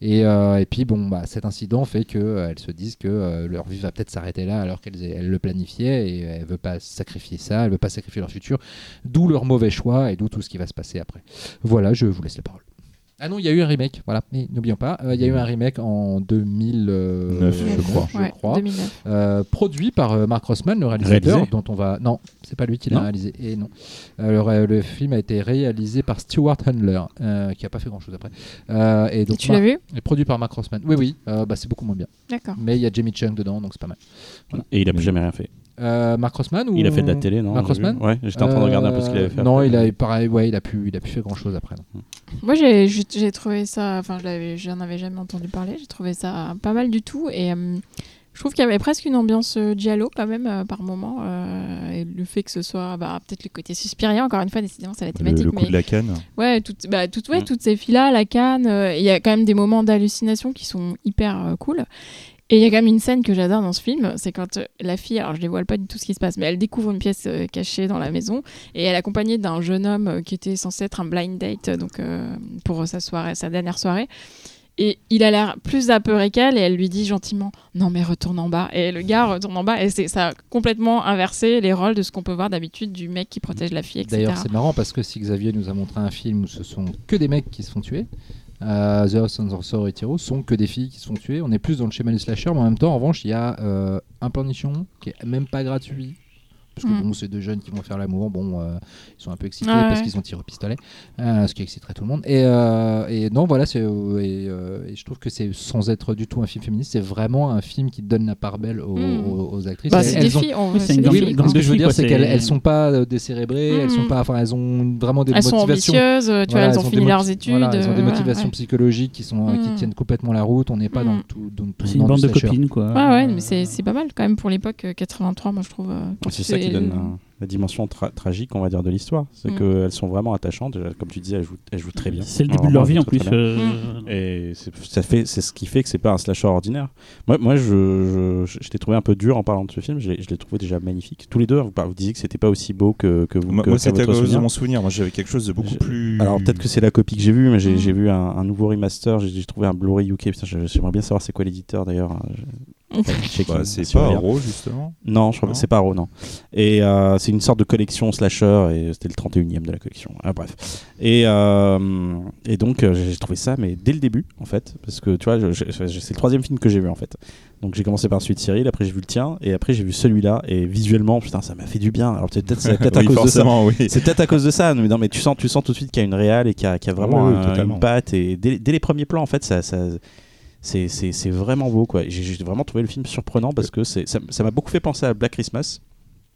et, et puis, bon, bah, cet incident fait qu'elles se disent que leur vie va peut-être s'arrêter là alors qu'elles elles le planifiaient et elles ne veulent pas sacrifier ça, elles ne veulent pas sacrifier leur futur. D'où leur mauvais choix et d'où tout ce qui va se passer après. Voilà, je vous laisse la parole. Ah non, il y a eu un remake, voilà, mais n'oublions pas, euh, il y a eu un remake en 2009, Neuf, je crois. je Ouais, crois. 2009. Euh, produit par euh, Mark Rossman, le réalisateur, Réalisé dont on va. Non, c'est pas lui qui l'a réalisé. Et non. Euh, le, le film a été réalisé par Stuart Handler, euh, qui a pas fait grand chose après. Euh, et donc tu l'as vu? et produit par Mark Rossman. Oui, oui. euh, bah, c'est beaucoup moins bien. D'accord. Mais il y a Jamie Chung dedans, donc c'est pas mal. Et il a plus jamais rien fait. Euh, Mark Rossman ou Il a fait de la télé, non vu Rossman Ouais, j'étais en train de regarder un peu ce qu'il avait fait. Euh, Non, après. il a pareil, ouais, il a pu, il a pu faire grand chose après. non. Moi, j'ai trouvé ça. Enfin, je j'en avais jamais entendu parler. J'ai trouvé ça pas mal du tout. Et euh, je trouve qu'il y avait presque une ambiance euh, giallo quand même euh, par moment. euh, et le fait que ce soit bah, peut-être le côté suspirien, encore une fois, décidément, c'est la Le, thématique. le coup mais de la canne. ouais, toutes, bah, toutes, ouais, Mm. toutes ces filles-là, la canne, euh, il y a quand même des moments d'hallucination qui sont hyper euh, cool. Et il y a quand même une scène que j'adore dans ce film, c'est quand euh, la fille, alors je dévoile pas du tout ce qui se passe, mais elle découvre une pièce euh, cachée dans la maison et elle est accompagnée d'un jeune homme euh, qui était censé être un blind date donc pour sa soirée, sa dernière soirée. Et il a l'air plus apeuré qu'elle et elle lui dit gentiment non mais retourne en bas et le gars retourne en bas et c'est ça a complètement inversé les rôles de ce qu'on peut voir d'habitude du mec qui protège la fille etc. D'ailleurs, c'est marrant parce que si Xavier nous a montré un film où ce sont que des mecs qui se font tuer, euh, The House the Sorority Row sont que des filles qui se font tuer. On est plus dans le schéma du slasher, mais en même temps, en revanche, il y a euh, un plan nichon qui est même pas gratuit. Parce que Mm. bon, c'est deux jeunes qui vont faire l'amour. Bon, euh, ils sont un peu excités Ouais, parce ouais. qu'ils ont tiré au pistolet, euh, ce qui exciterait tout le monde. Et, euh, et non, voilà, c'est euh, et, euh, et je trouve que c'est sans être du tout un film féministe, c'est vraiment un film qui donne la part belle aux, Mm. aux- aux actrices. Bah, Elles- c'est elles des ont- filles, Oui, c'est c'est une grande- oui, quoi. ce que je veux dire, quoi, c'est c'est- qu'elles elles sont pas euh, décérébrées, elles sont Mhm. pas, enfin, elles ont vraiment des Elles sont motivations. ambitieuses, euh, tu Voilà, vois, elles ont des fini moti- leurs études. voilà, elles ont des motivations ouais. psychologiques qui sont qui Mhm. tiennent complètement la route. On n'est pas dans tout, dans tout C'est une bande de copines, quoi. Ouais, ouais, mais c'est pas mal quand même pour l'époque euh, 83, moi je trouve. C'est ça qui donne la, la dimension tra- tragique, on va dire, de l'histoire. C'est Mm. qu'elles sont vraiment attachantes. Comme tu disais, elles jouent, elles jouent très bien. C'est le début Alors, de leur vie en plus. euh, Et c'est ça fait, c'est ce qui fait que c'est pas un slasher ordinaire. Moi, moi je, je, je t'ai trouvé un peu dur en parlant de ce film. Je l'ai trouvé déjà magnifique. Tous les deux, vous, disiez que c'était pas aussi beau que, que vous. Moi, moi, c'était à votre cause de souvenir. mon souvenir. Moi, j'avais quelque chose de beaucoup plus. Alors peut-être que c'est la copie que j'ai vue, mais j'ai Mm. vu un, un nouveau remaster. J'ai trouvé un Blu-ray UK. J'aimerais bien savoir c'est quoi l'éditeur d'ailleurs. Bah, c'est pas. Arrow, justement. Non, je crois que c'est pas Arrow, non. Et euh, c'est une sorte de collection slasher, et c'était le 31e de la collection. Ah, bref. Et, euh, et donc, euh, j'ai trouvé ça, mais dès le début, en fait, parce que tu vois, c'est le troisième film que j'ai vu, en fait. Donc, j'ai commencé par celui de Cyril, après j'ai vu le tien, et après j'ai vu celui-là, et visuellement, putain, ça m'a fait du bien. Alors, peut-être c'est peut-être à cause de ça. oui. C'est peut-être à cause de ça, mais non, mais tu sens, tu sens tout de suite qu'il y a une réale et qu'il y a, qu'il y a vraiment Oui, un- une patte. Et dès, dès les premiers plans, en fait, ça, ça- c'est, c'est, c'est vraiment beau. quoi. J'ai, vraiment trouvé le film surprenant parce que c'est, ça, m'a beaucoup fait penser à Black Christmas.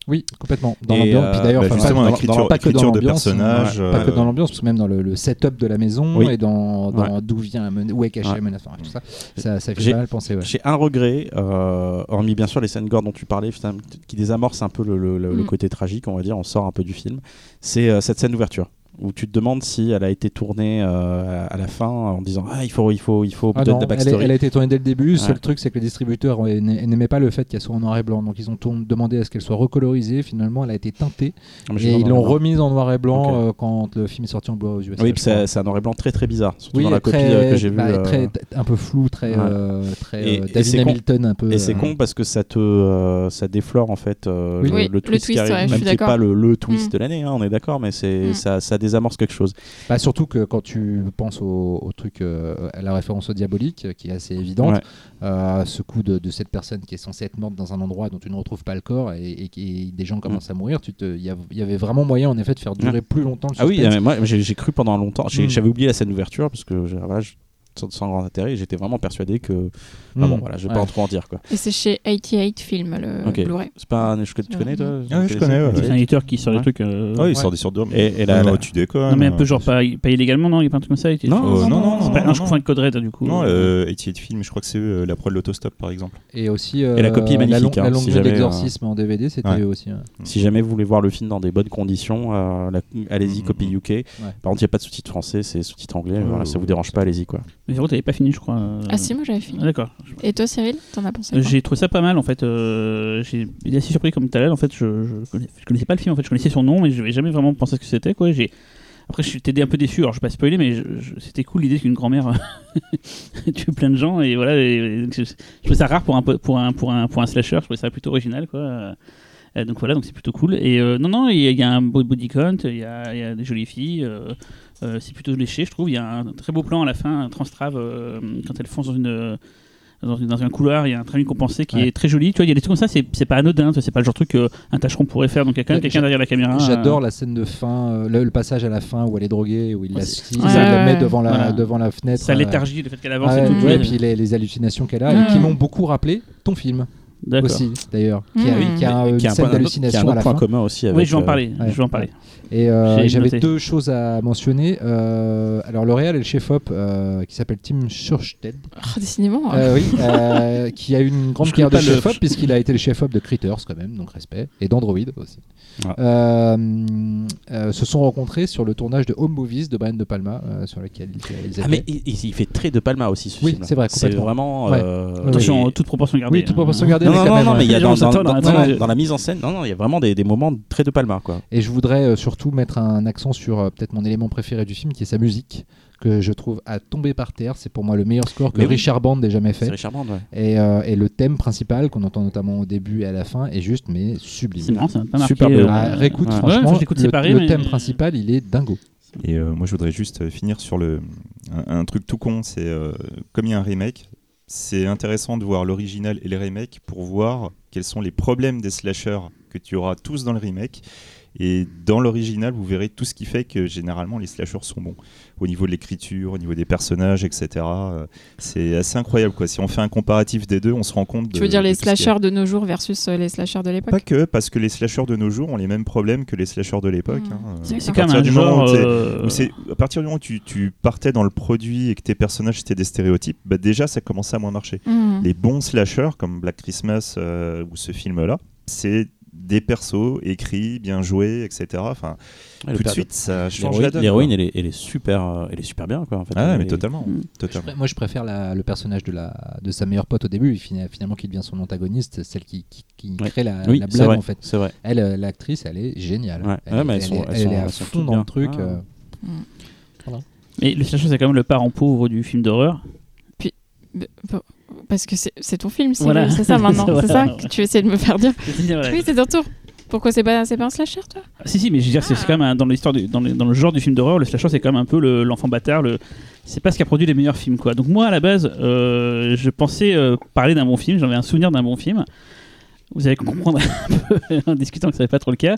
Oui, complètement. Dans l'ambiance. euh, Puis d'ailleurs, bah, enfin, pas, dans- l'écriture- dans- pas que dans l'ambiance, pas que euh, dans l'ambiance, parce que même dans le, le setup de la maison Oui. et dans, Ouais. d'où vient la menace, où est cachée Ouais. la menace, enfin, tout ça, ça, ça fait pas mal penser. Ouais. J'ai un regret, euh, hormis bien sûr les scènes gore dont tu parlais, putain, qui désamorcent un peu le, le- le- le Mm. côté tragique, on va dire, on sort un peu du film. C'est euh, cette scène d'ouverture où tu te demandes si elle a été tournée euh, à la fin en disant ah il faut il faut il faut Ah donner non, de la backstory. elle a été tournée dès le début. Le Ouais. seul truc, c'est que le distributeur euh, n'a- n'aimait pas le fait qu'elle soit en noir et blanc. Donc, ils ont demandé à ce qu'elle soit recolorisée. Finalement, elle a été teintée. Ah, Et ils l'ont remise en noir et blanc euh, quand le film est sorti en bois aux USA. Oui, je c'est un noir et blanc très très bizarre, surtout Oui, dans la très, copie euh, que j'ai vue. bah, euh, très- un peu flou, très, Ouais. euh, très Et- euh, et David c'est con- Hamilton, un peu. Et c'est con parce que ça te euh, ça déflore en fait euh, Oui. le, Oui, le le twist, qui twist, arrive, ouais, je même suis qui est d'accord. pas le, le twist de l'année, hein, on est d'accord, mais c'est Mm. ça, ça désamorce quelque chose. Bah, surtout que quand tu penses au, au truc, euh, à la référence au diabolique, euh, qui est assez évidente, Ouais. euh, ce coup de, de cette personne qui est censée être morte dans un endroit dont tu ne retrouves pas le corps et, et qui des gens commencent à mourir, il y, y avait vraiment moyen en effet de faire durer plus longtemps le Ah oui, suspense. moi j'ai cru pendant longtemps, Mm. j'avais oublié la scène d'ouverture parce que voilà, je- sans, sans grand intérêt, j'étais vraiment persuadé que. Ah Mm. bon, voilà, je vais pas en trop en dire quoi. Et c'est chez 88 Film, le Ok. Blu-ray. C'est pas un, je- tu connais toi Ah oui, je connais, ouais. C'est un éditeur qui sort des Ouais. trucs. euh, Ah, il sort des sortes de. Et, et la, non, la- tu déconnes. Non, mais un peu genre pas, pas illégalement, non Il n'y a pas un truc comme ça Non, Euh, non, non, C'est non, pas- non, non, je confonds avec Code Red du coup. Non, euh, 88 Film, je crois que c'est eux, euh, la prod de l'autostop par exemple. Et aussi Et la copie est la, magnifique, long- hein, la longue d'exorcisme en DVD, c'était aussi. hein. Si jamais vous voulez voir le film dans des bonnes conditions, euh, la- allez-y, Mhm. copie UK. Par contre, il n'y a pas de sous-titres français, c'est sous-titres anglais. Voilà, ça vous dérange pas, allez-y quoi. Mais Zéro, t'avais pas fini, je crois. euh. Ah si, moi j'avais fini. Ah, D'accord. Et toi, Cyril, t'en as pensé Euh, J'ai trouvé ça pas mal en fait. euh, j'ai été assez surpris comme talent. En fait, je, je, connais- je connaissais pas le film. En fait, je connaissais son nom, mais je n'avais jamais vraiment pensé à ce que c'était. Quoi. J'ai après, je suis un peu déçu. Alors, je vais pas spoiler, mais je- c'était cool l'idée qu'une grand-mère tue plein de gens et voilà. et- je, trouvais ça rare pour un po- pour un pour un pour un slasher. Je trouvais ça plutôt original, quoi. Euh, donc voilà, donc c'est plutôt cool. Et euh, non, non, il y, a- il y a un beau body count, il y y a des jolies filles. Euh, c'est plutôt léché, je trouve. Il y a un très beau plan à la fin, un transtrave, euh, quand elle fonce dans une dans, un couloir, il y a un train compensé qui Ouais. est très joli. Tu vois, il y a des trucs comme ça, c'est pas anodin, c'est pas le genre de truc qu'un tâcheron pourrait faire. Donc il y a quand même quelqu'un derrière la caméra. J'adore euh, la scène de fin, euh, le, le passage à la fin où elle est droguée, où il la, Ouais, la ouais, met devant la, Voilà. devant la fenêtre. sa euh, léthargie, le fait qu'elle avance et tout. puis les, les hallucinations qu'elle a, et qui m'ont beaucoup rappelé ton film. Aussi, d'ailleurs, qui a, Mm. qui a Qui une a scène d'hallucination un à la point fin. commun aussi avec. Oui, je vais en euh, parler. ouais. Je vais en parler. Et euh, j'avais deux choses à mentionner. Euh, alors le réal et le chef-op euh, qui s'appelle Tim Schurstedt, Ah, Décidément. euh, oui, euh, qui a eu une grande carrière de le- chef-op puisqu'il a été le chef-op de Critters quand même, donc respect, et d'Android aussi. Ah. Euh, euh, se sont rencontrés sur le tournage de Home Movies de Brian De Palma, euh, sur lequel ils, Ah mais il, fait très de Palma aussi ce Oui, c'est vrai, C'est vraiment. Euh, Attention, et- toute proportion gardée. Oui, toute hein. proportion gardée, Non, mais non, non, mais il y a Les dans, la mise en scène, non, non, il y a vraiment des, des moments très de Palma quoi. Et je voudrais euh, surtout mettre un accent sur euh, peut-être mon élément préféré du film, qui est sa musique, que je trouve à tomber par terre. C'est pour moi le meilleur score que Mais oui. Richard Band ait jamais C'est fait. Richard Band, ouais. Et, euh, et le thème principal qu'on entend notamment au début et à la fin est juste mais C'est sublime. marrant, ça m'a pas marqué. Super euh. Ah, réécoute, ouais. franchement, Ouais, je le, séparé, le mais- thème principal, il est dingo. Et euh, moi, je voudrais juste finir sur le, un, un truc tout con. C'est euh, comme il y a un remake, c'est intéressant de voir l'original et les remakes pour voir quels sont les problèmes des slashers que tu auras tous dans le remake. Et dans l'original, vous verrez tout ce qui fait que généralement les slashers sont bons. Au niveau de l'écriture, au niveau des personnages, etc. Euh, C'est assez incroyable. Quoi. Si on fait un comparatif des deux, on se rend compte de. Tu veux dire de les slashers de nos jours versus euh, les slashers de l'époque? Pas que, parce que les slashers de nos jours ont les mêmes problèmes que les slashers de l'époque. Mmh. hein. C'est- quand même un genre. euh, où à partir du moment où tu, tu partais dans le produit et que tes personnages c'était des stéréotypes, bah déjà ça commençait à moins marcher. Mhm. Les bons slashers comme Black Christmas euh, ou ce film-là, c'est des persos écrits, bien joués, etc. Enfin, Ouais, tout de suite ça change la L'héroïne, donne. l'héroïne, elle est, elle est super, euh, elle est super bien quoi. En fait. Ah ouais, mais est- totalement, Mm. totalement. Moi, je préfère la- le personnage de, la, de sa meilleure pote au début, finalement qui devient son antagoniste, celle qui, qui, qui Ouais. crée la, Oui, la blague vrai. en fait. C'est vrai. Elle, euh, l'actrice, elle est géniale. Ouais. Elle, Ouais, mais elles elle sont- est, elles elle sont- est à fond dans le truc. Ah. euh, Mais le slasher, c'est quand même le parent pauvre du film d'horreur. Parce que c'est ton film, c'est Voilà. ça maintenant. C'est ça que tu essaies de me faire dire. Oui, c'est ton tour. Pourquoi c'est pas, pas un slasher, toi? Ah, Si, si, mais je veux dire, c'est c'est quand même un- dans l'histoire, du- dans, le- dans le genre du film d'horreur, le slasher, c'est quand même un peu le- l'enfant bâtard. Le, c'est pas ce qui a produit les meilleurs films, quoi. Donc moi, à la base, euh, je pensais euh, parler d'un bon film. J'avais un souvenir d'un bon film. Vous allez comprendre un peu en discutant que ça n'est pas trop le cas.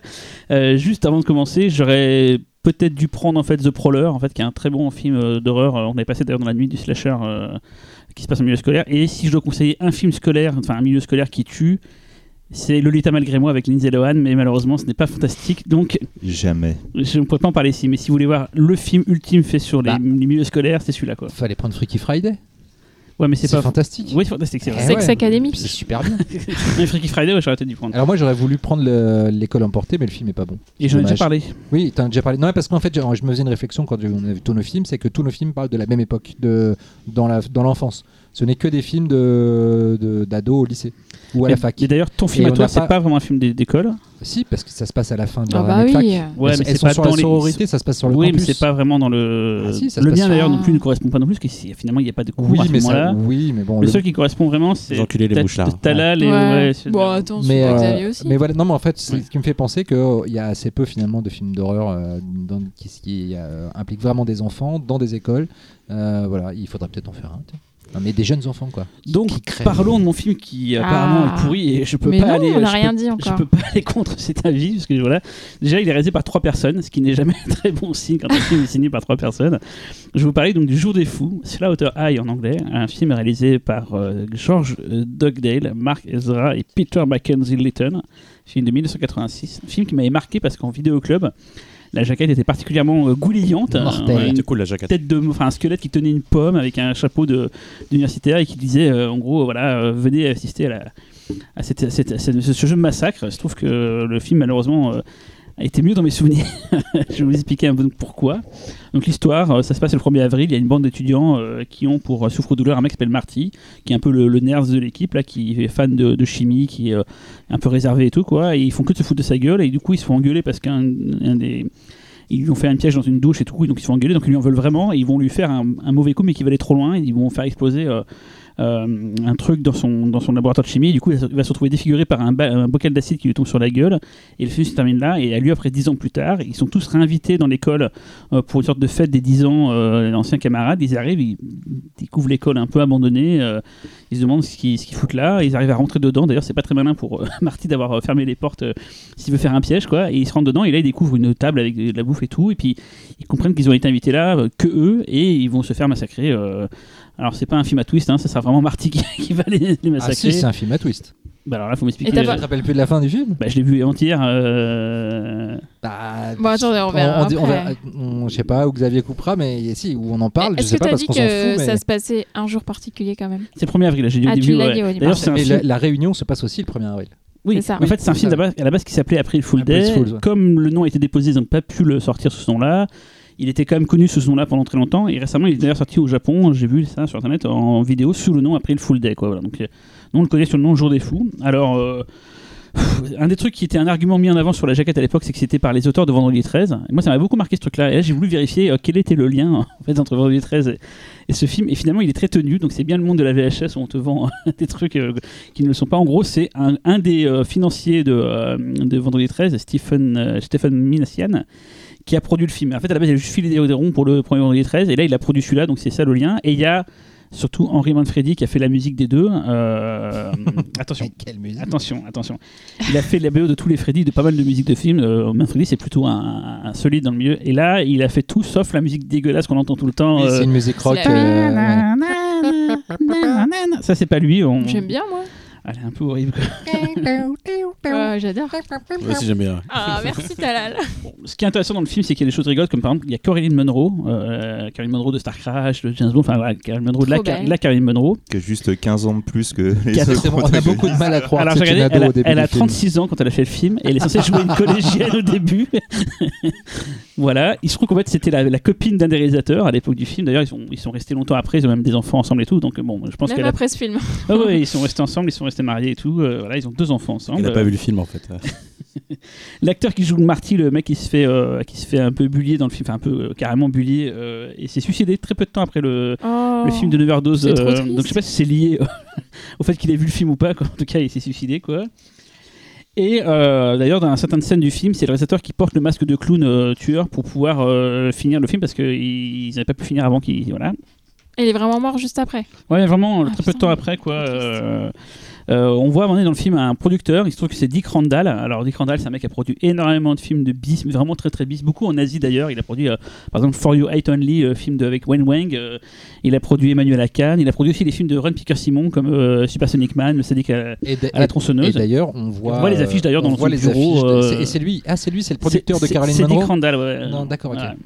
Euh, juste avant de commencer, j'aurais peut-être dû prendre en fait The Prowler, en fait, qui est un très bon film euh, d'horreur. Euh, On avait passé d'ailleurs dans la nuit du slasher euh, qui se passe en milieu scolaire. Et si je dois conseiller un film scolaire, enfin un milieu scolaire qui tue, C'est Lolita malgré moi avec Lindsay Lohan, mais malheureusement ce n'est pas fantastique, donc Jamais. je ne pourrais pas en parler ici. Mais si vous voulez voir le film ultime fait sur les, Bah. les milieux scolaires, c'est celui-là quoi. Fallait prendre Freaky Friday. Ouais, mais c'est pas. fantastique. Oui, c'est fantastique, c'est vrai. Eh Sex ouais. Academy. C'est super bien. Mais Freaky Friday, ouais, j'aurais peut-être dû prendre. Alors moi j'aurais voulu prendre le- l'école emportée, mais le film est pas bon. Et j'en ai déjà dommage. parlé. Oui, t'en as déjà parlé. Non, parce qu'en fait, je je me faisais une réflexion quand on a vu tous nos films, c'est que tous nos films parlent de la même époque, de, dans la- dans l'enfance. Ce n'est que des films de de- d'ados au lycée ou à la fac. Et d'ailleurs, ton film Et à toi, c'est pas- pas vraiment un film d'é- d'école. Si, parce que ça se passe à la fin de Ah bah oui. fac. Ouais, elles mais elles c'est sont pas sur dans la les- sororité, ça se passe sur le Oui, mais campus. c'est pas vraiment dans le. Ah si, ça se le mien sur- d'ailleurs non Ah. plus ne correspond pas non plus, parce que finalement il n'y a pas de cours Oui, à ce mais ça, oui, mais bon. Le le- seul qui correspond vraiment, c'est. Les enculés, les mouchards. de Talal et. Bon, attends, mais, mais euh, Xavier aussi. mais voilà, non, mais en fait, c'est ce qui me fait penser qu'il y a assez peu finalement de films d'horreur euh, qui, euh, impliquent vraiment des enfants dans des écoles. Euh, voilà, il faudrait peut-être en faire un. Non, mais des jeunes enfants, quoi. Donc, parlons de mon film qui apparemment Ah. est pourri et je peux Mais pas non, aller. on n'a je rien peux- dit Je encore. peux pas aller contre cet avis parce que voilà. Déjà, il est réalisé par trois personnes, ce qui n'est jamais un très bon signe quand un film est signé par trois personnes. Je vais vous parler donc du Jour des Fous, Slaughter High en anglais, un film réalisé par euh, George euh, Dugdale, Mark Ezra et Peter Mackenzie Lytton, film de 1986. Un film qui m'avait marqué parce qu'en vidéoclub, la jaquette était particulièrement euh, goulayante. Mortelle. Euh, une C'était cool la jaquette. tête de enfin un squelette qui tenait une pomme avec un chapeau de d'universitaire et qui disait euh, en gros voilà euh, venez assister à la à, cette, à cette- à cette- ce jeu de massacre je trouve que le film malheureusement été mieux dans mes souvenirs. Je vais vous expliquer un peu pourquoi. Donc l'histoire euh, ça se passe le 1er avril. Il y a une bande d'étudiants euh, qui ont pour euh, souffre-douleur un mec qui s'appelle Marty qui est un peu le, nerd de l'équipe là qui est fan de, chimie qui est un peu réservé et tout quoi. Et ils font que de se foutre de sa gueule. Et du coup ils se font engueuler parce qu'un un des ils lui ont fait un piège dans une douche et tout, donc ils se font engueuler, donc ils lui en veulent vraiment, et ils vont lui faire un, mauvais coup, mais qui va aller trop loin, ils vont faire exploser euh, un truc dans son, dans son laboratoire de chimie, du coup il va se- retrouver défiguré par un, bocal d'acide qui lui tombe sur la gueule, et le film se termine là, et à lui après 10 ans plus tard, ils sont tous réinvités dans l'école euh, pour une sorte de fête des 10 ans, euh, l'ancien camarade, ils arrivent, ils découvrent l'école un peu abandonnée, euh, ils se demandent ce qu'ils qu'ils foutent là, ils arrivent à rentrer dedans, d'ailleurs c'est pas très malin pour Marty d'avoir fermé les portes s'il veut faire un piège quoi. Et ils se rentrent dedans. Et là ils découvrent une table avec de la bouffe et tout. Et puis ils comprennent qu'ils ont été invités là que eux. Et ils vont se faire massacrer. Alors c'est pas un film à twist hein, ça sera vraiment Marty qui, qui va les, les Ah massacrer si, c'est un film à twist. bah alors là faut m'expliquer Et t'as Tu pas- te rappelles plus de la fin du film bah, je l'ai vu avant-hier euh, Bah, Bon, attendez, on verra on dit- on après. verra- on- je sais pas où Xavier coupera, mais si, où on en parle, je Est-ce sais que pas t'as parce dit qu'on s'en fout. que mais- ça se passait un jour particulier quand même c'est le 1er avril j'ai dit au Ah, tu début l'as ouais. dit au début. d'ailleurs c'est un Et film la, la réunion se passe aussi le 1er avril. Oui, C'est ça. en fait, c'est un C'est film ça. à la base qui s'appelait April Fool April Day. Fools, ouais. Comme le nom a été déposé, ils n'ont pas pu le sortir sous ce nom-là. Il était quand même connu sous ce nom-là pendant très longtemps. Et récemment, il est d'ailleurs sorti au Japon. J'ai vu ça sur internet en vidéo sous le nom April Fool Day. Quoi. Donc, euh, on le connaît sur le nom Jour des Fous. Alors. euh, un des trucs qui était un argument mis en avant sur la jaquette à l'époque, c'est que c'était par les auteurs de Vendredi 13. Et moi, ça m'a beaucoup marqué ce truc-là. Et là, j'ai voulu vérifier euh, quel était le lien en fait, entre Vendredi 13 et, ce film. Et finalement, il est très tenu. Donc, c'est bien le monde de la VHS où on te vend des trucs qui ne le sont pas. En gros, c'est un, des financiers de, Vendredi 13, Stephen, Stephen Minassian, qui a produit le film. En fait, à la base, il a juste filé des, des ronds pour le premier Vendredi 13, et là, il a produit celui-là, donc c'est ça le lien. Et il y a surtout Henry Manfredi qui a fait la musique des deux. Euh, attention. Quelle musique Attention, attention. Il a fait la BO de tous les Freddy, de pas mal de musiques de films. Euh, Manfredi, c'est plutôt un, un solide dans le milieu. Et là, il a fait tout sauf la musique dégueulasse qu'on entend tout le temps. Oui, euh, C'est une musique rock. c'est euh, ça, c'est pas lui. On... J'aime bien moi. Elle est un peu horrible. Ouais, J'adore. Moi aussi j'aime bien. Ah, merci Talal. Bon, ce qui est intéressant dans le film, c'est qu'il y a des choses rigolotes, comme par exemple, il y a Caroline Monroe, euh, Monroe de Star Crash, de James Bond, enfin voilà, Caroline Monroe, de la, Trop belle. la Caroline Monroe. Qui a juste 15 ans de plus que les Quatre- autres on a beaucoup de mal à croire Alors que j'ai c'est une regardé, ado elle a, au début elle a du film. 36 ans quand elle a fait le film, et elle est censée jouer une collégienne au début. voilà, il se trouve qu'en fait c'était la, la copine d'un des réalisateurs à l'époque du film. D'ailleurs, ils sont, ils sont restés longtemps après, ils ont même des enfants ensemble et tout. Donc bon, je pense Même qu'elle a... après ce film. Ah ouais, ils sont restés ensemble, ils sont restés mariés et tout. euh, voilà, ils ont deux enfants ensemble. Il n'a pas vu le film en fait. L'acteur qui joue le Marty, le mec qui se fait, euh, qui se fait un peu bullier dans le film, enfin un peu euh, carrément bullier, euh, et s'est suicidé très peu de temps après le, Oh. le film de 9h12. c'est trop triste. donc je sais pas si c'est lié euh, au fait qu'il ait vu le film ou pas. Quoi. En tout cas, il s'est suicidé quoi. Et euh, d'ailleurs, dans certaines scènes du film, c'est le réalisateur qui porte le masque de clown euh, tueur pour pouvoir euh, finir le film parce qu'ils n'avaient pas pu finir avant qu'il voilà. Il est vraiment mort juste après. Ouais, vraiment Ah, très peu de temps après quoi. Euh, on voit à un moment donné dans le film un producteur, il se trouve que c'est Dick Randall. Alors Dick Randall, c'est un mec qui a produit énormément de films de bis, mais vraiment très très bis, beaucoup en Asie d'ailleurs. Il a produit euh, par exemple For You Hate Only, euh, film de, avec Wen Wang. il a produit Emmanuel Akan. Il a produit aussi des films de Ron Picker Simon comme euh, Supersonic Man, Le Sadique à, la tronçonneuse. et d'ailleurs, on voit, On voit les affiches, d'ailleurs, dans les bureau, affiches Et c'est lui, ah c'est lui, c'est le producteur de Caroline C'est Dick Monroe. Randall, ouais. Non, d'accord, ok.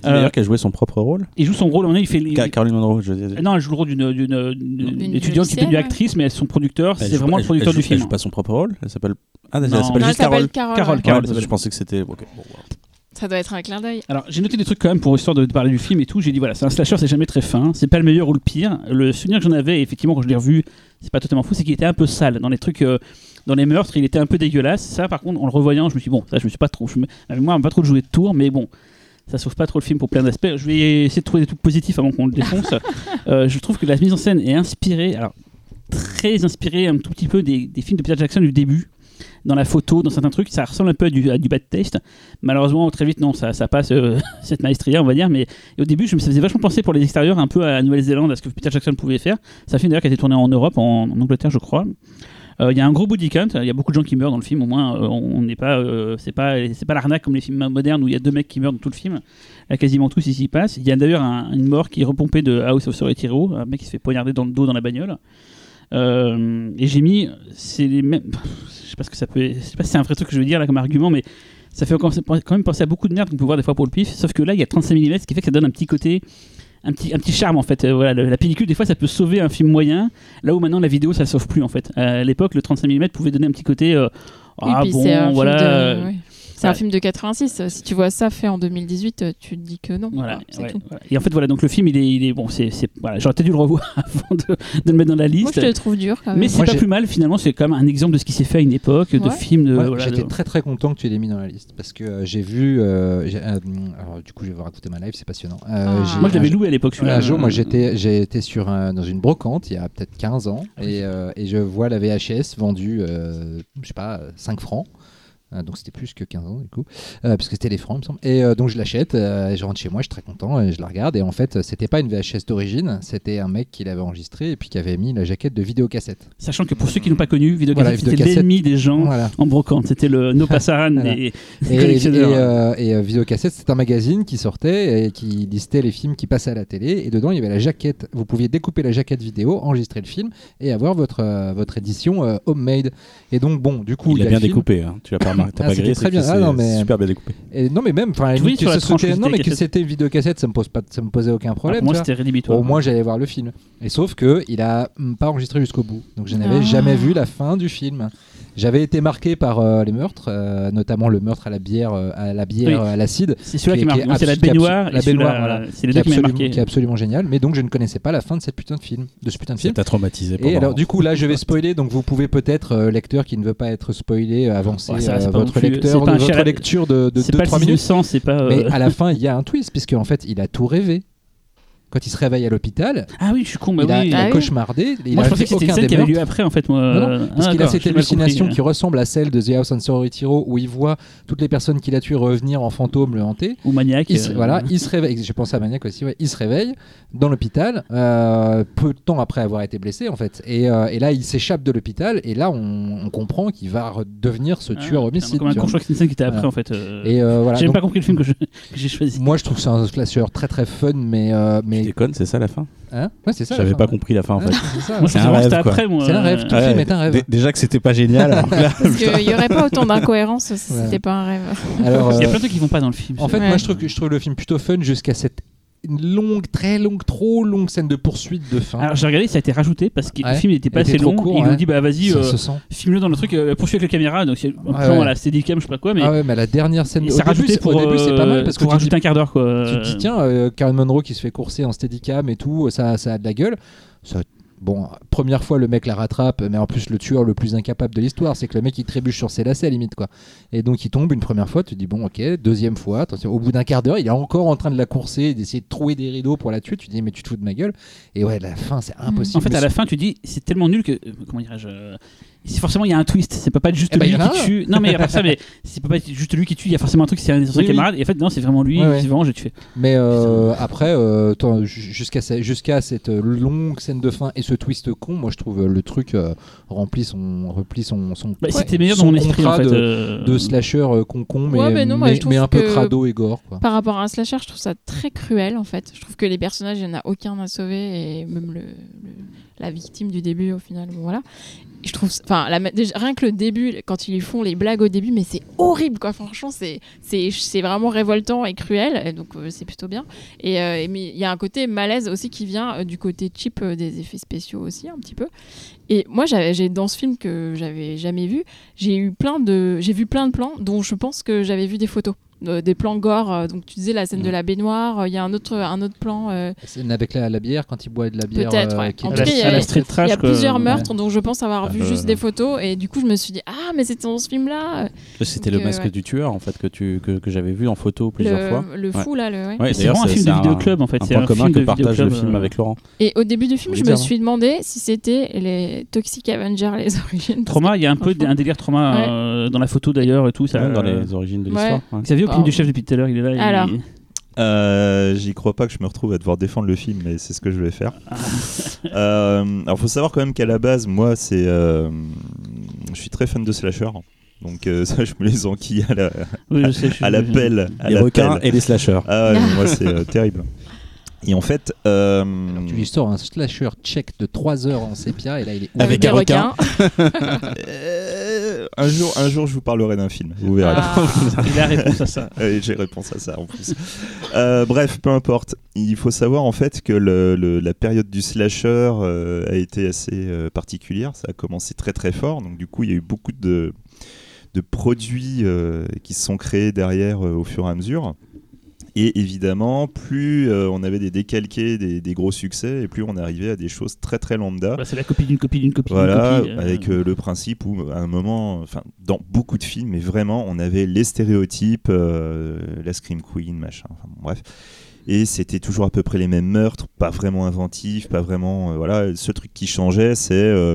T'as dit d'ailleurs qu'elle jouait son propre rôle Il joue son rôle, il fait. Ca- Caroline Monroe, je veux dire. Euh, Non, elle joue le rôle d'une d'une- d'une D'une étudiante qui est devenue lycéenne, actrice, mais son producteur, Elle c'est joue vraiment pas- le elle- producteur elle du joue- Elle film. joue pas son propre rôle Elle s'appelle. Ah, elle Non. s'appelle Non, juste elle s'appelle Carole. Carole. Carole, ouais. Je pensais que c'était. ok, bon, voilà. Ça doit être un clin d'œil. Alors, j'ai noté des trucs quand même pour histoire de parler du film et tout. J'ai dit, voilà, c'est un slasher, c'est jamais très fin. C'est pas le meilleur ou le pire. Le souvenir que j'en avais, effectivement, quand je l'ai revu, c'est pas totalement fou, c'est qu'il était un peu sale. Dans les trucs, euh, dans les meurtres, il était un peu dégueulasse. Ça, par contre, en le revoyant, je me suis dit, bon, ça, je me suis pas trop. Je me, la mémoire m'a pas trop joué de tour, mais bon. Ça sauve pas trop le film pour plein d'aspects. Je vais essayer de trouver des trucs positifs avant qu'on le défonce. Euh, je trouve que la mise en scène est inspirée, alors très inspirée un tout petit peu des, des films de Peter Jackson du début. Dans la photo, dans certains trucs, ça ressemble un peu à du, à du bad taste. Malheureusement, très vite, non, ça, ça passe euh, cette maestria, on va dire. Mais au début, je me ça faisait vachement penser pour les extérieurs un peu à la Nouvelle-Zélande, à ce que Peter Jackson pouvait faire. C'est un film d'ailleurs qui a été tourné en Europe, en, en Angleterre, je crois. Euh, Il y a un gros body count, il y a beaucoup de gens qui meurent dans le film, au moins euh, on n'est pas, euh, c'est pas, c'est pas l'arnaque comme les films modernes où il y a deux mecs qui meurent dans tout le film. Là, quasiment tous ici passent. Il y a d'ailleurs un- une mort qui est repompée de House of Sorry Hero, un mec qui se fait poignarder dans le dos dans la bagnole. Et j'ai mis, c'est les mêmes, je sais pas ce que ça peut, je sais pas si c'est un vrai truc que je veux dire là comme argument, mais ça fait quand même penser à beaucoup de merde qu'on peut voir des fois pour le pif. Sauf que là, il y a 35 mm, ce qui fait que ça donne un petit côté, un petit, un petit charme en fait. Euh, voilà, le- la pellicule, des fois, ça peut sauver un film moyen, là où maintenant la vidéo, ça sauve plus en fait. Euh, à l'époque, le 35 mm pouvait donner un petit côté. euh, ah bon, voilà. de- ouais. C'est un film de 86. Si tu vois ça fait en 2018, euh, tu te dis que non. Voilà, ouais, tout. Et en fait, voilà, donc le film, il est, il est bon, c'est, c'est- voilà, j'aurais peut-être dû le revoir avant de, de le mettre dans la Moi, liste. je te le trouve dur quand même. mais c'est Moi, pas j'ai- plus mal, finalement, c'est quand même un exemple de ce qui s'est fait à une époque, de films de. Moi, voilà, J'étais de- très très content que tu l'aies mis dans la liste parce que euh, j'ai vu. euh, j'ai- euh, alors du coup, je vais vous raconter ma live, c'est passionnant. Euh, Ah. j'ai- Moi, je l'avais loué à l'époque, celui-là. Un jour, moi j'étais j'ai été sur un- dans une brocante il y a peut-être 15 ans et, euh, et je vois la VHS vendue, euh, je sais pas, 5 francs. Euh, donc c'était plus que 15 ans du coup, euh, parce que c'était les francs il me semble. Et euh, donc je l'achète, euh, et je rentre chez moi, je suis très content, et je la regarde. Et en fait, c'était pas une VHS d'origine, c'était un mec qui l'avait enregistré et puis qui avait mis la jaquette de vidéocassette. Sachant que pour ceux qui n'ont pas connu, Vidéocassette, Voilà, c'était l'ennemi des gens Voilà. en brocante. C'était le No Passaran Voilà. des, des Et, et, collectionneurs. euh, et, euh, Vidéocassette, c'est un magazine qui sortait et qui listait les films qui passaient à la télé. Et dedans, il y avait la jaquette. Vous pouviez découper la jaquette vidéo, enregistrer le film et avoir votre, euh, votre édition euh, homemade. Et donc, bon, du coup, Il a bien film. découpé, hein. tu l'as pas remarqué, t'as Ah, pas c'était grillé, très bien. Ah, c'est non, mais- super bien découpé. Et non, mais même, sur que soit- non, mais que vidéocassette. c'était une vidéocassette, ça me pose pas, ça me posait aucun Ah, problème. pour moi, c'était rédhibitoire. Au moins, j'allais voir le film. Et sauf que il a hum, pas enregistré jusqu'au bout. Donc, je n'avais Ah. jamais vu la fin du film. J'avais été marqué par euh, les meurtres, euh, notamment le meurtre à la bière, euh, à la bière Oui. à l'acide. c'est celui-là qui est Moi, c'est la baignoire. la baignoire, voilà. C'est les qui est, deux qui m'ont absolument, marqué. qui est absolument génial, mais donc je ne connaissais pas la fin de cette putain de film, de ce putain de film. t'a traumatisé. Et alors du coup là je vais spoiler, donc vous pouvez peut-être euh, lecteur qui ne veut pas être spoilé avancer Ouais, ça, c'est euh, pas votre lecteur c'est pas votre lecture de, de C'est 2-3 pas le sixième minutes. c'est pas. euh, Mais à la fin il y a un twist puisque en fait il a tout rêvé. Quand il se réveille à l'hôpital, Ah oui, je suis con, bah il a, oui. il a Ah oui. cauchemardé. Il Moi, a je pensais fait que c'était une scène qui avait lieu après, en fait. Moi. Non, non, Ah, parce qu'il a cette compris. hallucination qui ressemble à celle de The House on Sorry Hero où il voit toutes les personnes qu'il a tuées revenir en fantôme le hanter. Ou maniaque. Il se, euh, voilà, il se réveille. J'ai pensé à Maniac aussi. Ouais, il se réveille dans l'hôpital euh, peu de temps après avoir été blessé en fait. Et, euh, et là, il s'échappe de l'hôpital et là, on, on comprend qu'il va redevenir ce ah, tueur putain, homicide. Comme un con, je vois. crois que c'est une scène qui était après, Voilà. en fait. euh, Et euh, voilà. J'ai pas compris le film que j'ai choisi. moi, je trouve que c'est un slasher très très fun, mais euh, mais déconnes, c'est ça la fin hein ouais, c'est ça. la J'avais fin, pas ouais. compris la fin en Ouais, fait. c'est. Moi, un rêve, après, moi. C'est un rêve, tout le film est un rêve. Dé- Déjà que c'était pas génial. alors là, Parce qu'il n'y aurait pas autant d'incohérences si c'était pas un rêve. Alors, Il y a euh, plein de trucs qui vont pas dans le film. En fait, moi, je trouve, que, je trouve le film plutôt fun jusqu'à cette longue, très longue, trop longue scène de poursuite de fin. Alors j'ai regardé, ça a été rajouté parce que Ouais. le film n'était pas Il assez long. court, et ils nous ouais. dit bah vas-y, ça euh, filme-le dans le truc, euh, poursuis avec la caméra. Donc c'est un Ouais, plan ouais. à la Steadicam, je sais pas quoi, mais ah ouais, mais la dernière scène. rajouté c'est- pour, au début, c'est pas mal euh, parce que pour rajouter un quart d'heure quoi. tu te dis tiens, euh, Karen Monroe qui se fait courser en Steadicam et tout, ça, ça a de la gueule. Ça- Bon, première fois le mec la rattrape, mais en plus le tueur le plus incapable de l'histoire, c'est que le mec il trébuche sur ses lacets limite quoi. Et donc il tombe une première fois, tu te dis bon ok, deuxième fois, attention, au bout d'un quart d'heure il est encore en train de la courser, d'essayer de trouver des rideaux pour la tuer, tu te dis mais tu te fous de ma gueule. Et ouais, la fin c'est impossible. En fait, à la fin, tu dis, c'est tellement nul que. euh, Comment dirais-je c'est forcément il y a un twist. C'est pas pas juste Eh ben, lui y en a qui un. tue. Non mais à part ça, mais c'est pas pas être juste lui qui tue. Il y a forcément un truc. C'est un des anciens Oui, oui. camarades. Et en fait non, c'est vraiment lui. Ouais, ouais. C'est vraiment je tué. Mais euh, après, euh, attends, ju- jusqu'à ce- jusqu'à cette euh, longue scène de fin et ce twist con, moi je trouve euh, le truc euh, remplit son, replie son, son Bah, ouais, C'était meilleur dans son mon esprit en contrat fait. de, euh, de slasher euh, con-con, mais, Ouais, mais non, moi, mais, je trouve mais un peu que- crado et gore. Quoi. Par rapport à un slasher, je trouve ça très cruel en fait. Je trouve que les personnages, il n'y en a aucun à sauver et même le, le- la victime du début au final. Bon, voilà. Je trouve, enfin, rien que le début, quand ils font les blagues au début, mais c'est horrible quoi. Franchement, c'est c'est vraiment révoltant et cruel. Donc euh, c'est plutôt bien. Et euh, et mais il y a un côté malaise aussi qui vient euh, du côté cheap des effets spéciaux aussi un petit peu. Et moi, j'ai dans ce film que j'avais jamais vu, j'ai eu plein de, j'ai vu plein de plans dont je pense que j'avais vu des photos, des plans gore. euh, donc tu disais la scène de la baignoire. euh, Il y a un autre, un autre plan. euh, C'est avec la, la bière, quand il boit de la bière. Peut-être, euh, ouais. qui En est tout cas, il y a- trash. y plusieurs ouais. meurtres dont je pense avoir vu Euh, juste des photos et du coup je me suis dit ah mais c'était dans ce film là C'était Donc, le euh, masque ouais. du tueur en fait que tu que, que j'avais vu en photo plusieurs le, fois. le fou là le ouais. Ouais, C'est vraiment un film de c'est vidéoclub en fait. C'est un commun film que de partage le film euh, avec Laurent. Et au début du film je me suis demandé si c'était les Toxic Avengers les origines. Trauma, il y a un peu un délire trauma Ouais. euh, dans la photo d'ailleurs et tout. Ça, dans les origines de ouais. l'histoire. ouais. Xavier, Ah. du chef depuis tout à l'heure, il est là. il- Alors. Euh, J'y crois pas que je me retrouve à devoir défendre le film, mais c'est ce que je vais faire. euh, alors, faut savoir quand même qu'à la base, moi, c'est, euh, je suis très fan de slasher. Donc euh, ça, je me les enquille à la, Oui, je sais, je suis- à la pelle. à Les la requins pelle. et les slashers. Ah moi, c'est euh, terrible. Et en fait, euh, Tu lui sors un slasher check de 3 heures en sépia et là il est Avec des un requin. un jour, un jour, je vous parlerai d'un film. Vous verrez. Ah. Il a réponse à ça. J'ai réponse à ça en plus. Euh, bref, peu importe. Il faut savoir en fait que le- le- la période du slasher euh, a été assez euh, particulière. Ça a commencé très très fort. Donc du coup, il y a eu beaucoup de, de produits euh, qui se sont créés derrière euh, au fur et à mesure. Et évidemment, plus euh, on avait des décalqués, des, des gros succès, et plus on arrivait à des choses très très lambda. Bah, c'est la copie d'une copie d'une copie. Voilà, copie, euh, avec euh, le principe où, à un moment, enfin, dans beaucoup de films, mais vraiment, on avait les stéréotypes, euh, la Scream Queen, machin, enfin, bon, bref. Et c'était toujours à peu près les mêmes meurtres, pas vraiment inventifs, pas vraiment. euh, voilà, ce truc qui changeait, c'est euh,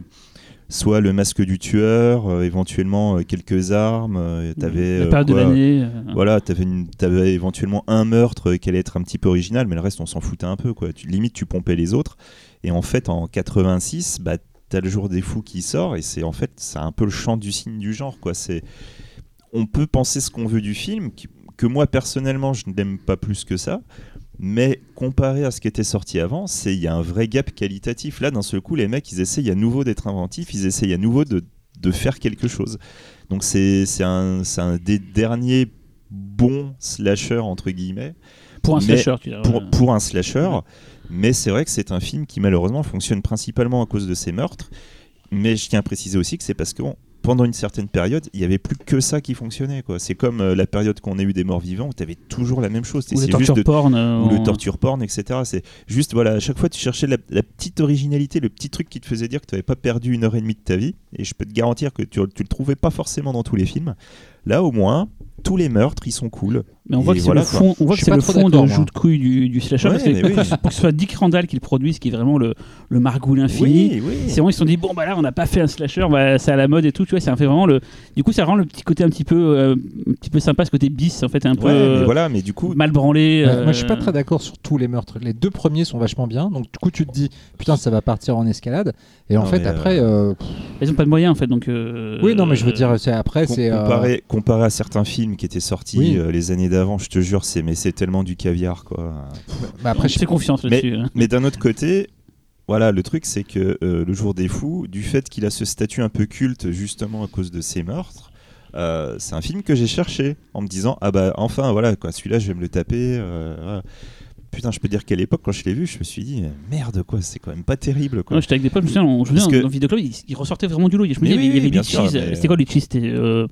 soit le masque du tueur, euh, éventuellement euh, quelques armes. euh, t'avais, La de l'année. voilà, t'avais, une- t'avais éventuellement un meurtre qui allait être un petit peu original, mais le reste on s'en foutait un peu quoi. Tu, limite tu pompais les autres. Et en fait en 86, bah t'as le jour des fous qui sort et c'est en fait c'est un peu le chant du signe du genre quoi. C'est on peut penser ce qu'on veut du film, qui- que moi personnellement je n'aime pas plus que ça. Mais comparé à ce qui était sorti avant, c'est il y a un vrai gap qualitatif. Là, d'un seul coup, les mecs, ils essayent à nouveau d'être inventifs, ils essayent à nouveau de, de faire quelque chose. Donc c'est un, un des derniers bons slashers entre guillemets Pour un Mais slasher, tu dirais. pour, un slasher. Mais c'est vrai que c'est un film qui malheureusement fonctionne principalement à cause de ses meurtres. Mais je tiens à préciser aussi que c'est parce que bon, pendant une certaine période, il n'y avait plus que ça qui fonctionnait. quoi. C'est comme euh, la période qu'on a eu des morts vivants où tu avais toujours la même chose. Ou juste tortures de porn. euh, ou le torture porn, etc. C'est juste, voilà, à chaque fois, tu cherchais la, la petite originalité, le petit truc qui te faisait dire que tu n'avais pas perdu une heure et demie de ta vie. Et je peux te garantir que tu, tu le trouvais pas forcément dans tous les films. Là, au moins, tous les meurtres, ils sont cool. Mais on voit Et que c'est voilà, le fond, on voit que c'est le fond de joue de couille du, du slasher. Ouais, parce que oui. que, pour que ce soit Dick Randall qui le produise, qui est vraiment le, le margoul infini. Oui, oui. C'est vraiment, ils se sont dit, bon, bah là, on n'a pas fait un slasher, bah, c'est à la mode et tout, tu vois, ça fait vraiment le. Du coup, ça rend le petit côté un petit peu, euh, un petit peu sympa, ce côté bis, en fait, un peu mais euh, voilà, mais du coup, mal branlé. Euh, Moi, je suis pas très d'accord sur tous les meurtres. Les deux premiers sont vachement bien. Donc, du coup, tu te dis, putain, ça va partir en escalade. Et en Non, fait, après. euh, Ils ont pas de moyens, en fait, donc. euh, Oui, non, mais je veux dire, c'est après, c'est. comparé, comparé à certains films qui étaient sortis les années d'avant, je te jure, c'est mais c'est tellement du caviar, quoi. bah, après, je c'est confiance là-dessus. hein. Mais d'un autre côté, voilà, le truc c'est que euh, le jour des fous, du fait qu'il a ce statut un peu culte justement à cause de ses meurtres, euh, c'est un film que j'ai cherché en me disant ah bah enfin voilà quoi, celui-là je vais me le taper. euh, voilà. Putain, je peux dire qu'à l'époque quand je l'ai vu, je me suis dit merde quoi, c'est quand même pas terrible quoi. Ouais, j'étais avec des potes, je me souviens, on- je me Parce souviens, que- dans le vidéoclub, ils, ils ressortaient vraiment du lot. Je me disais, il y oui, avait sûr, cheese. mais- C'était quoi les cheese C'était euh,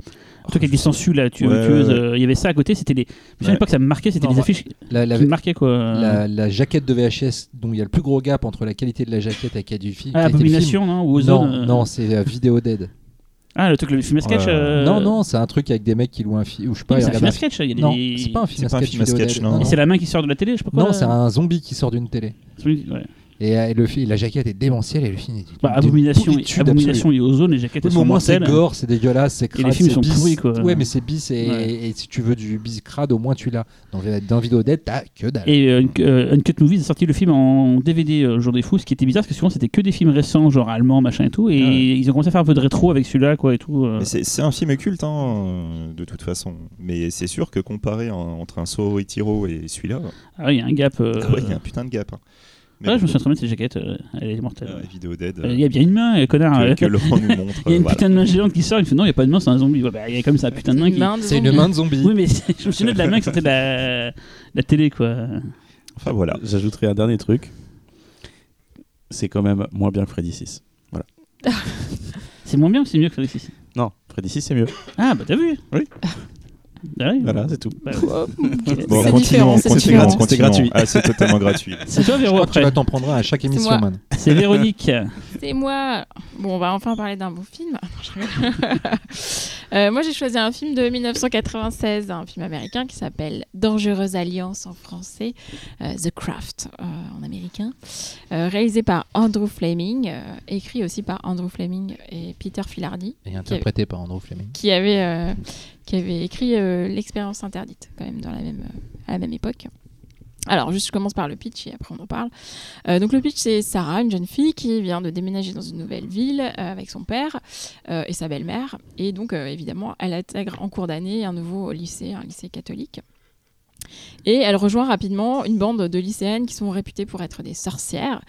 truc avec des sangsues là, tu, Ouais, tueuses, euh, Il y avait ça à côté, c'était les. Je l'époque, ça me marquait, c'était Non, des affiches la, la, qui me marquaient quoi. la- la jaquette de VHS, dont il y a le plus gros gap entre la qualité de la jaquette et la qualité du film. Ah. Abomination, non Ou Non, Ozone euh, non, c'est euh, Vidéo Dead. Ah, le truc, le film à sketch. Ouais. euh, Non, non, c'est un truc avec des mecs qui louent un film. Ou je sais pas, oui, c'est un film à sketch. Il y a des... Non, c'est pas un film C'est à pas un sketch. film à sketch, non. C'est la main qui sort de la télé, je sais pas quoi. Non, c'est un zombie qui sort d'une télé. Ouais. Et, euh, et le, la jaquette est démentielle et le film est. Bah, abomination, pourritude abomination et ozone, les jaquettes Oui, sont moins c'est gore, c'est dégueulasse, c'est crade. les films sont bis. pourris, quoi. Ouais, mais c'est bis et, Ouais. et si tu veux du bis crade, au moins tu l'as. Dans, dans Vidéo Dead, t'as que dalle. Et euh, euh, Uncut Movies a sorti le film en DVD euh, Jour des Fous, ce qui était bizarre parce que souvent c'était que des films récents, genre allemands, machin et tout, et Ah ouais. ils ont commencé à faire un peu de rétro avec celui-là, quoi, et tout. euh. C'est c'est un film culte, hein, de toute façon. Mais c'est sûr que comparé en- entre un Sorority Row et celui-là, Ah oui, il y a un gap. euh, ah ouais, il y a un putain de gap. hein. Mais ouais, je me souviens très bien de cette jaquette, euh, elle est mortelle. euh, Vidéo Dead, Euh, Il y a bien une main, euh, connard. que, que Laurent nous montre. Il y a une voilà. putain de main géante qui sort, il fait non, il n'y a pas de main, c'est un zombie. Ouais, bah, il y a comme ça, putain de main qui. C'est une main de zombie. Oui, mais je me souviens de la main qui sortait de la, la télé, quoi. Enfin voilà. J'ajouterai un dernier truc. C'est quand même moins bien que Freddy 6. C'est moins bien ou c'est mieux que Freddy 6 Non, Freddy 6 c'est mieux. Ah, bah t'as vu Oui. Ah oui. Voilà, c'est tout. Bah. Bon, c'est différent, gratuit. Ah, c'est totalement gratuit. C'est toi, Je Véro, que tu après. vas t'en prendre un à chaque émission, man. C'est Véronique. C'est moi. Bon, on va enfin parler d'un beau film. Non. Euh, moi, j'ai choisi un film de 1996, un film américain qui s'appelle Dangereuse Alliance en français, euh, The Craft euh, en américain, euh, réalisé par Andrew Fleming, euh, écrit aussi par Andrew Fleming et Peter Filardi, Et interprété par Andrew Fleming. qui avait, euh, qui avait écrit euh, L'expérience interdite, quand même, dans la même, euh, à la même époque. Alors, juste, je commence par le pitch et après on en parle. Euh, donc, le pitch, c'est Sarah, une jeune fille qui vient de déménager dans une nouvelle ville avec son père et sa belle-mère. Et donc, évidemment, elle intègre en cours d'année un nouveau lycée, un lycée catholique. Et elle rejoint rapidement une bande de lycéennes qui sont réputées pour être des sorcières.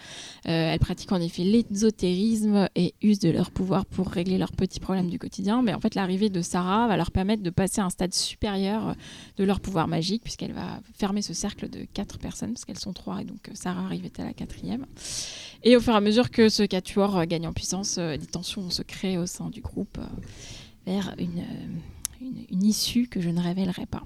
Euh, elles pratiquent en effet l'ésotérisme et usent de leur pouvoir pour régler leurs petits problèmes du quotidien. Mais en fait, l'arrivée de Sarah va leur permettre de passer à un stade supérieur de leur pouvoir magique, puisqu'elle va fermer ce cercle de quatre personnes, parce qu'elles sont trois, et donc euh, Sarah arrivait à la quatrième. Et au fur et à mesure que ce quatuor euh, gagne en puissance, euh, des tensions se créent au sein du groupe vers une issue que je ne révélerai pas.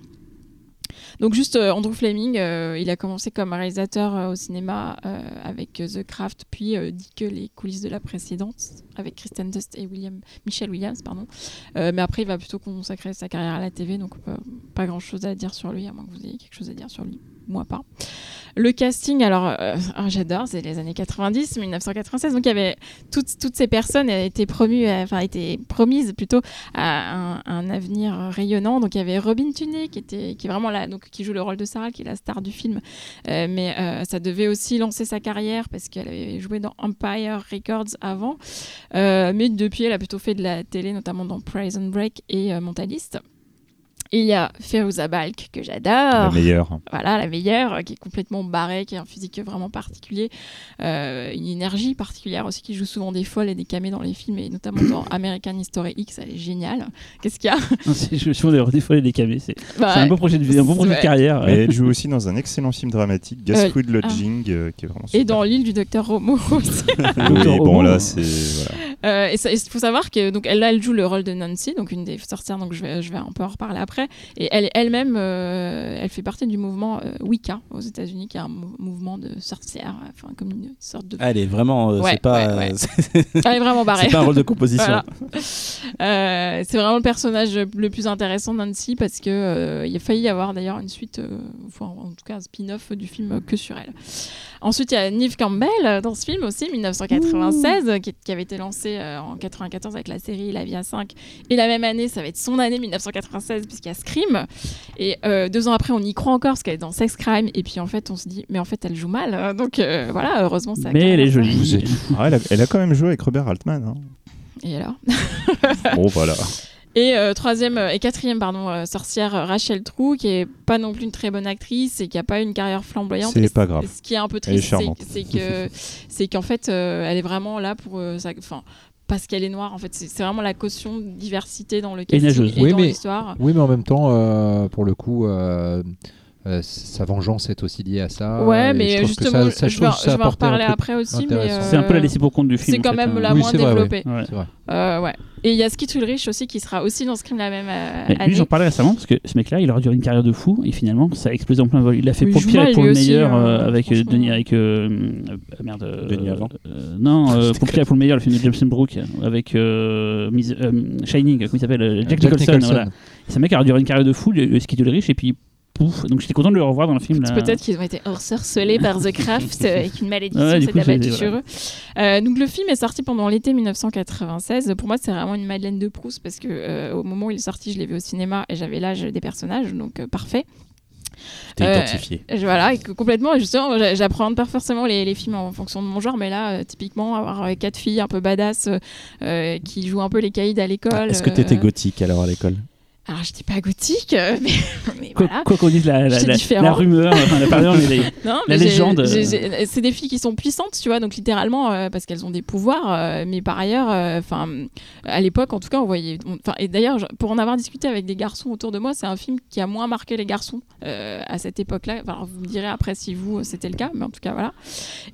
Donc juste euh, Andrew Fleming, euh, il a commencé comme réalisateur euh, au cinéma avec The Craft, puis dit que les coulisses de la précédente avec Kristen Dust et William, Michelle Williams, pardon. Mais après, il va plutôt consacrer sa carrière à la TV, donc pas grand chose à dire sur lui, à moins que vous ayez quelque chose à dire sur lui. Moi pas. Le casting, alors euh, ah, j'adore, c'est les années 90, 1996, donc il y avait toutes, toutes ces personnes étaient promues, euh, enfin étaient promises plutôt à un, avenir rayonnant. Donc il y avait Robin Tunney qui était, qui est vraiment donc qui joue le rôle de Sarah, qui est la star du film, Euh, mais ça devait aussi lancer sa carrière parce qu'elle avait joué dans Empire Records avant, mais depuis elle a plutôt fait de la télé, notamment dans Prison Break et Mentaliste. Et il y a Fairuza Balk que La j'adore meilleure. voilà, la meilleure, euh, qui est complètement barrée, qui a un physique vraiment particulier, euh, une énergie particulière aussi, qui joue souvent des folles et des camés dans les films, et notamment dans American History X, elle est géniale. Qu'est-ce qu'il y a? Je me souviens d'avoir défoilé des camés. C'est Bah, un beau projet de vie, un beau projet de Ouais. carrière. Mais elle joue aussi dans un excellent film dramatique, Gasfood Euh, Lodging, euh, qui est vraiment Et super. dans l'île du docteur Romo aussi. Oui, Docteur bon là, c'est. Voilà. Euh, et il faut savoir que donc elle, là, elle joue le rôle de Nancy, donc une des sorcières, donc je vais, je vais un peu en reparler après. Et elle elle-même, euh, elle fait partie du mouvement euh, Wicca aux États-Unis, qui est un mou- mouvement de sorcières, enfin comme une sorte de. Elle est vraiment. euh, Ouais, c'est pas. ouais, ouais. Elle est vraiment barrée. c'est pas un rôle de composition. Voilà. Euh, c'est vraiment le personnage le plus intéressant de Nancy parce que euh, il a failli y avoir d'ailleurs une suite, euh, enfin, en tout cas un spin-off du film euh, que sur elle. Ensuite, il y a Neve Campbell euh, dans ce film aussi, 1996, euh, qui, qui avait été lancé euh, en 94 avec la série La Vie à 5. Et la même année, ça va être son année 1996 puisqu'il y a Scream. Et euh, deux ans après, on y croit encore parce qu'elle est dans Sex Crime. Et puis en fait, on se dit, mais en fait, elle joue mal. Euh, Donc euh, voilà, heureusement, ça. Mais elle est jolie. Vous êtes Ah, elle, a, elle a quand même joué avec Robert Altman. hein. Et alors? Bon, voilà. Et euh, troisième et quatrième pardon euh, sorcière Rachel Trou qui est pas non plus une très bonne actrice et qui a pas une carrière flamboyante. C'est pas grave. Ce qui est un peu triste, c'est que c'est qu'en fait euh, elle est vraiment là pour euh, sa- enfin parce qu'elle est noire en fait c'est vraiment la caution de diversité dans le casting nageuse. et Oui, dans mais- l'histoire. Oui, mais en même temps, euh, pour le coup, euh, euh, sa vengeance est aussi liée à ça. ouais, mais je trouve que justement, ça, ça, je vais, ça je vais en reparler après aussi, mais euh, C'est un peu la laissée pour compte du film. c'est quand fait, même hein. la Oui, moins vrai, développée. Ouais. C'est vrai. Euh, ouais. Et il y a Skid Ulrich aussi qui sera aussi dans Scream la même euh, Mais année. lui, j'en parlais récemment parce que ce mec-là, il aurait duré une carrière de fou et finalement, ça a explosé en plein vol. Il a fait pour le pire et mal, pour le meilleur hein, euh, avec euh. Denis, avec euh, euh, merde. euh, Denis Avant. euh, non, euh, pour le pire et pour le meilleur, le film de James Brooke avec euh, euh, Shining, comment il s'appelle, euh, Jack, Nicholson. Un mec qui a duré une carrière de fou, le, le et puis pouf. Donc j'étais content de le revoir dans le film. là. Peut-être qu'ils ont été ensorcelés par The Craft et qu'une malédiction Ouais, du s'est coup, abattue sur voilà. eux. Euh, donc le film est sorti pendant l'été 1996. Pour moi, c'est vraiment une Madeleine de Proust parce que euh, au moment où il est sorti, je l'ai vu au cinéma et j'avais l'âge des personnages, donc euh, parfait. T'es Euh, identifié. Je- Voilà, et que complètement, justement, j'a- j'appréhende pas forcément les, les films en fonction de mon genre, mais là, euh, typiquement, avoir euh, quatre filles un peu badass qui jouent un peu les caïds à l'école. Ah, Est-ce que t'étais gothique alors à l'école? Alors, je dis pas gothique, euh, mais, mais Quoi voilà. qu'on dise la, la, C'est la- différent. la rumeur, enfin la mais les- Non, La mais j'ai- légende, euh. C'est des filles qui sont puissantes, tu vois, donc littéralement euh, parce qu'elles ont des pouvoirs. euh, mais par ailleurs, enfin, à l'époque, en tout cas, on voyait. on- et d'ailleurs, pour en avoir discuté avec des garçons autour de moi, c'est un film qui a moins marqué les garçons à cette époque-là. Enfin, alors, vous me direz après si vous c'était le cas, mais en tout cas, voilà.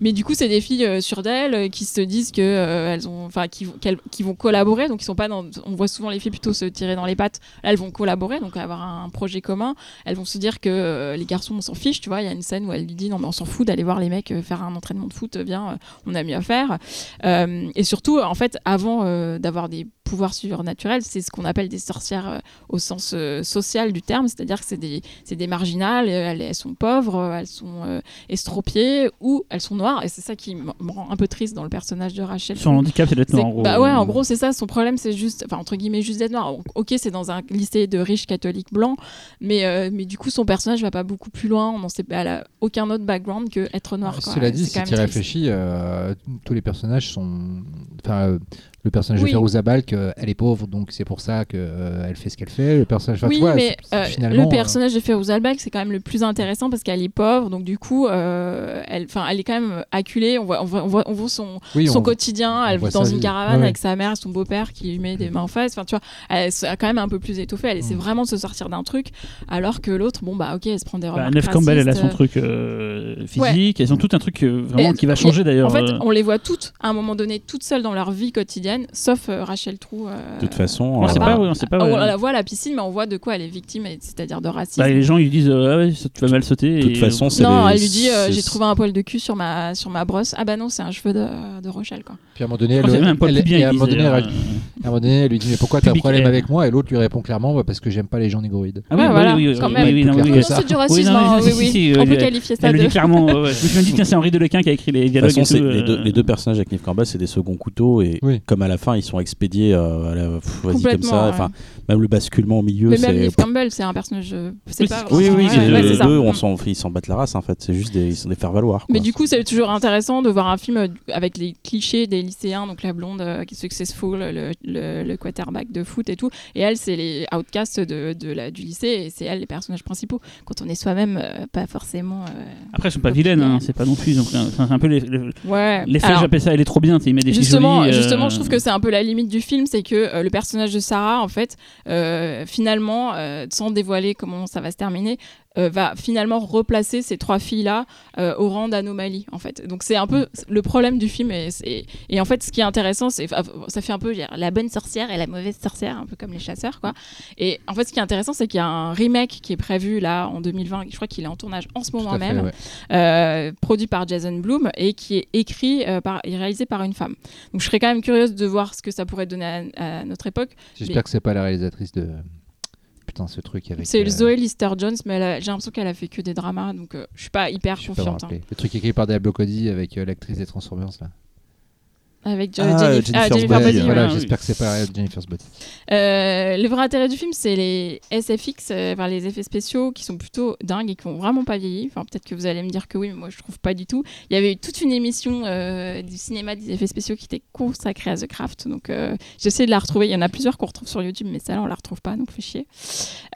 Mais du coup, c'est des filles sûres d'elles qui se disent que elles ont, enfin, qui, qu'elles- qui vont collaborer. Donc, ils sont pas dans. On voit souvent les filles plutôt se tirer dans les pattes. Là, elles collaborer, donc avoir un projet commun elles vont se dire que euh, les garçons on s'en fiche tu vois il y a une scène où elle lui dit non mais on s'en fout d'aller voir les mecs euh, faire un entraînement de foot bien euh, on a mieux à faire. Et surtout en fait avant d'avoir des pouvoirs surnaturels c'est ce qu'on appelle des sorcières euh, au sens euh, social du terme c'est à dire que c'est des, c'est des marginales euh, elles, elles sont pauvres elles sont euh, estropiées ou elles sont noires et c'est ça qui me rend un peu triste dans le personnage de Rachel son handicap, c'est d'être noir en gros. Bah ouais, en gros, c'est ça. Son problème, c'est juste, enfin, entre guillemets, juste d'être noir. Ok, c'est dans un lycée de riches catholiques blancs, mais, euh, mais du coup, son personnage va pas beaucoup plus loin. On n'en sait pas, elle a aucun autre background que être noir. quoi. Cela dit, si tu réfléchis, euh, tous les personnages sont. Enfin, euh, le personnage Oui. de Feroza Balk, euh, elle est pauvre, donc c'est pour ça qu'elle fait ce qu'elle fait. Le personnage. Oui, vois, mais euh, finalement. le personnage de Ferouz Albak, c'est quand même le plus intéressant parce qu'elle est pauvre, donc du coup, euh, elle, enfin, elle est quand même acculée. On voit, on voit, on voit, on voit son, euh, oui, son on- quotidien. Elle vit dans une vie. caravane Ouais, ouais. avec sa mère, son beau-père qui lui met des mains en face. Enfin, tu vois, elle est quand même un peu plus étoffée. Elle essaie Mm. vraiment de se sortir d'un truc, alors que l'autre, bon bah ok, elle se prend des Bah, remarques Neve Campbell, elle a son truc euh, physique, elles ont tout un truc euh, vraiment Et- qui va changer d'ailleurs. En fait, euh. on les voit toutes à un moment donné, toutes seules dans leur vie quotidienne, sauf euh, Rachel Trou. euh, De toute façon, on sait euh, pas, oui, on sait pas. on ouais. la voit à la piscine, mais on voit de quoi elle est victime, c'est-à-dire de racisme. Bah, les gens ils lui disent euh, ah ouais, tu vas mal sauter. De toute et- façon, c'est non, les- elle lui dit euh, j'ai trouvé un poil de cul sur ma sur ma brosse. Ah bah non, c'est un cheveu de, de Rochelle quoi. Puis à un moment donné, elle, à un moment donné, elle- à un moment donné, elle lui dit mais pourquoi t'as un problème avec moi? Et l'autre lui répond clairement bah, parce que j'aime pas les gens négroïdes. Ah oui, Ouais, voilà, oui, oui, quand oui, même. oui, oui, oui. c'est du Oui, racisme, non, hein, oui, oui. on peut qualifier ça Elle le de. dit clairement. Je me suis dit, tiens, c'est Henri Delequin qui a écrit les dialogues. les, deux, euh, les deux personnages avec Neve Campbell, c'est des seconds couteaux et Oui. comme à la fin ils sont expédiés, euh, à la- pff, vas-y comme ça. même le basculement au milieu, Mais même. Neve Campbell, c'est un personnage. euh, C'est Oui, pas. Oui, oui, les deux, ils s'en battent la race en fait. C'est juste des, ils sont des faire valoir. Mais du coup, c'est toujours intéressant de voir un film avec les clichés des lycéens, donc la blonde qui est successful, le, le, le quarterback de foot et tout. Et elle, c'est les outcasts de, de la, du lycée et c'est elle les personnages principaux. Quand on est soi-même euh, pas forcément. euh, Après, elles sont pas vilaines, hein, c'est pas non plus. C'est un peu les- les- Ouais. l'effet, j'appelle ça, elle est trop bien. Il met des Justement, jolies, euh, justement, je trouve que c'est un peu la limite du film, c'est que euh, le personnage de Sarah, en fait, finalement, sans dévoiler comment ça va se terminer, euh, va finalement replacer ces trois filles-là euh, au rang d'anomalie, en fait. Donc c'est un peu le problème du film. Et, et en fait, ce qui est intéressant, c'est ça fait un peu dire, la bonne sorcière et la mauvaise sorcière, un peu comme les chasseurs, quoi. Et en fait, ce qui est intéressant, c'est qu'il y a un remake qui est prévu là en 2020. Je crois qu'il est en tournage en ce moment fait, même ouais. euh, produit par Jason Blum et qui est écrit par, et réalisé par une femme. Donc je serais quand même curieuse de voir ce que ça pourrait donner à, à notre époque. J'espère Mais- que c'est pas la réalisatrice de. Putain, ce truc avec. C'est euh, Zoé Lister-Jones, mais a- j'ai l'impression qu'elle a fait que des dramas, donc euh, je suis pas hyper je pas confiante. hein. Le truc écrit par Diablo Cody avec euh, l'actrice des Transformers là. Avec Jo- Ah, Jennifer, ah, Jennifer Body, Body, ouais. voilà, oui. j'espère que c'est pas Jennifer's Body. Euh, le vrai intérêt du film, c'est les SFX, euh, enfin, les effets spéciaux qui sont plutôt dingues et qui ont vraiment pas vieilli. Enfin, peut-être que vous allez me dire que oui, mais moi je trouve pas du tout. Il y avait eu toute une émission euh, du cinéma des effets spéciaux qui était consacrée à The Craft. Donc euh, j'essaie de la retrouver. Il y en a plusieurs qu'on retrouve sur YouTube, mais celle-là on la retrouve pas, donc fait chier.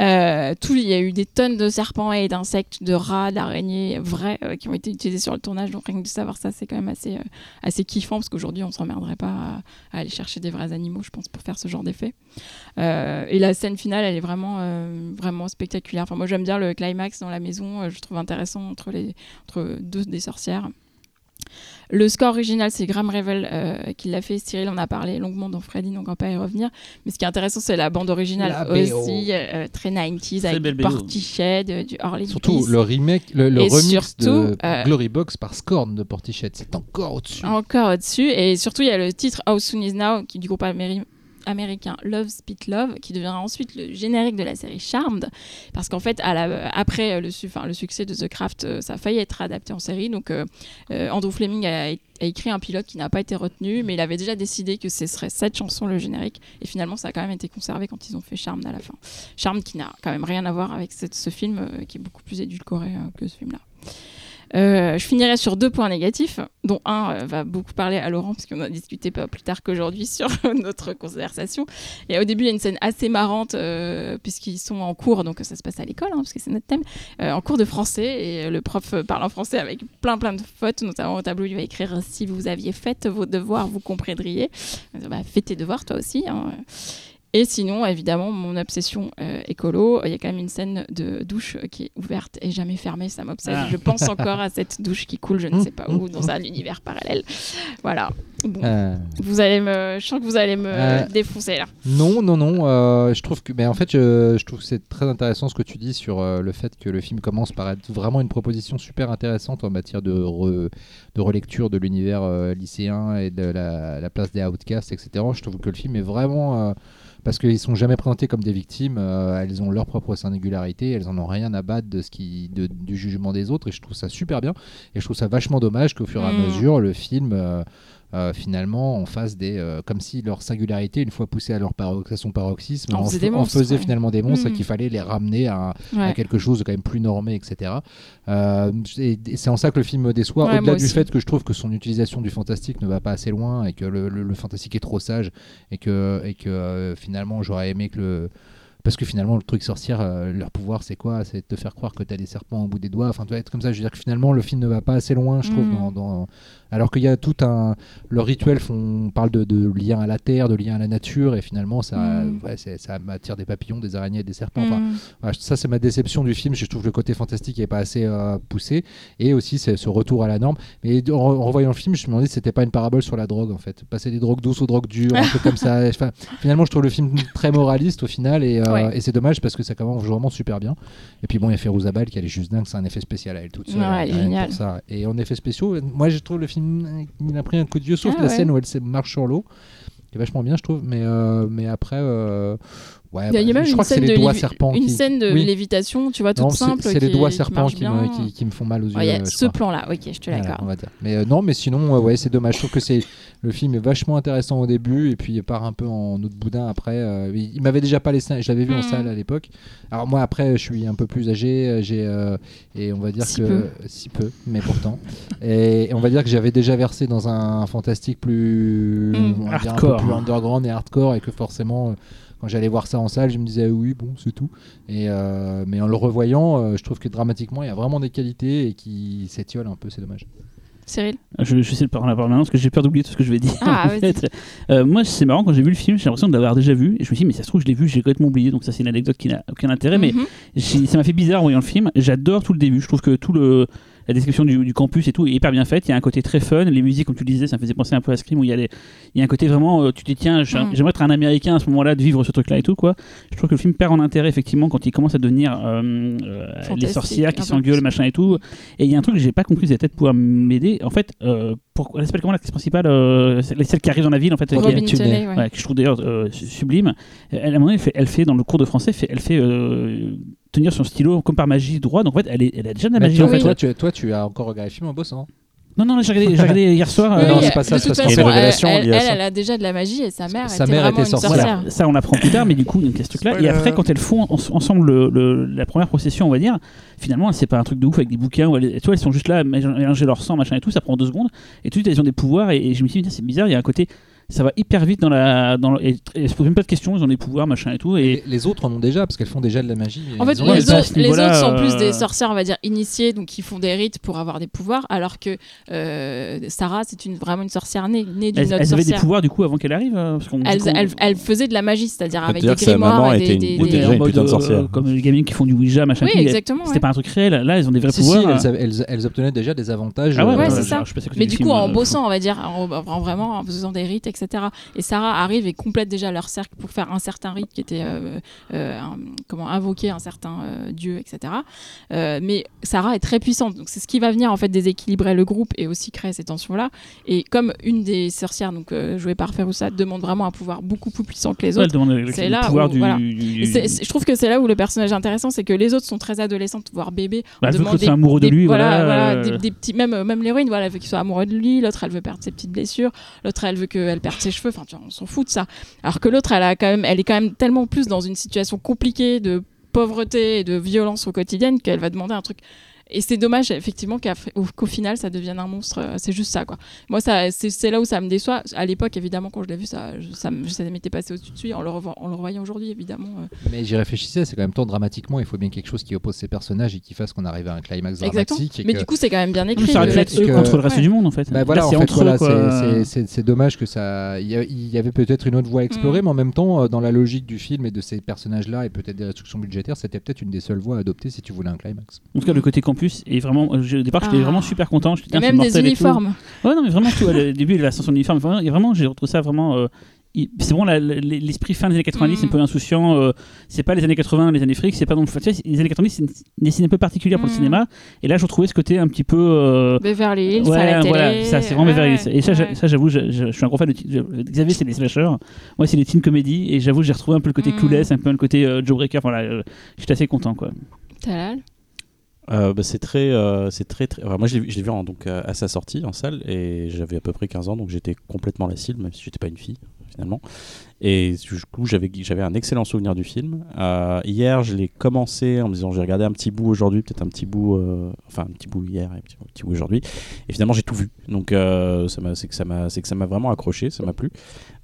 Euh, tout, il y a eu des tonnes de serpents et d'insectes, de rats, d'araignées vrais qui ont été utilisés sur le tournage. Donc rien que de savoir ça, c'est quand même assez, assez kiffant parce qu'aujourd'hui on s'emmerderait pas à, à aller chercher des vrais animaux, je pense, pour faire ce genre d'effet. Euh, et la scène finale, elle est vraiment, euh, vraiment spectaculaire. Enfin, moi, j'aime bien le climax dans la maison. euh, je trouve intéressant entre, les, entre deux des sorcières. Le score original, c'est Graham Revel euh, qui l'a fait. Cyril en a parlé longuement dans Freddy, donc on va pas y revenir. Mais ce qui est intéressant, c'est la bande originale La aussi, euh, très 90s, Très avec. Portiched, du Harley Surtout Peace. le remake, le, le remix surtout, de euh, Glory Box par Scorn de Portichet, c'est encore au-dessus. Encore au-dessus. Et surtout, il y a le titre How Soon Is Now, qui du groupe américain américain Love Spit Love, qui deviendra ensuite le générique de la série Charmed, parce qu'en fait, après le, succès de The Craft, euh, ça a failli être adapté en série. Donc, euh, euh, Andrew Fleming a, écrit un pilote qui n'a pas été retenu, mais il avait déjà décidé que ce serait cette chanson le générique. Et finalement, ça a quand même été conservé quand ils ont fait Charmed à la fin. Charmed qui n'a quand même rien à voir avec ce film, qui est beaucoup plus édulcoré que ce film-là. Euh, je finirai sur deux points négatifs, dont un euh, va beaucoup parler à Laurent, parce qu'on a discuté pas plus tard qu'aujourd'hui sur notre conversation. Et au début, il y a une scène assez marrante, euh, puisqu'ils sont en cours, donc ça se passe à l'école, hein, parce que c'est notre thème, en cours de français, et le prof parle en français avec plein plein de fautes, notamment au tableau, il va écrire « Si vous aviez fait vos devoirs, vous comprendriez bah, Fais tes devoirs toi aussi. hein. Et sinon, évidemment, mon obsession euh, écolo, il y a quand même une scène de douche euh, qui est ouverte et jamais fermée, ça m'obsède. Ah. Je pense encore à cette douche qui coule, je ne sais pas où, dans un univers parallèle. Voilà. Bon, Euh, vous allez me, je sens que vous allez me Euh, défoncer là. Non, non, non. je trouve que, mais en fait, je, je trouve que c'est très intéressant ce que tu dis sur le fait que le film commence par être vraiment une proposition super intéressante en matière de, re- de relecture de l'univers lycéen et de la, la place des outcasts, etc. Je trouve que le film est vraiment parce qu'ils sont jamais présentés comme des victimes, euh, elles ont leur propre singularité, elles en ont rien à battre de ce qui, de- du jugement des autres, et je trouve ça super bien. Et je trouve ça vachement dommage qu'au fur et à Mm. mesure, le film euh, euh, finalement en fasse des euh, comme si leur singularité une fois poussée à leur paro- à son paroxysme En en, faisait ouais. finalement des monstres et Mm. qu'il fallait les ramener à, quelque chose de quand même plus normé etc Euh, et, et c'est en ça que le film me déçoit Ouais, au-delà du fait que je trouve que son utilisation du fantastique ne va pas assez loin et que le, le- le fantastique est trop sage et que, et que euh, finalement j'aurais aimé que le parce que finalement, le truc sorcière, euh, leur pouvoir, c'est quoi? C'est de te faire croire que tu as des serpents au bout des doigts. Enfin, tu vas être comme ça. Je veux dire que finalement, le film ne va pas assez loin, je trouve. Mm. Dans, dans- Alors qu'il y a tout un. Leurs rituels font... parlent de, de lien à la terre, de lien à la nature, et finalement, ça, Mm. ouais, ça attire des papillons, des araignées, des serpents. Enfin, Mm. voilà, ça, c'est ma déception du film. Je trouve que le côté fantastique n'est pas assez euh, poussé. Et aussi, c'est ce retour à la norme. Mais en, en revoyant le film, je me demandais si c'était pas une parabole sur la drogue, en fait. Passer des drogues douces aux drogues dures, un peu comme ça. Enfin, finalement, je trouve le film très moraliste au final. Et, euh, Ouais. et c'est dommage parce que ça commence vraiment super bien. Et puis bon, il y a Férouz Abal qui elle est juste dingue. C'est un effet spécial à elle toute seule. Ouais, pour ça. Et en effets spéciaux, moi, je trouve le film, il a pris un coup de vieux, sauf Ah la scène où elle marche sur l'eau. qui est vachement bien, je trouve. Mais, euh, mais après. euh, Ouais, Il y a, bah, même je une crois que c'est scène, les de, doigts serpents une qui- scène de Oui. lévitation, tu vois, toute Non, simple. C'est les doigts serpents qui, me, qui, qui me font mal aux yeux. Ouais, ce plan-là, ok, je te l'accorde. Mais euh, non, mais sinon, euh, ouais, c'est dommage. Je trouve que c'est le film est vachement intéressant au début et puis il part un peu en autre boudin après. euh, il m'avait déjà pas laissé, je l'avais vu en Mhm. salle à l'époque. Alors moi après, je suis un peu plus âgé, euh, j'ai et on va dire Si que peu. si peu, mais pourtant. et, et on va dire que j'avais déjà versé dans un fantastique plus on va dire un Hardcore. peu plus underground et hardcore et que forcément. Quand j'allais voir ça en salle, je me disais oui, bon, c'est tout. Et euh, mais en le revoyant, euh, je trouve que dramatiquement, il y a vraiment des qualités et qui s'étiolent un peu, c'est dommage. Cyril? Je, je sais le parler maintenant parce que j'ai peur d'oublier tout ce que je vais dire. Ah, en fait. Euh, moi, c'est marrant, quand j'ai vu le film, j'ai l'impression de l'avoir déjà vu. Et je me suis dit, mais ça se trouve, je l'ai vu, j'ai complètement oublié. Donc, ça, c'est une anecdote qui n'a aucun intérêt. Mais Mhm. ça m'a fait bizarre en voyant le film. J'adore tout le début. Je trouve que tout le. La description du, du campus et tout est hyper bien faite. Il y a un côté très fun. Les musiques, comme tu le disais, ça me faisait penser un peu à Scream où il y a, les- il y a un côté vraiment. euh, tu te dis, tiens, Mm. j'aimerais être un américain à ce moment-là, de vivre ce truc-là et tout. quoi. Je trouve que le film perd en intérêt, effectivement, quand il commence à devenir euh, euh, les sorcières qui s'engueulent, machin et tout. Et il y a un truc que j'ai pas compris, vous allez peut-être pouvoir m'aider. En fait, euh, pourquoi elle s'appelle comment l'actrice principale euh, celle qui arrive dans la ville, en fait. qui- Robin Tunney. Tunney, ouais. Ouais, que je trouve d'ailleurs euh, su- sublime. Elle, à un moment, elle fait, elle fait dans le cours de français, fait- elle fait euh, tenir son stylo comme par magie droit. Donc en fait, elle, est, elle a déjà de la Mais magie toi, en fait. toi, tu, toi, tu as encore regardé le film en bossant. Non, non, j'ai regardé, hier soir. Oui, euh, non, c'est pas ça, c'est parce façon, une révélation elle, elle, ça. elle a déjà de la magie et sa mère Sa était mère était sorcière. Voilà, ça on apprend plus tard, mais du coup, il y a ce truc-là. Et après, quand elles font en- ensemble le- le- la première procession, on va dire, finalement, c'est pas un truc de ouf avec des bouquins. Où elles, tu vois, elles sont juste là, à mélanger leur sang, machin et tout, ça prend deux secondes. Et tout de suite, elles ont des pouvoirs. Et, et je me suis dit, c'est bizarre, il y a un côté. Ça va hyper vite dans la. Dans le- et, et elles se posent même pas de questions, ils ont des pouvoirs, machin et tout. Et Les, les autres en ont déjà parce qu'elles font déjà de la magie. En fait, elles les, autres, les sont euh, plus des sorcières, on va dire, initiées, donc qui font des rites pour avoir des pouvoirs, alors que euh, Sarah, c'est une, vraiment une sorcière née, née d'une elles, autre elles avaient des sorcière. pouvoirs du coup avant qu'elle arrive euh, parce qu'on- du Elle, coup, elle, elle faisait de la magie, c'est-à-dire avec dire des grimoires et des, des- des- en mode, de euh, sorcière. comme les gamines qui font du Ouija, machin. Oui, exactement. C'était pas un truc réel. Là, elles ont des vrais pouvoirs. elles, elles- elles obtenaient déjà des avantages. Ah euh, Mais du coup, en euh, bossant, on va dire, en, en- vraiment en faisant des rites, etc. Et Sarah arrive et complète déjà leur cercle pour faire un certain rite qui était euh, euh, un- comment invoquer un certain euh, dieu, etc. Euh, mais Sarah est très puissante, donc c'est ce qui va venir en fait déséquilibrer le groupe et aussi créer ces tensions-là. Et comme une des sorcières, donc euh, jouée par Feroussa, demande vraiment un pouvoir beaucoup plus puissant que les autres. c'est là où- du. voilà. je trouve que c'est là où le personnage est intéressant, c'est que les autres sont très adolescentes, voire bébés. Bah, elle veut que soit amoureux de lui, Voilà, voilà, voilà, des, des petits, même, même l'héroïne, voilà, elle veut qu'il soit amoureux de lui. L'autre, elle veut perdre ses petites blessures. L'autre, elle veut qu'elle perde ses cheveux. On s'en fout de ça. Alors que l'autre, elle elle est quand même tellement plus dans une situation compliquée de pauvreté et de violence au quotidien qu'elle va demander un truc. Et c'est dommage, effectivement, qu'au final, ça devienne un monstre. euh, C'est juste ça, quoi. Moi, ça, c'est là où ça me déçoit. À l'époque, évidemment, quand je l'ai vu, ça, ça, ça m'était passé au-dessus de suite. En le, revo- en le revoyant aujourd'hui, évidemment. euh, Mais j'y réfléchissais, c'est quand même temps dramatiquement, il faut bien quelque chose qui oppose ces personnages et qui fasse qu'on arrive à un climax Exactement. dramatique. et Mais que- du coup, c'est quand même bien écrit. Ça aurait pu être là-dessus, eux contre le reste Ouais. du monde en fait. Bah voilà, Là, en c'est fait, voilà, dommage que ça. Il y, a- il y avait peut-être une autre voie à explorer, Mm. mais en même temps, euh, dans la logique du film et de ces personnages-là et peut-être des restrictions budgétaires, c'était peut-être une des seules voies à adopter si tu voulais un climax. En tout cas, le côté campus est vraiment. je- Au départ, j'étais Ah. vraiment super content. J'étais Et c'est même des et uniformes. Ouais, non, mais vraiment tout. Au début, l'ascension de l'uniforme, vraiment, et vraiment, j'ai retrouvé ça vraiment. euh, c'est bon, la- la- l'esprit fin des années 90, Mm. un peu insouciant. euh, c'est pas les années 80, les années fric, c'est pas non plus. les années 90, c'est une décennie un peu particulière pour le Mm. cinéma. Et là, je retrouvais ce côté un petit peu. euh, Beverly Hills ouais, à la télé. voilà, ça, c'est vraiment Ouais, Beverly Hills. Et ça, ouais. ça, j'avoue, je, je- je suis un gros fan de. Xavier, c'est les slashers. Moi, c'est les teen comédies. Et j'avoue, j'ai retrouvé un peu le côté Mm. clueless, un peu le côté euh, Joe Breaker. Voilà, euh, j'étais assez content, quoi. Talal? Euh, bah, c'est très, euh, c'est très, très. moi, je l'ai vu, donc euh, à sa sortie en salle et j'avais à peu près 15 ans, donc j'étais complètement la cible, même si j'étais pas une fille finalement. Et du coup, j'avais, j'avais un excellent souvenir du film. Hier, je l'ai commencé en me disant, j'ai regardé un petit bout aujourd'hui, peut-être un petit bout, enfin un petit bout hier et un petit, bout aujourd'hui. Et finalement, j'ai tout vu. Donc, ça m'a, c'est que ça m'a, c'est que ça m'a vraiment accroché, ça m'a plu.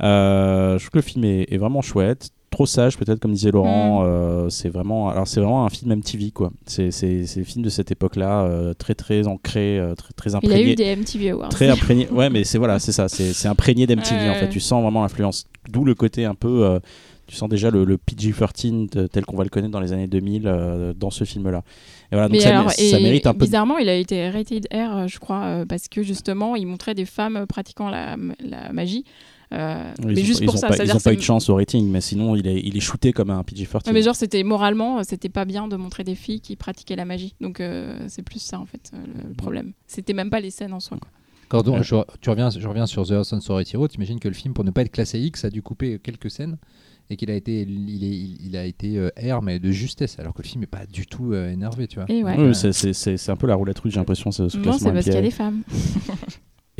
Je trouve que le film est vraiment chouette. Trop sage, peut-être, comme disait Laurent. Mm. euh, c'est vraiment, alors c'est vraiment un film MTV, quoi. C'est, c'est, c'est film de cette époque-là, euh, très, très ancré, euh, très, très Il a imprégné. eu des MTV Awards. Très imprégné. Ouais, mais c'est voilà, c'est ça. C'est, c'est imprégné d'MTV en fait. Tu sens vraiment l'influence. D'où le côté un peu. tu sens déjà le, le PG-13 de- tel qu'on va le connaître dans les années 2000 euh, dans ce film-là. Et voilà, donc Mais ça, alors, ça et mérite un peu. bizarrement, il a été rated R, je crois, parce que justement, il montrait des femmes pratiquant la, la magie. Euh, Ils mais juste pas- pour ils ont ça, pas, ils ont pas eu de chance au rating, mais sinon il est, il est shooté comme un PG-13. Ouais, mais genre, c'était moralement, euh, c'était pas bien de montrer des filles qui pratiquaient la magie. Donc, euh, c'est plus ça, en fait, le, problème. C'était même pas les scènes en soi. Quoi. Quand on- Ouais. je, tu reviens, je reviens sur The House on Sorority Road, t'imagines que le film, pour ne pas être classé X, a dû couper quelques scènes et qu'il a été, il, est- il- il a été euh, R, mais de justesse, alors que le film n'est pas du tout euh, énervé, tu vois. Et ouais. Oui, c'est, un peu la roulette russe, j'ai l'impression, ce Non, c'est parce qu'il y a des femmes.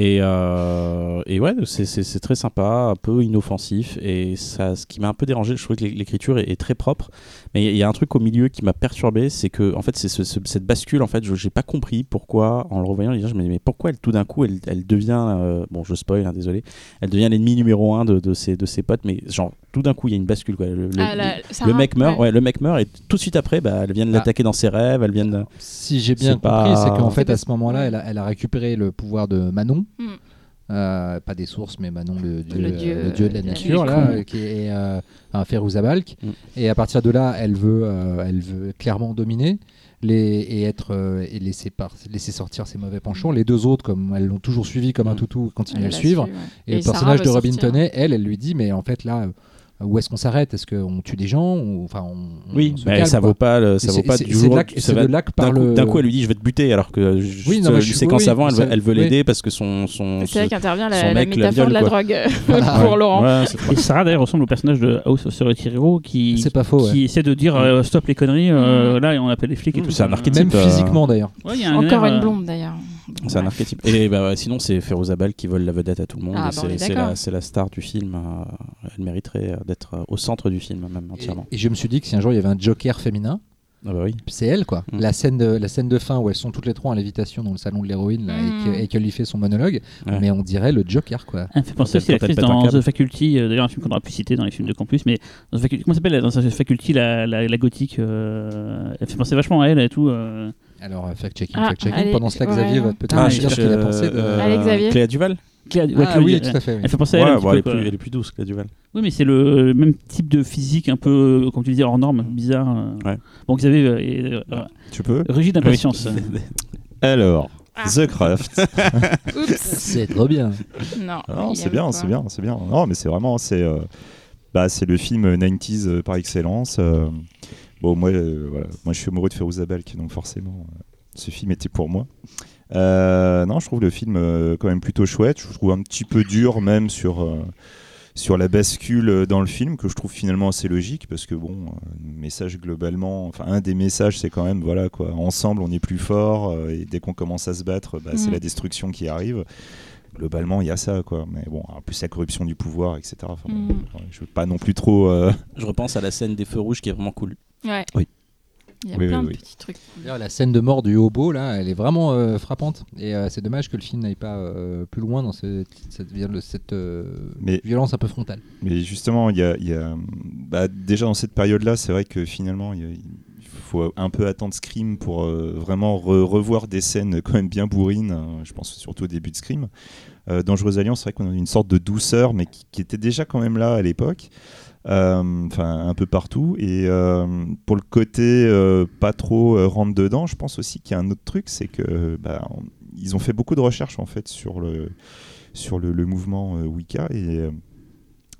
Et, euh, et ouais, c'est- très sympa, un peu inoffensif. Et ça, ce qui m'a un peu dérangé, je trouvais que l'é- l'écriture est très propre. Mais il y a un truc au milieu qui m'a perturbé, c'est que en fait, c'est ce- ce- cette bascule. En fait, je j'ai pas compris pourquoi, en le revoyant, je me dis mais pourquoi elle tout d'un coup, elle, elle devient, euh, bon, je spoil, hein, désolé, elle devient l'ennemi numéro un de, de ses de ses potes. Mais genre tout d'un coup, il y a une bascule. Quoi. Le, le- Ah, la- le Sarah, mec meurt, ouais. ouais, le mec meurt et tout de suite après, bah, elle vient de Ah. l'attaquer dans ses rêves, elle vient de. Si j'ai bien compris, pas- c'est qu'en fait, à ce moment-là, ouais. elle, a, elle a récupéré le pouvoir de Manon. Mm. Euh, pas des sources, mais Manon, le dieu, Le dieu- le dieu de la le nature, là, euh, qui est euh, un Férouzabalk. Mm. Et à partir de là, elle veut, euh, elle veut clairement dominer les, et être euh, et laisser, par- laisser sortir ses mauvais penchants. Les deux autres, comme elles l'ont toujours suivi comme un Mm. toutou, continuent Elle à le l'a suivre. su, ouais. Et, le Sarah personnage de Robin. Tonnet, elle, elle lui dit, mais en fait là, euh, où est-ce qu'on s'arrête? Est-ce qu'on tue des gens ou, Enfin, on, Oui, on mais calme, ça vaut pas, le- ça vaut pas du jour. de là que- ça c'est va- de là que D'un par coup, le- d'un coup, elle lui dit je vais te buter alors que juste Oui, non, mais une je suis- séquence oui, avant, elle, ça- veut- elle veut oui. l'aider parce que son son. C'est là qu'intervient son la, la mec la métaphore de la drogue euh, Voilà. pour Laurent. Ouais, c'est- Et Sarah d'ailleurs ressemble au personnage de House of Sorority Hero qui, C'est pas faux. ouais. qui essaie de dire euh, stop les conneries, euh, là et on appelle les flics et Mm, tout. c'est un archétype. Même euh, physiquement d'ailleurs. Encore une blonde d'ailleurs. C'est un archétype. Et bah, sinon, c'est Ferozabal qui vole la vedette à tout le monde. Ah, et bah, c'est la, star du film. euh, elle mériterait euh, d'être euh, au centre du film, même entièrement. Et, et je me suis dit que si un jour il y avait un Joker féminin, Ah bah oui. c'est elle quoi. Mm. La, scène de, la scène de fin où elles sont toutes les trois en lévitation dans le salon de l'héroïne et Mm. que- et qu'elle lui fait son monologue, Ouais. mais on dirait le Joker quoi. Elle me fait penser aussi l'actrice dans. The Faculty, euh, d'ailleurs un film qu'on aura pu citer dans les films de campus, mais dans The Faculty, comment s'appelle dans The Faculty la, la, la gothique euh, Elle fait penser vachement à elle et tout. euh. Alors euh, fact-checking, Ah, fact-checking. Pendant cela, ouais. Xavier va peut-être Ah, dire ce qu'il a pensé de. euh, Allez, Xavier. Cléa Duval Cléa- ouais, ah oui, euh, tout à fait. oui. Elle fait penser à elle. un Ouais, petit bon, peu, elle, est quoi. plus, elle est plus douce, Cléa Duval. Oui, mais c'est le, le même type de physique, un peu, comme tu disais, hors norme, bizarre. euh. Ouais. Bon, Xavier euh, est euh, Tu peux rigide d'impatience. Alors, The Craft. C'est trop bien. Non. Ah Non, c'est bien, c'est bien, c'est bien. Non, mais c'est vraiment, c'est, euh, bah, c'est le film 90s euh, par excellence. Bon, moi, euh, voilà, moi, je suis amoureux de Ferouz Balk, donc forcément, euh, ce film était pour moi. Euh, non, je trouve le film quand même plutôt chouette. Je trouve un petit peu dur même sur sur la bascule dans le film que je trouve finalement assez logique parce que bon, le message globalement, enfin un des messages c'est quand même voilà quoi, ensemble on est plus fort et dès qu'on commence à se battre, bah, c'est Mhm. la destruction qui arrive. Globalement, il y a ça quoi, mais bon, en plus la corruption du pouvoir, etc. Enfin, bon, ouais, je veux pas non plus trop. euh, Je repense à la scène des feux rouges qui est vraiment cool. Ouais. Oui. Il y a Oui, plein oui, de oui. petits trucs. La scène de mort du hobo, là, elle est vraiment euh, frappante. Et euh, c'est dommage que le film n'aille pas euh, plus loin dans cette, cette, viol- cette, euh, Mais- violence un peu frontale. Mais justement, il y a, il y a- bah, déjà dans cette période-là, c'est vrai que finalement, il faut un peu attendre Scream pour euh, vraiment re- revoir des scènes quand même bien bourrines. euh, je pense surtout au début de Scream. Euh, Dangereuse Alliance, c'est vrai qu'on a une sorte de douceur, mais qui, qui était déjà quand même là à l'époque. Euh, Enfin, un peu partout. Et euh, pour le côté euh, pas trop rentre dedans, je pense aussi qu'il y a un autre truc, c'est que bah, on- ils ont fait beaucoup de recherches en fait sur le sur le, le mouvement Wicca et euh,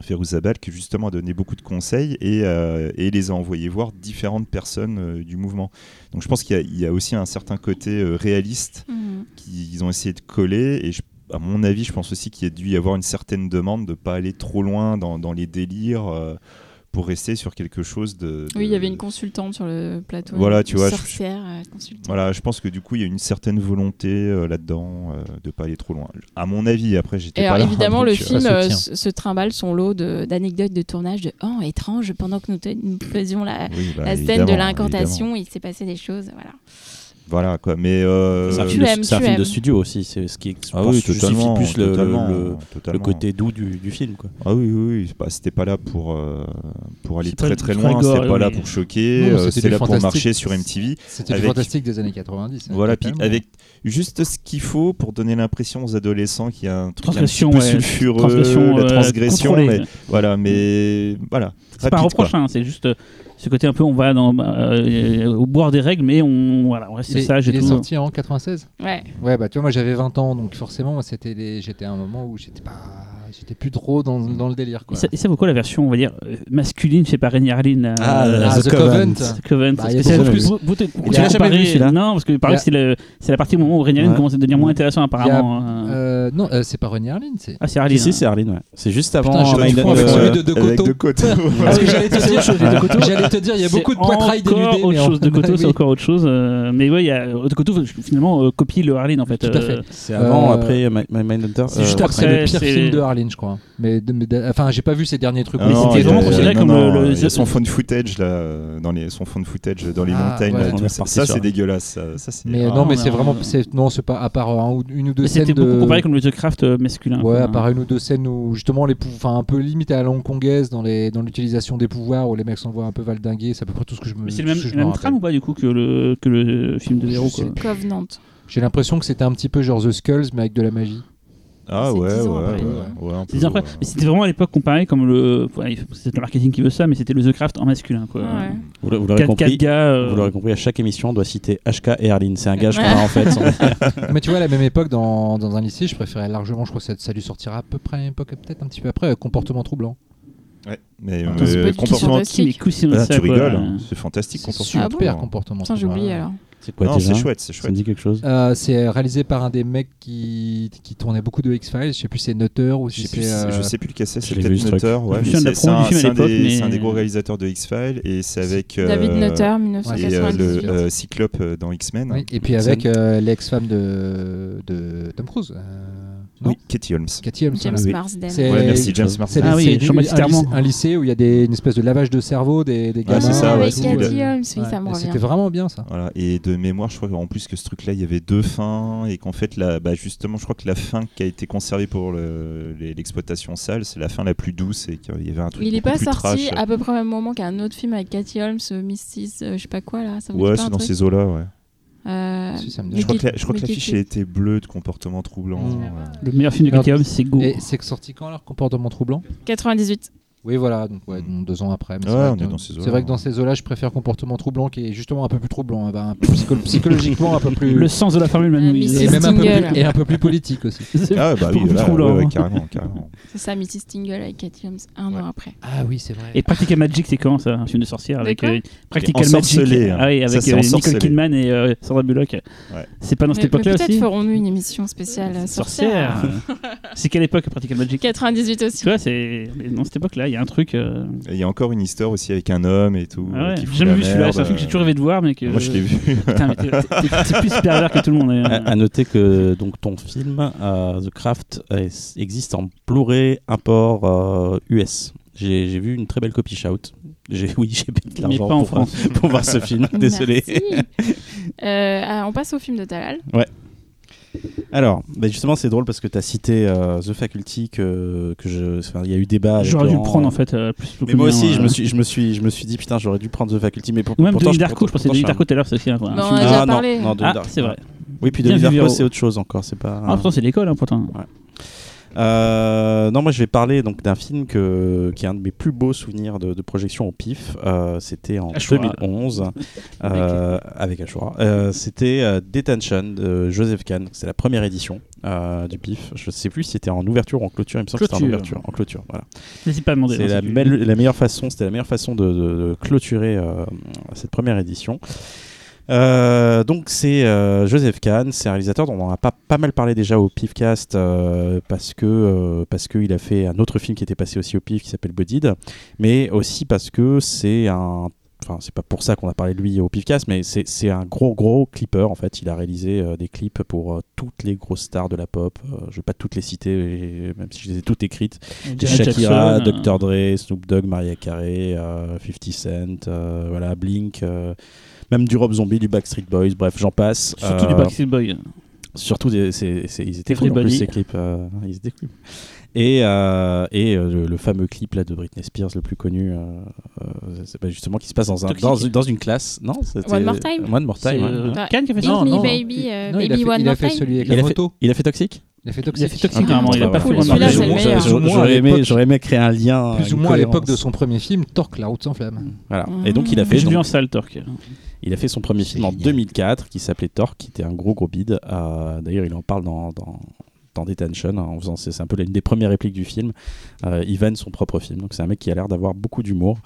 Férouz Abal qui justement a donné beaucoup de conseils et, euh, et les a envoyés voir différentes personnes euh, du mouvement. Donc je pense qu'il y a- il y, a aussi un certain côté euh, réaliste Mhm. qu'ils ont essayé de coller et je- à mon avis je pense aussi qu'il y a dû y avoir une certaine demande de ne pas aller trop loin dans, dans les délires euh, pour rester sur quelque chose de... Oui, il y avait une consultante sur le plateau. Voilà, une tu vois, je- Sorcière, euh, consultante. Voilà, je pense que du coup il y a une certaine volonté euh, là-dedans euh, de pas aller trop loin. À mon avis, après j'étais pas alors, là. évidemment, le euh, film ça euh, se, se trimballe son lot de- d'anecdotes de, tournage de Oh, étrange, pendant que nous, faisions la, oui, bah, la scène de l'incantation, il s'est passé des choses. Voilà. Voilà quoi, mais euh, C'est un, film, de, aimes, c'est un tu film de aimes. studio aussi, c'est ce qui ah pense, oui, justifie totalement, plus le, le- totalement, côté doux du, du film. Quoi. Ah oui, oui, oui. C'était pas là pour, euh, pour aller C'est très très loin, c'était pas là pour choquer, Non, euh, c'était là pour marcher sur MTV. C'était Avec- le fantastique des années 90. hein, Voilà, puis totalement. avec juste ce qu'il faut pour donner l'impression aux adolescents qu'il y a un truc un petit Transgression, peu ouais, sulfureux, transgression, la transgression, mais voilà, mais voilà. C'est pas un reproche, hein, c'est juste euh, ce côté un peu on va dans, euh, au bord des règles, mais on, voilà, on reste Il est, sage et il est tout. sorti en 96 Ouais. Ouais, bah tu vois, moi j'avais 20 ans, donc forcément, moi, c'était les- j'étais à un moment où j'étais pas. J'étais plus trop dans, dans le délire. Et Quoi. ça, et ça vaut quoi la version, on va dire, euh, masculine chez pas Rainy Harlin euh, Ah, euh, Ah, The The Covenant. Covenant. The Covenant. Bah, Parce que plus- vous- vous- Tu l'as jamais vu, celui-là Non, parce que a- c'est le- c'est la partie au moment où Rainy Harlin Ouais. commence à devenir moins intéressant apparemment. hein. Euh, non, euh, c'est pas René Harlin, c'est. Ah, c'est Harlin. Si, si, c'est Arline, ouais. C'est juste avant. Putain, je Mind- confonds avec celui de De Coteau. Parce que j'allais te dire, il y a beaucoup de poitrail encore dénudées. autre chose. De Coteau, c'est encore autre chose. euh, mais ouais, il y a De Coteau finalement copie le Harlin en fait. Tout à fait. C'est avant, après Mindhunter. C'est juste après le pire film de Je crois. Mais, de- mais de- enfin, j'ai pas vu ses derniers trucs. Ah mais non, c'était vraiment considéré non, comme non, le- le- il y a son fond de footage là, euh, dans les, son fond de footage dans les Ah, montagnes. ouais. là, ça, c'est dégueulasse. Ça, ça, c'est- Mais ah. non, mais non, c'est vraiment, non. c'est pas à part un une ou deux Mais scènes c'était de. beaucoup comparé comme le The Craft euh, masculin. Ouais, quoi. à part une ou deux scènes où justement les pou- enfin un peu limite à la hongkongaise dans les dans l'utilisation des pouvoirs où les mecs s'envoient un peu valdinguer, c'est à peu près tout ce que je me. Mais c'est le même, le trame ou pas du coup que le, que le film de Véro. Covenant. J'ai l'impression que c'était un petit peu genre The Skulls mais avec de la magie. Ah ouais, ouais, ans ouais, après. ouais, après, mais c'était vraiment à l'époque comparé comme le. c'est le marketing qui veut ça, mais c'était le The Craft en masculin quoi. Ouais. Vous l'a- vous l'aurez 4, compris. euh, Vous compris, à chaque émission, on doit citer HK et Arline. C'est un gage qu'on a en fait. mais tu vois à la même époque dans, dans un lycée, je préférais largement, je crois que ça, ça lui sortira à peu près à une époque peut-être un petit peu après euh, comportement troublant. Ouais, mais c'est euh, comportement. Qui mais Ah, ça, tu rigoles, c'est fantastique C'est comportement. Ah super bon comportement Putain, oublié alors. C'est quoi Non, déjà c'est chouette, c'est Ça me chouette. dit quelque chose Euh, c'est réalisé par un des mecs qui, qui tournait beaucoup de X-Files. Je sais plus si c'est Nutter ou Je si sais, plus, c'est. si- euh, je sais plus lequel c'est, c'est je peut-être. Nutter. Ouais, Je c'est un, des, un gros réalisateurs de X-Files et c'est avec. euh, David Nutter, Et euh, 1998. le euh, Cyclope dans X-Men. oui, et puis avec euh, l'ex-femme de, de Tom Cruise. Euh, Oui, Katie Holmes. Cathy Holmes. James voilà. oui. Marsden. C'est- Ouais, merci James C'est Marsden. Ah oui, un, lycée, un lycée où il y a des, une espèce de lavage de cerveau des, des gamins. c'est ça, Ah, ouais, le- Holmes, oui, Ouais, ça me revient. C'était vraiment bien ça. Voilà. Et de mémoire, je crois qu'en plus que ce truc-là, il y avait deux fins et qu'en fait, la, bah, justement, je crois que la fin qui a été conservée pour le- l'exploitation sale, c'est la fin la plus douce et qu'il y avait un truc. Il est beaucoup pas plus sorti trash. à peu près au même moment qu'un autre film avec Cathy Holmes, euh, Mrs. euh, je sais pas quoi là. Ça vous dit Ouais, pas c'est un dans truc ces eaux-là, ouais. Euh, Si, ça me dit. mais Je crois que la- je crois que mais qui l'affiche était- bleue de comportement troublant. Ouais. Le meilleur film de Holmes, c'est Go. Et c'est sorti quand alors Comportement troublant? 98. Oui, voilà, donc ouais, donc deux ans après. mais c'est vrai on que- est dans ces eaux-là, vrai que dans hein. ces eaux-là, je préfère comportement troublant qui est justement un peu plus troublant, hein, bah, un peu psycho- psychologiquement un peu plus. Le sens de la formule Euh, Manu Louise. et même un peu plus, et un peu plus politique aussi. C'est Ah bah oui, là, troublant. ouais, ouais, carrément, carrément. C'est ça, Mrs. Tingle avec Katy Holmes un Ouais. an après. Ah oui, c'est vrai. Et Practical Magic, c'est quand ça Un film de sorcière avec euh, Practical Magic. Hein. Ah oui, Ça, avec c'est euh, Nicole. Kidman et euh, Sandra Bullock. Ouais. C'est pas dans cette époque-là Peut-être aussi ferons-nous une émission spéciale euh, sorcière. c'est quelle époque Practical Magic? 98 aussi. Tu vois, c'est dans cette époque-là, il y a un truc. euh, Et il y a encore une histoire aussi avec un homme et tout. Ah euh, ouais. J'ai jamais vu celui-là, c'est un film que j'ai euh, toujours rêvé de voir, mais que. Moi, je l'ai vu. Putain, t'es- plus pervers que tout le monde. À, à noter que donc ton film euh, The Craft existe en Blu-ray import euh, US. J'ai j'ai vu une très belle copie shout. J'ai oui, j'ai payé de l'argent pas en pour, France. pour voir ce film. Désolé. Merci. Euh, ah, on passe au film de Talal. Alors, bah justement, c'est drôle parce que tu as cité euh, The Faculty que, que je enfin, il y a eu débat J'aurais dû le prendre en fait. euh, plus Mais moi aussi, je euh, me suis je me suis je me suis dit putain, j'aurais dû prendre The Faculty mais pour, Ou même pourtant Denis je- Darko, je pensais Denis je- Darko tout à l'heure, c'est aussi un, Non, on a Ah non, parlé. non, Ah, c'est vrai. Oui, puis Denis Darko c'est autre chose encore, c'est pas Ah, pourtant, c'est l'école, hein, pourtant. Euh, non, moi je vais parler donc d'un film que, qui est un de mes plus beaux souvenirs de, de projection au PIF. Euh, C'était en Ashura. 2011 euh, avec Ashura. Euh, C'était Detention de Joseph Kahn. C'est la première édition du PIF. Je sais plus si c'était en ouverture ou en clôture. Il me semble que c'était en Clôture. ouverture. En clôture, voilà. N'hésite pas à demander. C'est la, mel- la meilleure façon. C'était la meilleure façon de, de- de clôturer cette première édition. Euh, donc c'est euh, Joseph Kahn, c'est un réalisateur dont on a pas, pas mal parlé déjà au Pifcast euh, parce que parce qu'il a fait un autre film qui était passé aussi au Pif qui s'appelle Bodied, mais aussi parce que c'est un Enfin, c'est pas pour ça qu'on a parlé de lui au Pifcast, mais c'est un gros gros clipper en fait. Il a réalisé des clips pour toutes les grosses stars de la pop. Je vais pas toutes les citer, même si je les ai toutes écrites. Shakira, Jackson, Dr. Dre, Snoop Dogg, Mariah Carey, euh, 50 Cent, voilà, Blink, même du Rob Zombie, du Backstreet Boys, bref, j'en passe. Surtout du Euh, Backstreet Boy. Surtout, des- c'est- c'est- ils étaient cool en plus ces clips. euh, ils étaient cool. Et, euh, et euh, le, le fameux clip là de Britney Spears, le plus connu, euh, euh, c'est pas justement qui se passe dans, un, dans, une- dans une classe. Non, One More Time One More Time. Ouais. euh, ouais. Khan qui a fait ça Non, Me non. Baby, Non, il a Baby fait, One il a More fait Time. celui avec Il a la fait- moto. Il a fait Toxic Il a fait Il a Toxic. fait Toxic, Ah, il a bah, pas bah, fait bah, Time. le j'aurais- aimé, j'aurais aimé créer un lien. Plus ou moins à l'époque de son premier film, Torque, la route sans flamme. Voilà. Et donc il a fait. J'ai vu en salle, Torque. Il a fait son premier film en génial. 2004 qui s'appelait Torque, qui était un gros gros bide. Euh, D'ailleurs, il en parle dans, dans, dans Detention. hein, en faisant, c'est c'est un peu l'une des premières répliques du film. Euh, il vanne son propre film. Donc c'est un mec qui a l'air d'avoir beaucoup d'humour.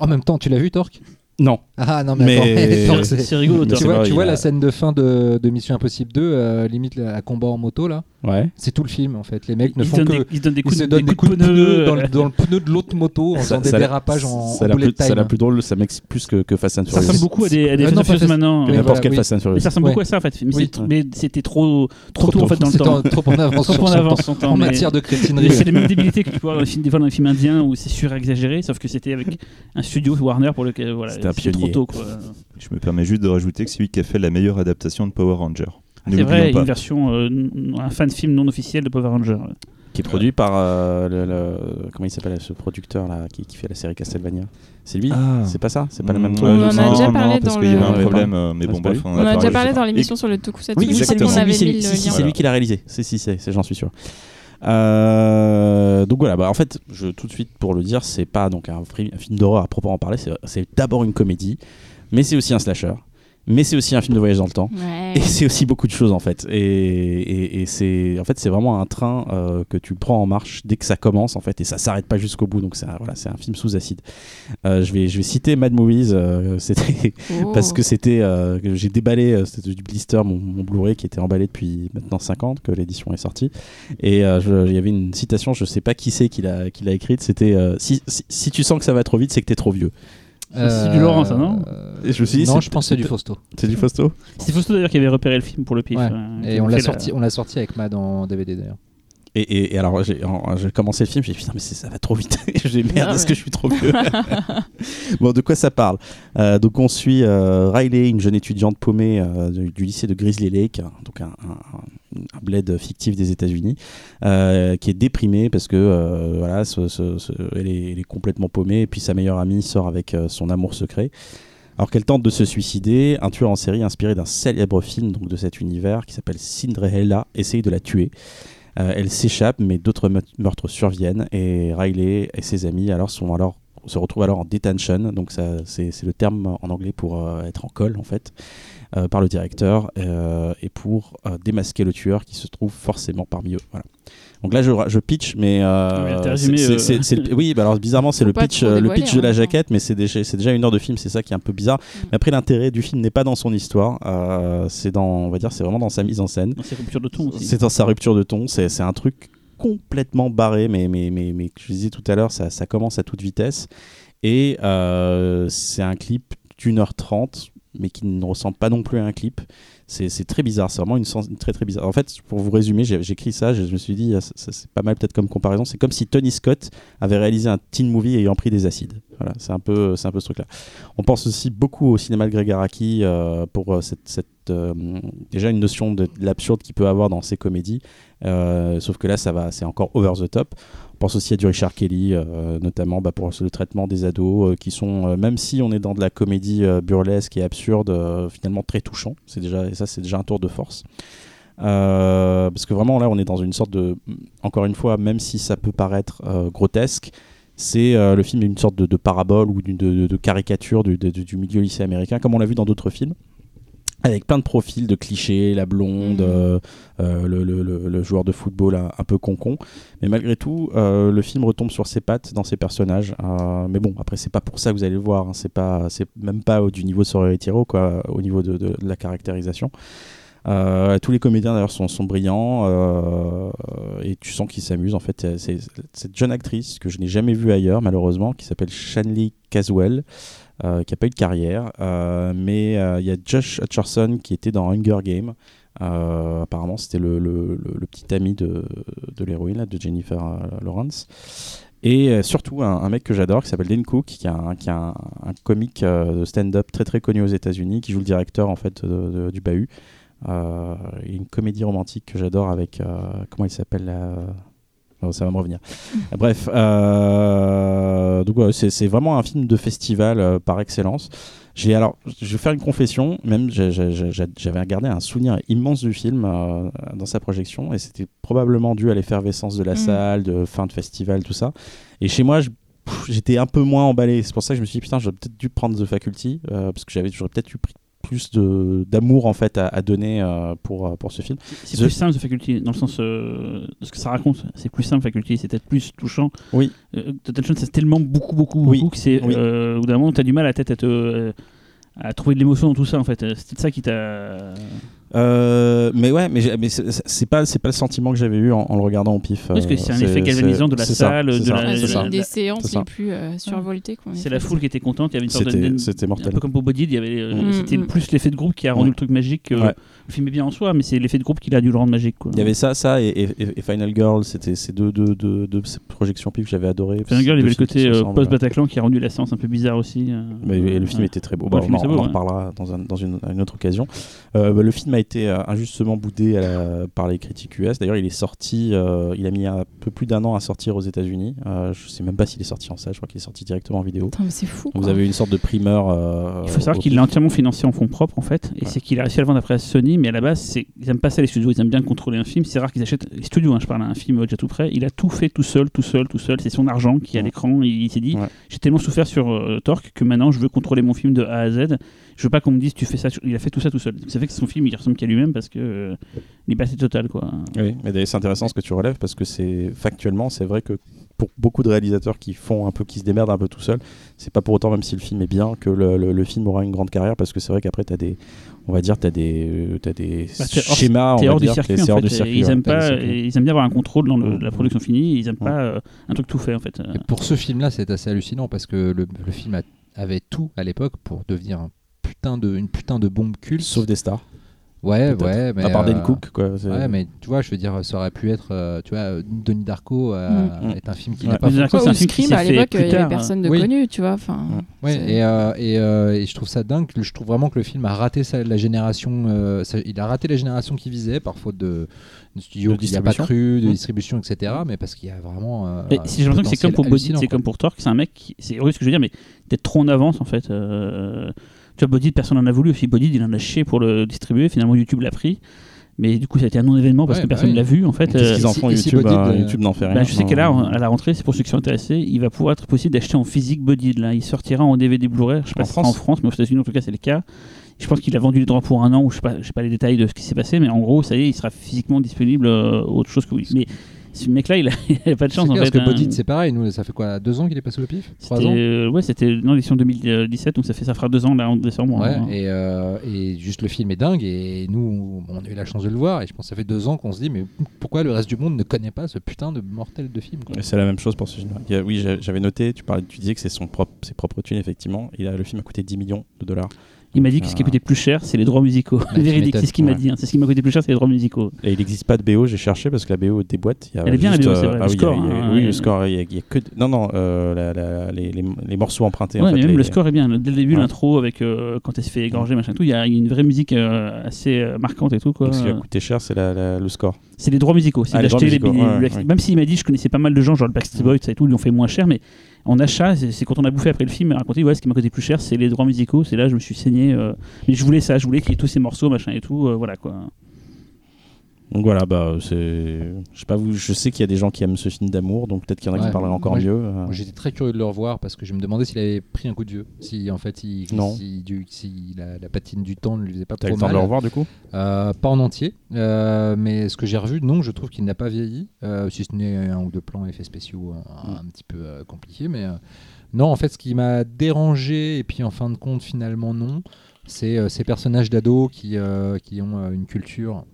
En même temps, tu l'as vu, Torque? Non. Ah non, mais, Mais- C'est rigolo, Mais Tu vois, vrai, tu vois a- la scène de fin de, de Mission Impossible 2, euh, limite la, la combat en moto là, Ouais. c'est tout le film en fait. Les mecs ne Ils se font donnent que des- ils se donnent des ils coups se de donnent des coups de pneu pneus, dans le, euh, dans le pneu de l'autre moto en Ça- faisant des ça dérapages en, ça a en l'air bullet plus, ça a time. l'air plus drôle, ça m'excite plus que, que Fast and Ça Furious. ressemble beaucoup à des, à des Fast and Furious maintenant. N'importe quel. Fast and Furious. Ça ressemble beaucoup à ça en fait. Mais c'était trop, trop tôt en fait dans le temps. trop en avance, Trop en avance en matière de crétinerie. c'est les mêmes débilités que tu avoir dans les films, des fois dans les films indiens où c'est surexagéré, sauf que c'était avec un studio Warner pour lequel voilà, C'était un c'est trop pionnier. tôt. Quoi. Je me permets juste de rajouter que c'est lui qui a fait la meilleure adaptation de Power Ranger. Ne C'est vrai, pas. une version, euh, un fan film non officiel de Power Ranger. Qui est produit par euh, le, le- comment il s'appelle ce producteur là qui, qui fait la série Castlevania. C'est lui? Ah. C'est pas ça? C'est pas le Mm, même ouais, truc On en a non, déjà non, parlé parce dans qu'il y avait le- un Ouais, problème, euh, mais Ah, bon bref, on, On a déjà parlé dans l'émission sur le Tokusatsu. Oui, c'est lui le qui l'a réalisé. Si, si, c'est, c'est- j'en suis sûr. Euh, donc voilà, bah, en fait, tout de suite pour le dire, c'est pas donc un, film d'horreur à proprement parler, c'est d'abord une comédie, mais c'est aussi un slasher, mais c'est aussi un film de voyage dans le temps. Ouais. Et c'est aussi beaucoup de choses en fait. Et, et- et c'est en fait c'est vraiment un train euh, que tu prends en marche dès que ça commence en fait et ça s'arrête pas jusqu'au bout. Donc c'est voilà c'est un film sous acide. Euh, je vais je vais citer Mad Movies. euh, c'était Oh. parce que c'était euh, j'ai déballé euh, c'était du blister mon, mon Blu-ray qui était emballé depuis maintenant 50 que l'édition est sortie et euh, il y avait une citation je sais pas qui c'est qui l'a qui l'a écrite c'était euh, si, si, si tu sens que ça va trop vite c'est que t'es trop vieux C'est du Laurent, ça, non Et je me suis dit, Non, c'est- je pense que c'est du Fausto. c'est du Fausto C'est Fausto d'ailleurs qui avait repéré le film pour le pif. Ouais. euh, Et on avait l'a fait la- sorti, on l'a sorti avec Mad en DVD d'ailleurs. Et, et- et alors, j'ai en- j'ai commencé le film, j'ai dit putain, mais ça va trop vite. j'ai merde, Ah est-ce ouais. que je suis trop vieux? Bon, de quoi ça parle? Euh, Donc, on suit euh, Riley, une jeune étudiante paumée euh, du, du lycée de Grizzly Lake, donc un, un- un bled fictif des États-Unis, qui est déprimée parce que voilà, ce- ce- ce- elle, est, elle est complètement paumée, et puis sa meilleure amie sort avec son amour secret. Alors qu'elle tente de se suicider, un tueur en série inspiré d'un célèbre film donc, de cet univers qui s'appelle Cinderella essaye de la tuer. Euh, elle s'échappe, mais d'autres me- meurtres surviennent et Riley et ses amis se retrouvent alors en detention, donc c'est le terme en anglais pour euh, être en colle en fait, euh, par le directeur et pour démasquer le tueur qui se trouve forcément parmi eux. Donc là je, je pitch, mais euh, résumé, c'est- euh, c'est- oui, bah alors bizarrement c'est le pitch, euh, le pitch de la temps. jaquette, mais c'est déjà, c'est déjà une heure de film, c'est ça qui est un peu bizarre. Mm. Mais après l'intérêt du film n'est pas dans son histoire, euh, c'est dans, on va dire, c'est vraiment dans sa mise en scène. Dans ses ruptures de ton aussi. C'est dans sa rupture de ton, c'est c'est un truc complètement barré, mais, mais, mais, mais je disais tout à l'heure, ça, ça commence à toute vitesse. Et euh, c'est un clip d'une heure trente, mais qui ne ressemble pas non plus à un clip. C'est très bizarre, c'est vraiment une, sens- très très bizarre. En fait, pour vous résumer, j'ai écrit ça, je, me suis dit, ah, c'est pas mal peut-être comme comparaison. C'est comme si Tony Scott avait réalisé un teen movie ayant pris des acides. Voilà, c'est un peu, un peu ce truc-là. On pense aussi beaucoup au cinéma de Greg Araki euh, pour euh, cette, euh, déjà une notion de, de l'absurde qu'il peut avoir dans ses comédies. Euh, sauf que là, ça va, c'est encore over the top. On pense aussi à du Richard Kelly, euh, notamment bah, pour le traitement des ados, qui sont, même si on est dans de la comédie burlesque et absurde, finalement très touchant. C'est déjà, et ça, c'est déjà un tour de force. Parce que vraiment là, on est dans une sorte de, encore une fois, même si ça peut paraître grotesque, c'est le film est une sorte de, parabole ou de, caricature du, du milieu lycée américain, comme on l'a vu dans d'autres films avec plein de profils de clichés, la blonde, Mhm. euh, euh, le, le- le- le joueur de football un, un peu concon. Mais malgré tout, euh, le film retombe sur ses pattes dans ses personnages. Mais bon, après, c'est pas pour ça que vous allez le voir. hein. C'est pas, c'est même pas au- du niveau de Sorority Row, quoi, au niveau de, de- de la caractérisation. Tous les comédiens d'ailleurs sont, sont brillants et tu sens qu'ils s'amusent en fait. C'est cette jeune actrice que je n'ai jamais vue ailleurs malheureusement qui s'appelle Shanley Caswell euh, qui n'a pas eu de carrière. Euh, mais euh, il y a Josh Hutcherson qui était dans Hunger Game. Euh, apparemment, c'était le, petit ami de, l'héroïne, de Jennifer euh, Lawrence. Et euh, surtout, un, mec que j'adore qui s'appelle Dan Cook, qui est un, comique euh, de stand-up très très connu aux États-Unis, qui joue le directeur en fait du Bahut. Euh, une comédie romantique que j'adore avec. euh, comment il s'appelle Oh, ça va me revenir. Bref, euh, donc ouais, c'est vraiment un film de festival euh, par excellence. J'ai alors, je vais faire une confession. Même j'avais regardé un souvenir immense du film euh, dans sa projection, et c'était probablement dû à l'effervescence de la Mm. salle, de fin de festival, tout ça. Et chez moi, j'étais un peu moins emballé. C'est pour ça que je me suis dit putain, j'aurais peut-être dû prendre The Faculty euh, parce que j'avais, j'aurais peut-être eu pris plus de d'amour en fait à, à donner euh, pour euh, pour ce film. C'est The- plus simple, The Faculty, dans le sens euh, de ce que ça raconte. C'est plus simple, Faculty, c'est peut-être plus touchant. Oui. Euh, Detention, c'est tellement beaucoup, beaucoup, Oui. beaucoup que c'est. Oui. Au bout d'un moment, t'as du mal à, tête à, te, à trouver de l'émotion dans tout ça, en fait. C'est ça qui t'a. Euh, mais ouais, mais, mais c'est pas c'est pas le sentiment que j'avais eu en, en le regardant au pif. Parce que euh, c'est un effet galvanisant de la ça, salle, de ça, la- une des séances les plus euh, survoltées C'est la foule qui était contente, il y avait une sorte de. C'était c'était Un mortel. peu comme Body, il y avait, euh, Mm, c'était mm. plus l'effet de groupe qui a rendu Ouais. le truc magique. Ouais. Le film est bien en soi, mais c'est l'effet de groupe qui a dû le rendre magique. Quoi. Il y avait ça, ça et, et- et Final Girl, c'était ces deux, deux, deux, deux projections pif que j'avais adoré. Final Girl, il y avait le côté ressemblent, post-Bataclan qui a rendu la séance un peu bizarre aussi. Mais et le film était très beau. On en, reparlera dans, un- dans une, autre occasion. Bah, le film a été euh, injustement boudé à la- par les critiques US. D'ailleurs, il est sorti, euh, il a mis un peu plus d'un an à sortir aux États-Unis. Euh, je sais même pas s'il est sorti en salle. Je crois qu'il est sorti directement en vidéo. Putain, mais c'est fou. Donc, vous avez une sorte de primeur. euh, Il faut savoir au qu'il l'a entièrement financé en fonds propres en fait, et Ouais. c'est qu'il a réussi à le vendre après à Sony, mais à la base, c'est... ils aiment pas ça les studios, ils aiment bien contrôler un film, c'est rare qu'ils achètent les studios, hein, je parle à un film déjà tout prêt, il a tout fait tout seul, tout seul, tout seul, c'est son argent qui est à l'écran, il, il s'est dit, Ouais. j'ai tellement souffert sur euh, Torque que maintenant je veux contrôler mon film de A à Z, je veux pas qu'on me dise tu fais ça, il a fait tout ça tout seul. Ça fait que son film il ressemble qu'à lui-même parce que euh, liberté totale quoi. Oui, mais d'ailleurs, c'est intéressant ce que tu relèves parce que c'est factuellement, c'est vrai que pour beaucoup de réalisateurs qui font un peu, qui se démerdent un peu tout seuls, c'est pas pour autant, même si le film est bien, que le, le- le film aura une grande carrière parce que c'est vrai qu'après, t'as des, on va dire, t'as des, euh, t'as des Bah, schémas, on va hors du dire, circuit en hors du ils ouais, aiment pas, ils aiment bien avoir un contrôle dans le- la production finie, ils aiment pas euh, un truc tout fait en fait. Et pour ce film-là, c'est assez hallucinant parce que le, le film a- avait tout à l'époque pour devenir un putain de, une putain de bombe culte. Sauf des stars. ouais, ouais, mais à part Dan euh, Cook, quoi. Ouais, mais tu vois, je veux dire, ça aurait pu être, euh, tu vois, Denis Darko euh, Mm. est un film qui Ouais. n'a pas Denis c'est un film qui à l'époque, il y avait tard, personne de Oui. connu, tu vois. Enfin, Ouais, c'est- et, euh, et, euh, et je trouve ça dingue. Je trouve vraiment que le film a raté sa- la génération. euh, il a raté la génération qu'il visait, par faute de, de studio De qu'il n'a pas distribution. cru, de Mm. distribution, etc. Mais parce qu'il y a vraiment. euh, Mais un si j'ai l'impression que c'est comme pour Body, c'est comme pour Torque, c'est un mec, qui- c'est horrible ce que je veux dire, mais d'être trop en avance en fait. Tu vois, Body, personne n'en a voulu. Aussi, Body, il en a chié pour le distribuer. Finalement, YouTube l'a pris. Mais du coup, ça a été un non-événement parce Ouais, que bah personne oui. l'a vu en fait. Qu'est-ce Euh, qu'ils en font et si YouTube Bodied, euh, YouTube n'en fait rien. bah, je sais qu'à la, à la rentrée, c'est pour ceux qui sont intéressés, il va pouvoir être possible d'acheter en physique Bodied. Là. Il sortira en DVD Blu-ray. Je sais pas En si c'est en France France, mais aux États-Unis en tout cas, c'est le cas. Je pense qu'il a vendu les droits pour un an, ou je sais pas, je sais pas les détails de ce qui s'est passé, mais en gros, ça y est, il sera physiquement disponible euh, autre chose que oui. Mais ce mec-là, il a, il a pas de chance en fait. parce que hein. C'est pareil. Nous, ça fait quoi Deux ans qu'il est passé au pif? Trois ans? euh, ouais, c'était dans l'édition 2017, donc ça fait ça fera deux ans là en décembre. Ouais, hein. et, euh, et juste le film est dingue. Et nous, on a eu la chance de le voir. Et je pense que ça fait deux ans qu'on se dit, mais pourquoi le reste du monde ne connaît pas ce putain de mortel de film Et C'est la même chose pour ce film. A- oui, j'avais noté, tu, parlais, tu disais que c'est son propre, ses propres thunes, effectivement. Il a, le film a coûté 10 millions de dollars. Il m'a dit que ce qui a coûté plus cher, c'est les droits musicaux. Véridique, m'étonnes. c'est ce qu'il m'a dit. hein. C'est ce qui m'a coûté plus cher, c'est les droits musicaux. Et il n'existe pas de BO, j'ai cherché parce que la BO. Il y a Elle est bien, la BO, c'est euh, vrai, ah le oui, score, a- hein, oui, le score. Il y a, que. Non, non, euh, la- la- les, les- les morceaux empruntés. Ouais, en fait, mais même les- le score est bien. Dès le début, Ouais. l'intro avec euh, quand elle se fait égorger, machin, tout, il y a une vraie musique euh, assez marquante et tout. Quoi. Donc, ce qui a coûté cher, c'est le score. C'est les droits musicaux. C'est Ah, d'acheter les. Même s'il m'a dit, je connaissais pas mal de gens, genre le Backstreet Boys, ça et tout, ils l'ont fait moins cher, mais en achat, c'est quand on a bouffé après le film, raconté, ouais, ce qui m'a coûté plus cher, c'est les droits musicaux. C'est là, je me suis saigné. euh, Mais je voulais ça, je voulais qu'il y tous ces morceaux, machin et tout. euh, voilà quoi. Donc voilà, bah, c'est. Je sais pas, vous, je sais qu'il y a des gens qui aiment ce film d'amour, donc peut-être qu'il y en a qui parleraient encore moi, mieux. euh. J'étais très curieux de le revoir parce que je me demandais s'il avait pris un coup de vieux. Si en fait, il, Non. si, du- si la, la patine du temps ne lui faisait pas T'as eu trop le temps de mal. le revoir du coup? Euh, pas en entier, euh, mais ce que j'ai revu, non, je trouve qu'il n'a pas vieilli, euh, si ce n'est un ou deux plans effets spéciaux un, Mm. un petit peu compliqués. Mais non, en fait, ce qui m'a dérangé, et puis en fin de compte, finalement, non, c'est ces personnages d'ado qui, qui ont une culture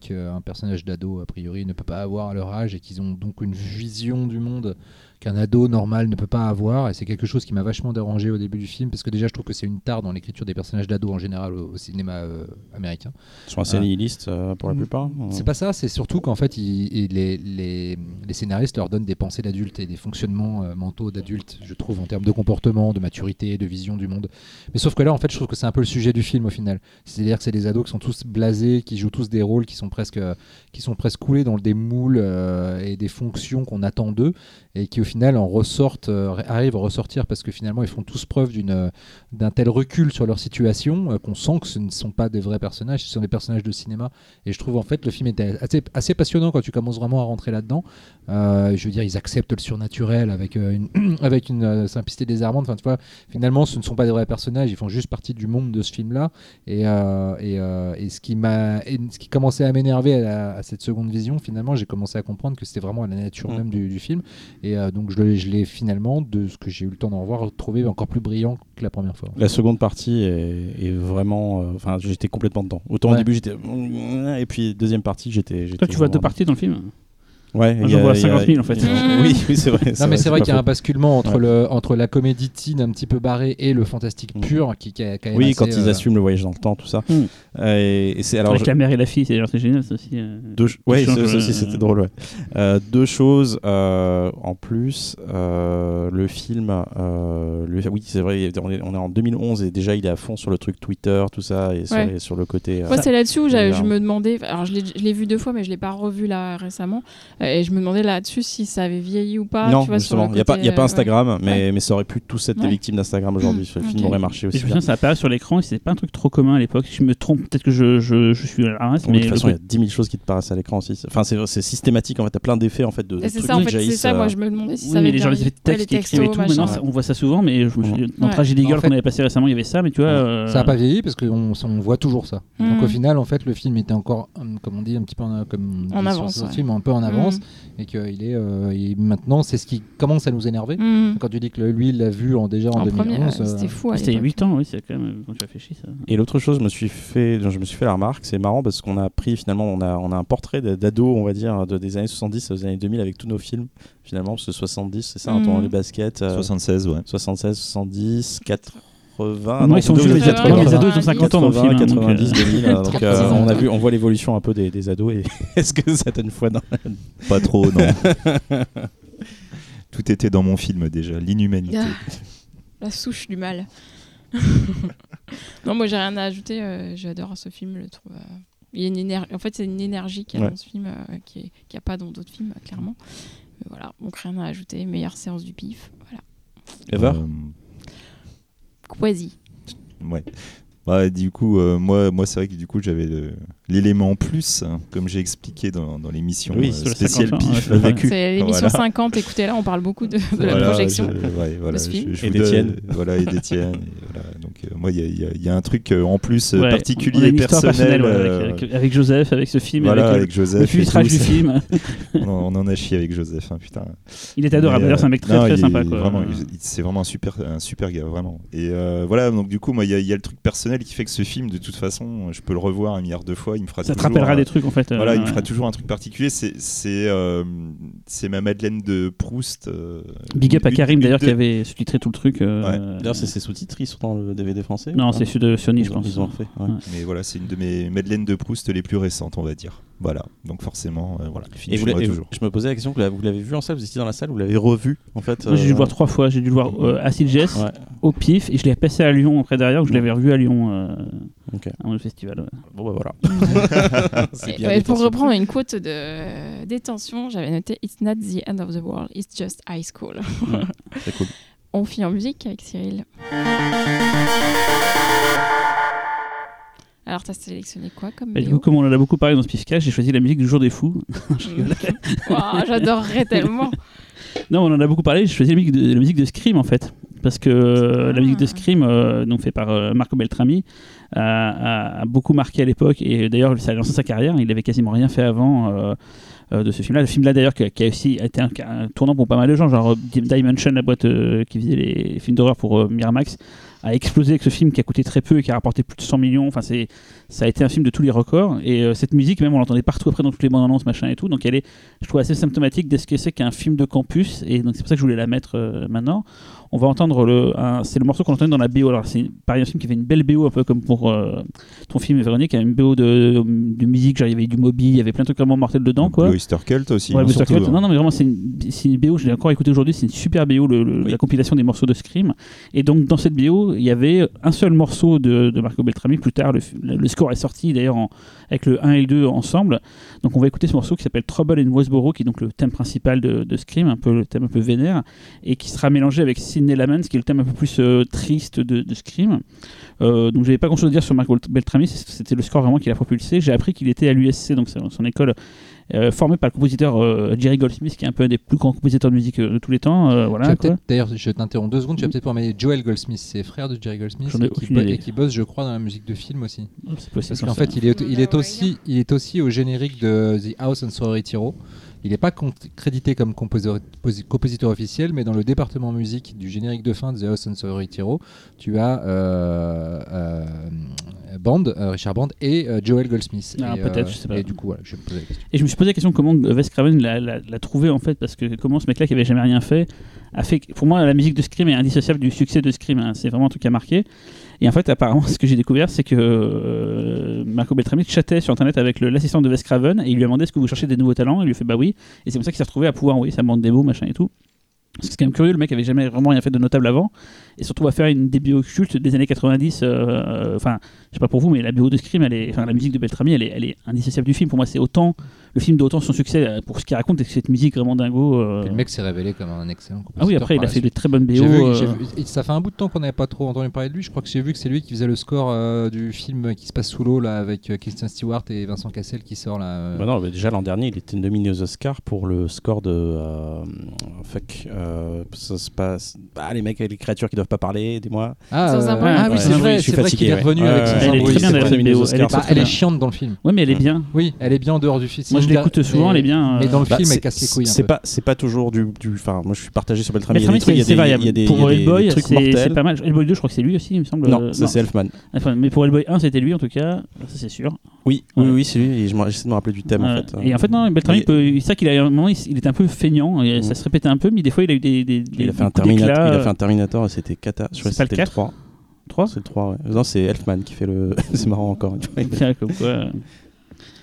qu'un personnage d'ado, a priori, ne peut pas avoir à leur âge, et qu'ils ont donc une vision du monde qu'un ado normal ne peut pas avoir. Et c'est quelque chose qui m'a vachement dérangé au début du film, parce que déjà, je trouve que c'est une tare dans l'écriture des personnages d'ado en général au, au cinéma euh, américain. Ils sont assez nihilistes euh, pour la Mm. plupart. C'est pas ça, c'est surtout qu'en fait, les, les- les scénaristes leur donnent des pensées d'adultes et des fonctionnements euh, mentaux d'adultes, je trouve, en termes de comportement, de maturité, de vision du monde. Mais sauf que là, en fait, je trouve que c'est un peu le sujet du film au final. C'est-à-dire que c'est des ados qui sont tous blasés, qui jouent tous des rôles qui sont presque, qui sont presque coulés dans des moules euh, et des fonctions qu'on attend d'eux et qui au final en ressortent, euh, arrivent à ressortir parce que finalement ils font tous preuve d'une, euh, d'un tel recul sur leur situation euh, qu'on sent que ce ne sont pas des vrais personnages, ce sont des personnages de cinéma. Et je trouve en fait le film était assez, assez passionnant quand tu commences vraiment à rentrer là-dedans. Je veux dire, ils acceptent le surnaturel avec une, avec une simplicité désarmante. Enfin, tu vois, finalement, ce ne sont pas des vrais personnages, ils font juste partie du monde de ce film-là. Et, et, et ce qui m'a, et ce qui commençait à m'énerver à, cette seconde vision, finalement, j'ai commencé à comprendre que c'était vraiment la nature Mm. même du, du film. Et euh, donc, je, l'ai- finalement, de ce que j'ai eu le temps d'en revoir, trouvé encore plus brillant que la première fois. La seconde partie est, est vraiment. euh, Enfin, j'étais complètement dedans. Autant au Ouais. début, j'étais. Et puis, deuxième partie, j'étais. Toi, tu vois deux parties dans le film Ouais, Moi, il y j'en a- vois il y a- 50 000, en fait. Oui, oui, c'est vrai. Non mais c'est vrai qu'il y a un basculement entre, Ouais. le, entre la comédie teen un petit peu barrée et le fantastique Mm. pur qui, qui a quand même Oui, assez, quand ils euh, assument le voyage dans le temps, tout ça. Mm. Euh, et, et c'est alors. Avec je- la mère et la fille, c'est c'est génial ça aussi. euh. Deux ouais, ça, aussi euh, c'était drôle. Ouais. Euh, deux choses euh, en plus. euh, le film, euh, le- oui, c'est vrai, on est, on est en 2011 et déjà il est à fond sur le truc Twitter, tout ça, et sur, Ouais. et sur le côté. euh, Moi, c'est là-dessus où je me demandais. Alors, je l'ai vu deux fois, mais je l'ai pas revu là récemment. Et je me demandais là-dessus si ça avait vieilli ou pas. non, tu vois, sur justement, il n'y a, pas- y a pas Instagram, mais, mais ça aurait pu tous être des victimes d'Instagram aujourd'hui. Ce Mm, film aurait marché Et aussi je me bien. souviens, ça apparaît sur l'écran et c'était pas un truc trop commun à l'époque. Je me trompe, peut-être que je, je, je suis à race, de mais toute façon, il y a côté- 10 000 choses qui te paraissent à l'écran aussi. Enfin, c'est c'est systématique en fait. T'as plein d'effets en fait de, c'est ça, en qui fait, c'est jaillissent, ça. euh, Moi, je me demandais si Oui, ça avait mais les gens, les effets de texte qui écrivent et tout, maintenant on voit ça souvent, mais dans Ouais. Tragedy En Girl fait- qu'on avait passé récemment, il y avait ça, mais tu vois. euh, Ça n'a pas vieilli parce qu'on on voit toujours ça. Donc Mm. au final, en fait, le film était encore, hum, comme on dit, un petit peu en, comme En avance, film, un peu en avance, Mm. et qu'il est, euh, maintenant, c'est ce qui commence à nous énerver. Mm. Quand tu dis que lui, il l'a vu en, déjà en, En 2011, première, euh, c'était fou. C'était il y a l'époque. 8 ans, oui, c'est quand même quand tu réfléchis ça. Et l'autre chose, je me suis fait, je me suis fait la remarque, c'est marrant parce qu'on a pris finalement, on a, on a un portrait d'ado, on va dire, de, des années 70 aux années 2000 avec tous nos films, finalement, parce que 70, c'est ça, Mhm. dans les baskets, euh, 76, ouais. 76, 70, 80. non, non, ils sont vieux, les les 80. ados, les ados, ils ont 50 ans dans le 80, film. hein, donc, 90, euh, 2000. euh, donc, 36 euh, ans. on a vu, on voit l'évolution un peu des, des ados et est-ce que ça donne foi dans Pas trop, non. Tout était dans mon film déjà, l'inhumanité. Ah, La souche du mal. non, moi j'ai rien à ajouter. euh, J'adore ce film. Je le trouve. euh, il y a une énergie. En fait, c'est une énergie qu'il y a Ouais. dans ce film euh, qui n'y a pas dans d'autres films, euh, clairement. Mais voilà, donc rien à ajouter. Meilleure séance du pif. Voilà. Ever Euh, Quasi. ouais. Bah, du coup, euh, moi, moi c'est vrai que du coup, j'avais le- l'élément en plus, hein, comme j'ai expliqué dans, dans l'émission Oui, euh, le spéciale 50 ans, PIF ouais. vécu. C'est l'émission Voilà. 50, écoutez là, on parle beaucoup de, de la Voilà, projection. je- ouais, voilà, de ce film. je- je Et d'Étienne. Voilà, et d'Étienne. Donc, euh, moi, il y a- y, y un truc euh, en plus Ouais, particulier, personnel. avec, avec- avec Joseph, avec ce film, voilà, avec, avec le Joseph. et filtrage du film. on, en- on en a chié avec Joseph, hein, putain. Il était adorable. D'ailleurs, c'est un mec très très est sympa. C'est vraiment un super, un super gars, vraiment. Et voilà, donc du coup, moi, il y a le truc personnel qui fait que ce film, de toute façon, je peux le revoir un milliard de fois. Il me fera Ça te toujours, rappellera euh, des trucs en fait. euh, Voilà, il me ouais. fera toujours un truc particulier. C'est, c'est, euh, ma Madeleine de Proust. euh, Big up à Karim d'ailleurs de- qui avait sous-titré tout le truc. euh, Ouais. D'ailleurs, c'est ses sous-titres, ils sont dans le DVD français Non, c'est celui de Sony, Ils je ont- pense. Ils ont fait. ouais. Ouais. Mais voilà, c'est une de mes Madeleines de Proust les plus récentes, on va dire. Voilà, donc forcément, euh, voilà, Et, vous filmera l'avez- et toujours. je me posais la question, vous l'avez- vous l'avez vu en salle, vous étiez dans la salle, vous l'avez revu en fait j'ai dû euh, le voir trois fois. J'ai dû le voir euh, à Sitges, Ouais. au PIF, et je l'ai passé à Lyon après derrière, où je l'avais revu à Lyon euh, Ok. à un festival. ouais. Bon bah voilà. Bien ouais, pour reprendre une quote de détention, j'avais noté It's not the end of the world, it's just high school. C'est cool. On finit en musique avec Cyril. Alors, t'as sélectionné quoi comme Et du coup, comme on en a beaucoup parlé dans ce PIFcast, j'ai choisi la musique du jour des fous. J'adorerais tellement. Non, on en a beaucoup parlé. J'ai choisi la musique de, la musique de Scream en fait, parce que euh, la musique de Scream, euh, donc fait par euh, Marco Beltrami, a, beaucoup marqué à l'époque et d'ailleurs ça a lancé sa carrière. Il avait quasiment rien fait avant. euh, de ce film-là, le film-là d'ailleurs qui, a- qui a aussi été un, un tournant pour pas mal de gens, genre Dimension, la boîte qui faisait les films d'horreur pour Miramax, a explosé avec ce film qui a coûté très peu et qui a rapporté plus de 100 millions. Enfin, c'est, ça a été un film de tous les records. Et euh, cette musique, même, on l'entendait partout après dans toutes les bandes annonces, machin et tout. Donc, elle est, je trouve, assez symptomatique de ce que c'est qu'un film de campus. Et donc, c'est pour ça que je voulais la mettre euh, maintenant. On va entendre le, c'est le morceau qu'on entendait dans la BO. Alors, c'est pareil, un film qui fait une belle BO, un peu comme pour euh, ton film, Véronique, qui a une BO de, de musique. Genre, il y avait du Moby, il y avait plein de trucs vraiment mortels dedans, quoi. Oyster Cult aussi. Ouais, hein, Cult. hein. Non, non, mais vraiment, c'est une, une BO, je l'ai encore écouté aujourd'hui, c'est une super BO, le- le- Oui. la compilation des morceaux de Scream. Et donc, dans cette BO, il y avait un seul morceau de, de Marco Beltrami. Plus tard, le, score est sorti d'ailleurs avec le 1 et le 2 ensemble. Donc, on va écouter ce morceau qui s'appelle Trouble in Westboro, qui est donc le thème principal de, de Scream, un peu le thème un peu vénère, et qui sera mélangé avec Lamans, qui est le thème un peu plus euh, triste de, de Scream. Euh, donc, j'avais pas grand chose à dire sur Marco Beltrami, c'était le score vraiment qui l'a propulsé. J'ai appris qu'il était à l'USC, donc c'est son école euh, formé par le compositeur euh, Jerry Goldsmith, qui est un peu un des plus grands compositeurs de musique euh, de tous les temps. voilà, D'ailleurs, je t'interromps deux secondes. Tu vas peut-être pouvoir mettre Joel Goldsmith, c'est frère de Jerry Goldsmith, et qui, aucune bo- idée. et qui bosse, je crois, dans la musique de film aussi. C'est possible, Parce qu'en fait, il est, il est No aussi, il est aussi au générique de The House on Sorority Row. Il n'est pas crédité comme compositeur, posi- compositeur officiel, mais dans le département musique du générique de fin de The House on Sorority Row, tu as euh, euh, Band, euh, Richard Band et Joel Goldsmith. Ah, peut-être, je sais pas. Et du coup, voilà, je me poser la question. Et je me suis posé la question comment Wes Craven l'a, trouvé en fait, parce que comment ce mec-là qui avait jamais rien fait a fait. Pour moi, la musique de Scream est indissociable du succès de Scream. hein. C'est vraiment un truc qui a marqué. Et en fait, apparemment, ce que j'ai découvert, c'est que euh, Marco Beltrami chattait sur internet avec l'assistant de Wes Craven et il lui a demandé est-ce que vous cherchez des nouveaux talents Il lui a fait bah oui. Et c'est comme ça qu'il s'est retrouvé à pouvoir envoyer sa bande démo, machin et tout. Parce que C'est quand même curieux, le mec avait jamais vraiment rien fait de notable avant, et surtout à faire une des bio cultes des années 90. euh, euh, Enfin, je sais pas pour vous, mais la bio de Scream, elle est, enfin la musique de Beltrami, elle est, elle est indissociable du film. Pour moi, c'est autant le film doit autant son succès euh, pour ce qu'il raconte et que cette musique vraiment dingo. euh, le mec s'est révélé comme un excellent compositeur. Ah oui, après il a fait des suite. très bonnes BO. Vu- euh, vu- ça fait un bout de temps qu'on n'avait pas trop entendu parler de lui. Je crois que j'ai vu que c'est lui qui faisait le score euh, du film qui se passe sous l'eau là avec euh, Christian Stewart et Vincent Cassel qui sort là. euh. Bah non, mais déjà l'an dernier, il était nominé aux Oscars pour le score de. euh, fuck. Euh, ça se passe. Ah, les mecs avec les créatures qui doivent pas parler, dis-moi. Ah, Sans euh, un bruit. ah oui, Ouais, c'est je suis- vrai, je suis c'est vrai qu'il fatigué, est ouais. revenu Ouais, avec ouais, son elle est très bien, nominé aux BO, elle est Bah, elle chiante dans le film. Ouais, mais elle est bien. Oui, elle est bien en dehors du film. Moi, je l'écoute souvent, elle est bien. Mais dans le Bah, film, c'est- elle casse les couilles C'est pas, c'est pas toujours du. du- Enfin, moi je suis partagé sur Beltrami. Il y a Beltrami, c'est variable. il y a des, Pour Hellboy, c'est pas mal. Hellboy 2, je crois que c'est lui aussi, il me semble. Non, Euh, ça c'est Elfman. Enfin, mais pour Hellboy 1, c'était lui en tout cas, ça c'est sûr. Oui, Ouais. oui, oui, c'est lui. et je me- J'essaie de me rappeler du thème en fait. Et en fait, non, Beltrami, Mais- peut- c'est ça qu'il a, un moment, il, il était un peu feignant, et ça Mm. se répétait un peu, mais des fois, il a eu des. des, des Il a fait un Terminator. Il a euh, fait un Terminator et c'était cata. Je crois que c'était le 4? 3. 3 C'est le 3, ouais. Non, c'est Elfman qui fait le. c'est marrant encore une fois. Tiens, comme quoi, euh,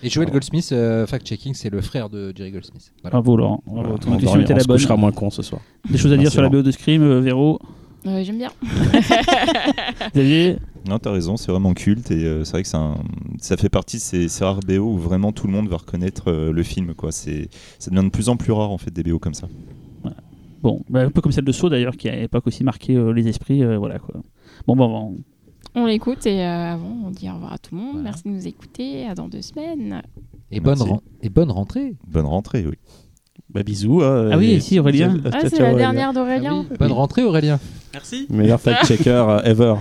Et Joel Goldsmith, euh, fact-checking, c'est le frère de Jerry Goldsmith. Voilà. Bravo Laurent. Bravo. Voilà, Ton on intuition était la bonne. couchera moins con ce soir. Des choses à dire sur la Laurent. BO de Scream, euh, Véro Euh, J'aime bien. Xavier Non, t'as raison, c'est vraiment culte et euh, c'est vrai que un- ça fait partie de ces, ces rares BO où vraiment tout le monde va reconnaître euh, le film. Quoi. C'est, ça devient de plus en plus rare en fait des BO comme ça. Bon, bah, un peu comme celle de Saw d'ailleurs, qui à l'époque aussi marqué euh, les esprits. euh, voilà quoi. Bon, bon, bon. On l'écoute et euh, avant, on dit au revoir à tout le monde. Voilà. Merci de nous écouter. À dans deux semaines. Et bonne, et bonne rentrée. Bonne rentrée, oui. Bah bisous. hein, Ah oui, ici, Aurélien. Ah, c'est la dernière d'Aurélien. Ah oui, Bonne rentrée Aurélien. Merci. Meilleur fact-checker ever.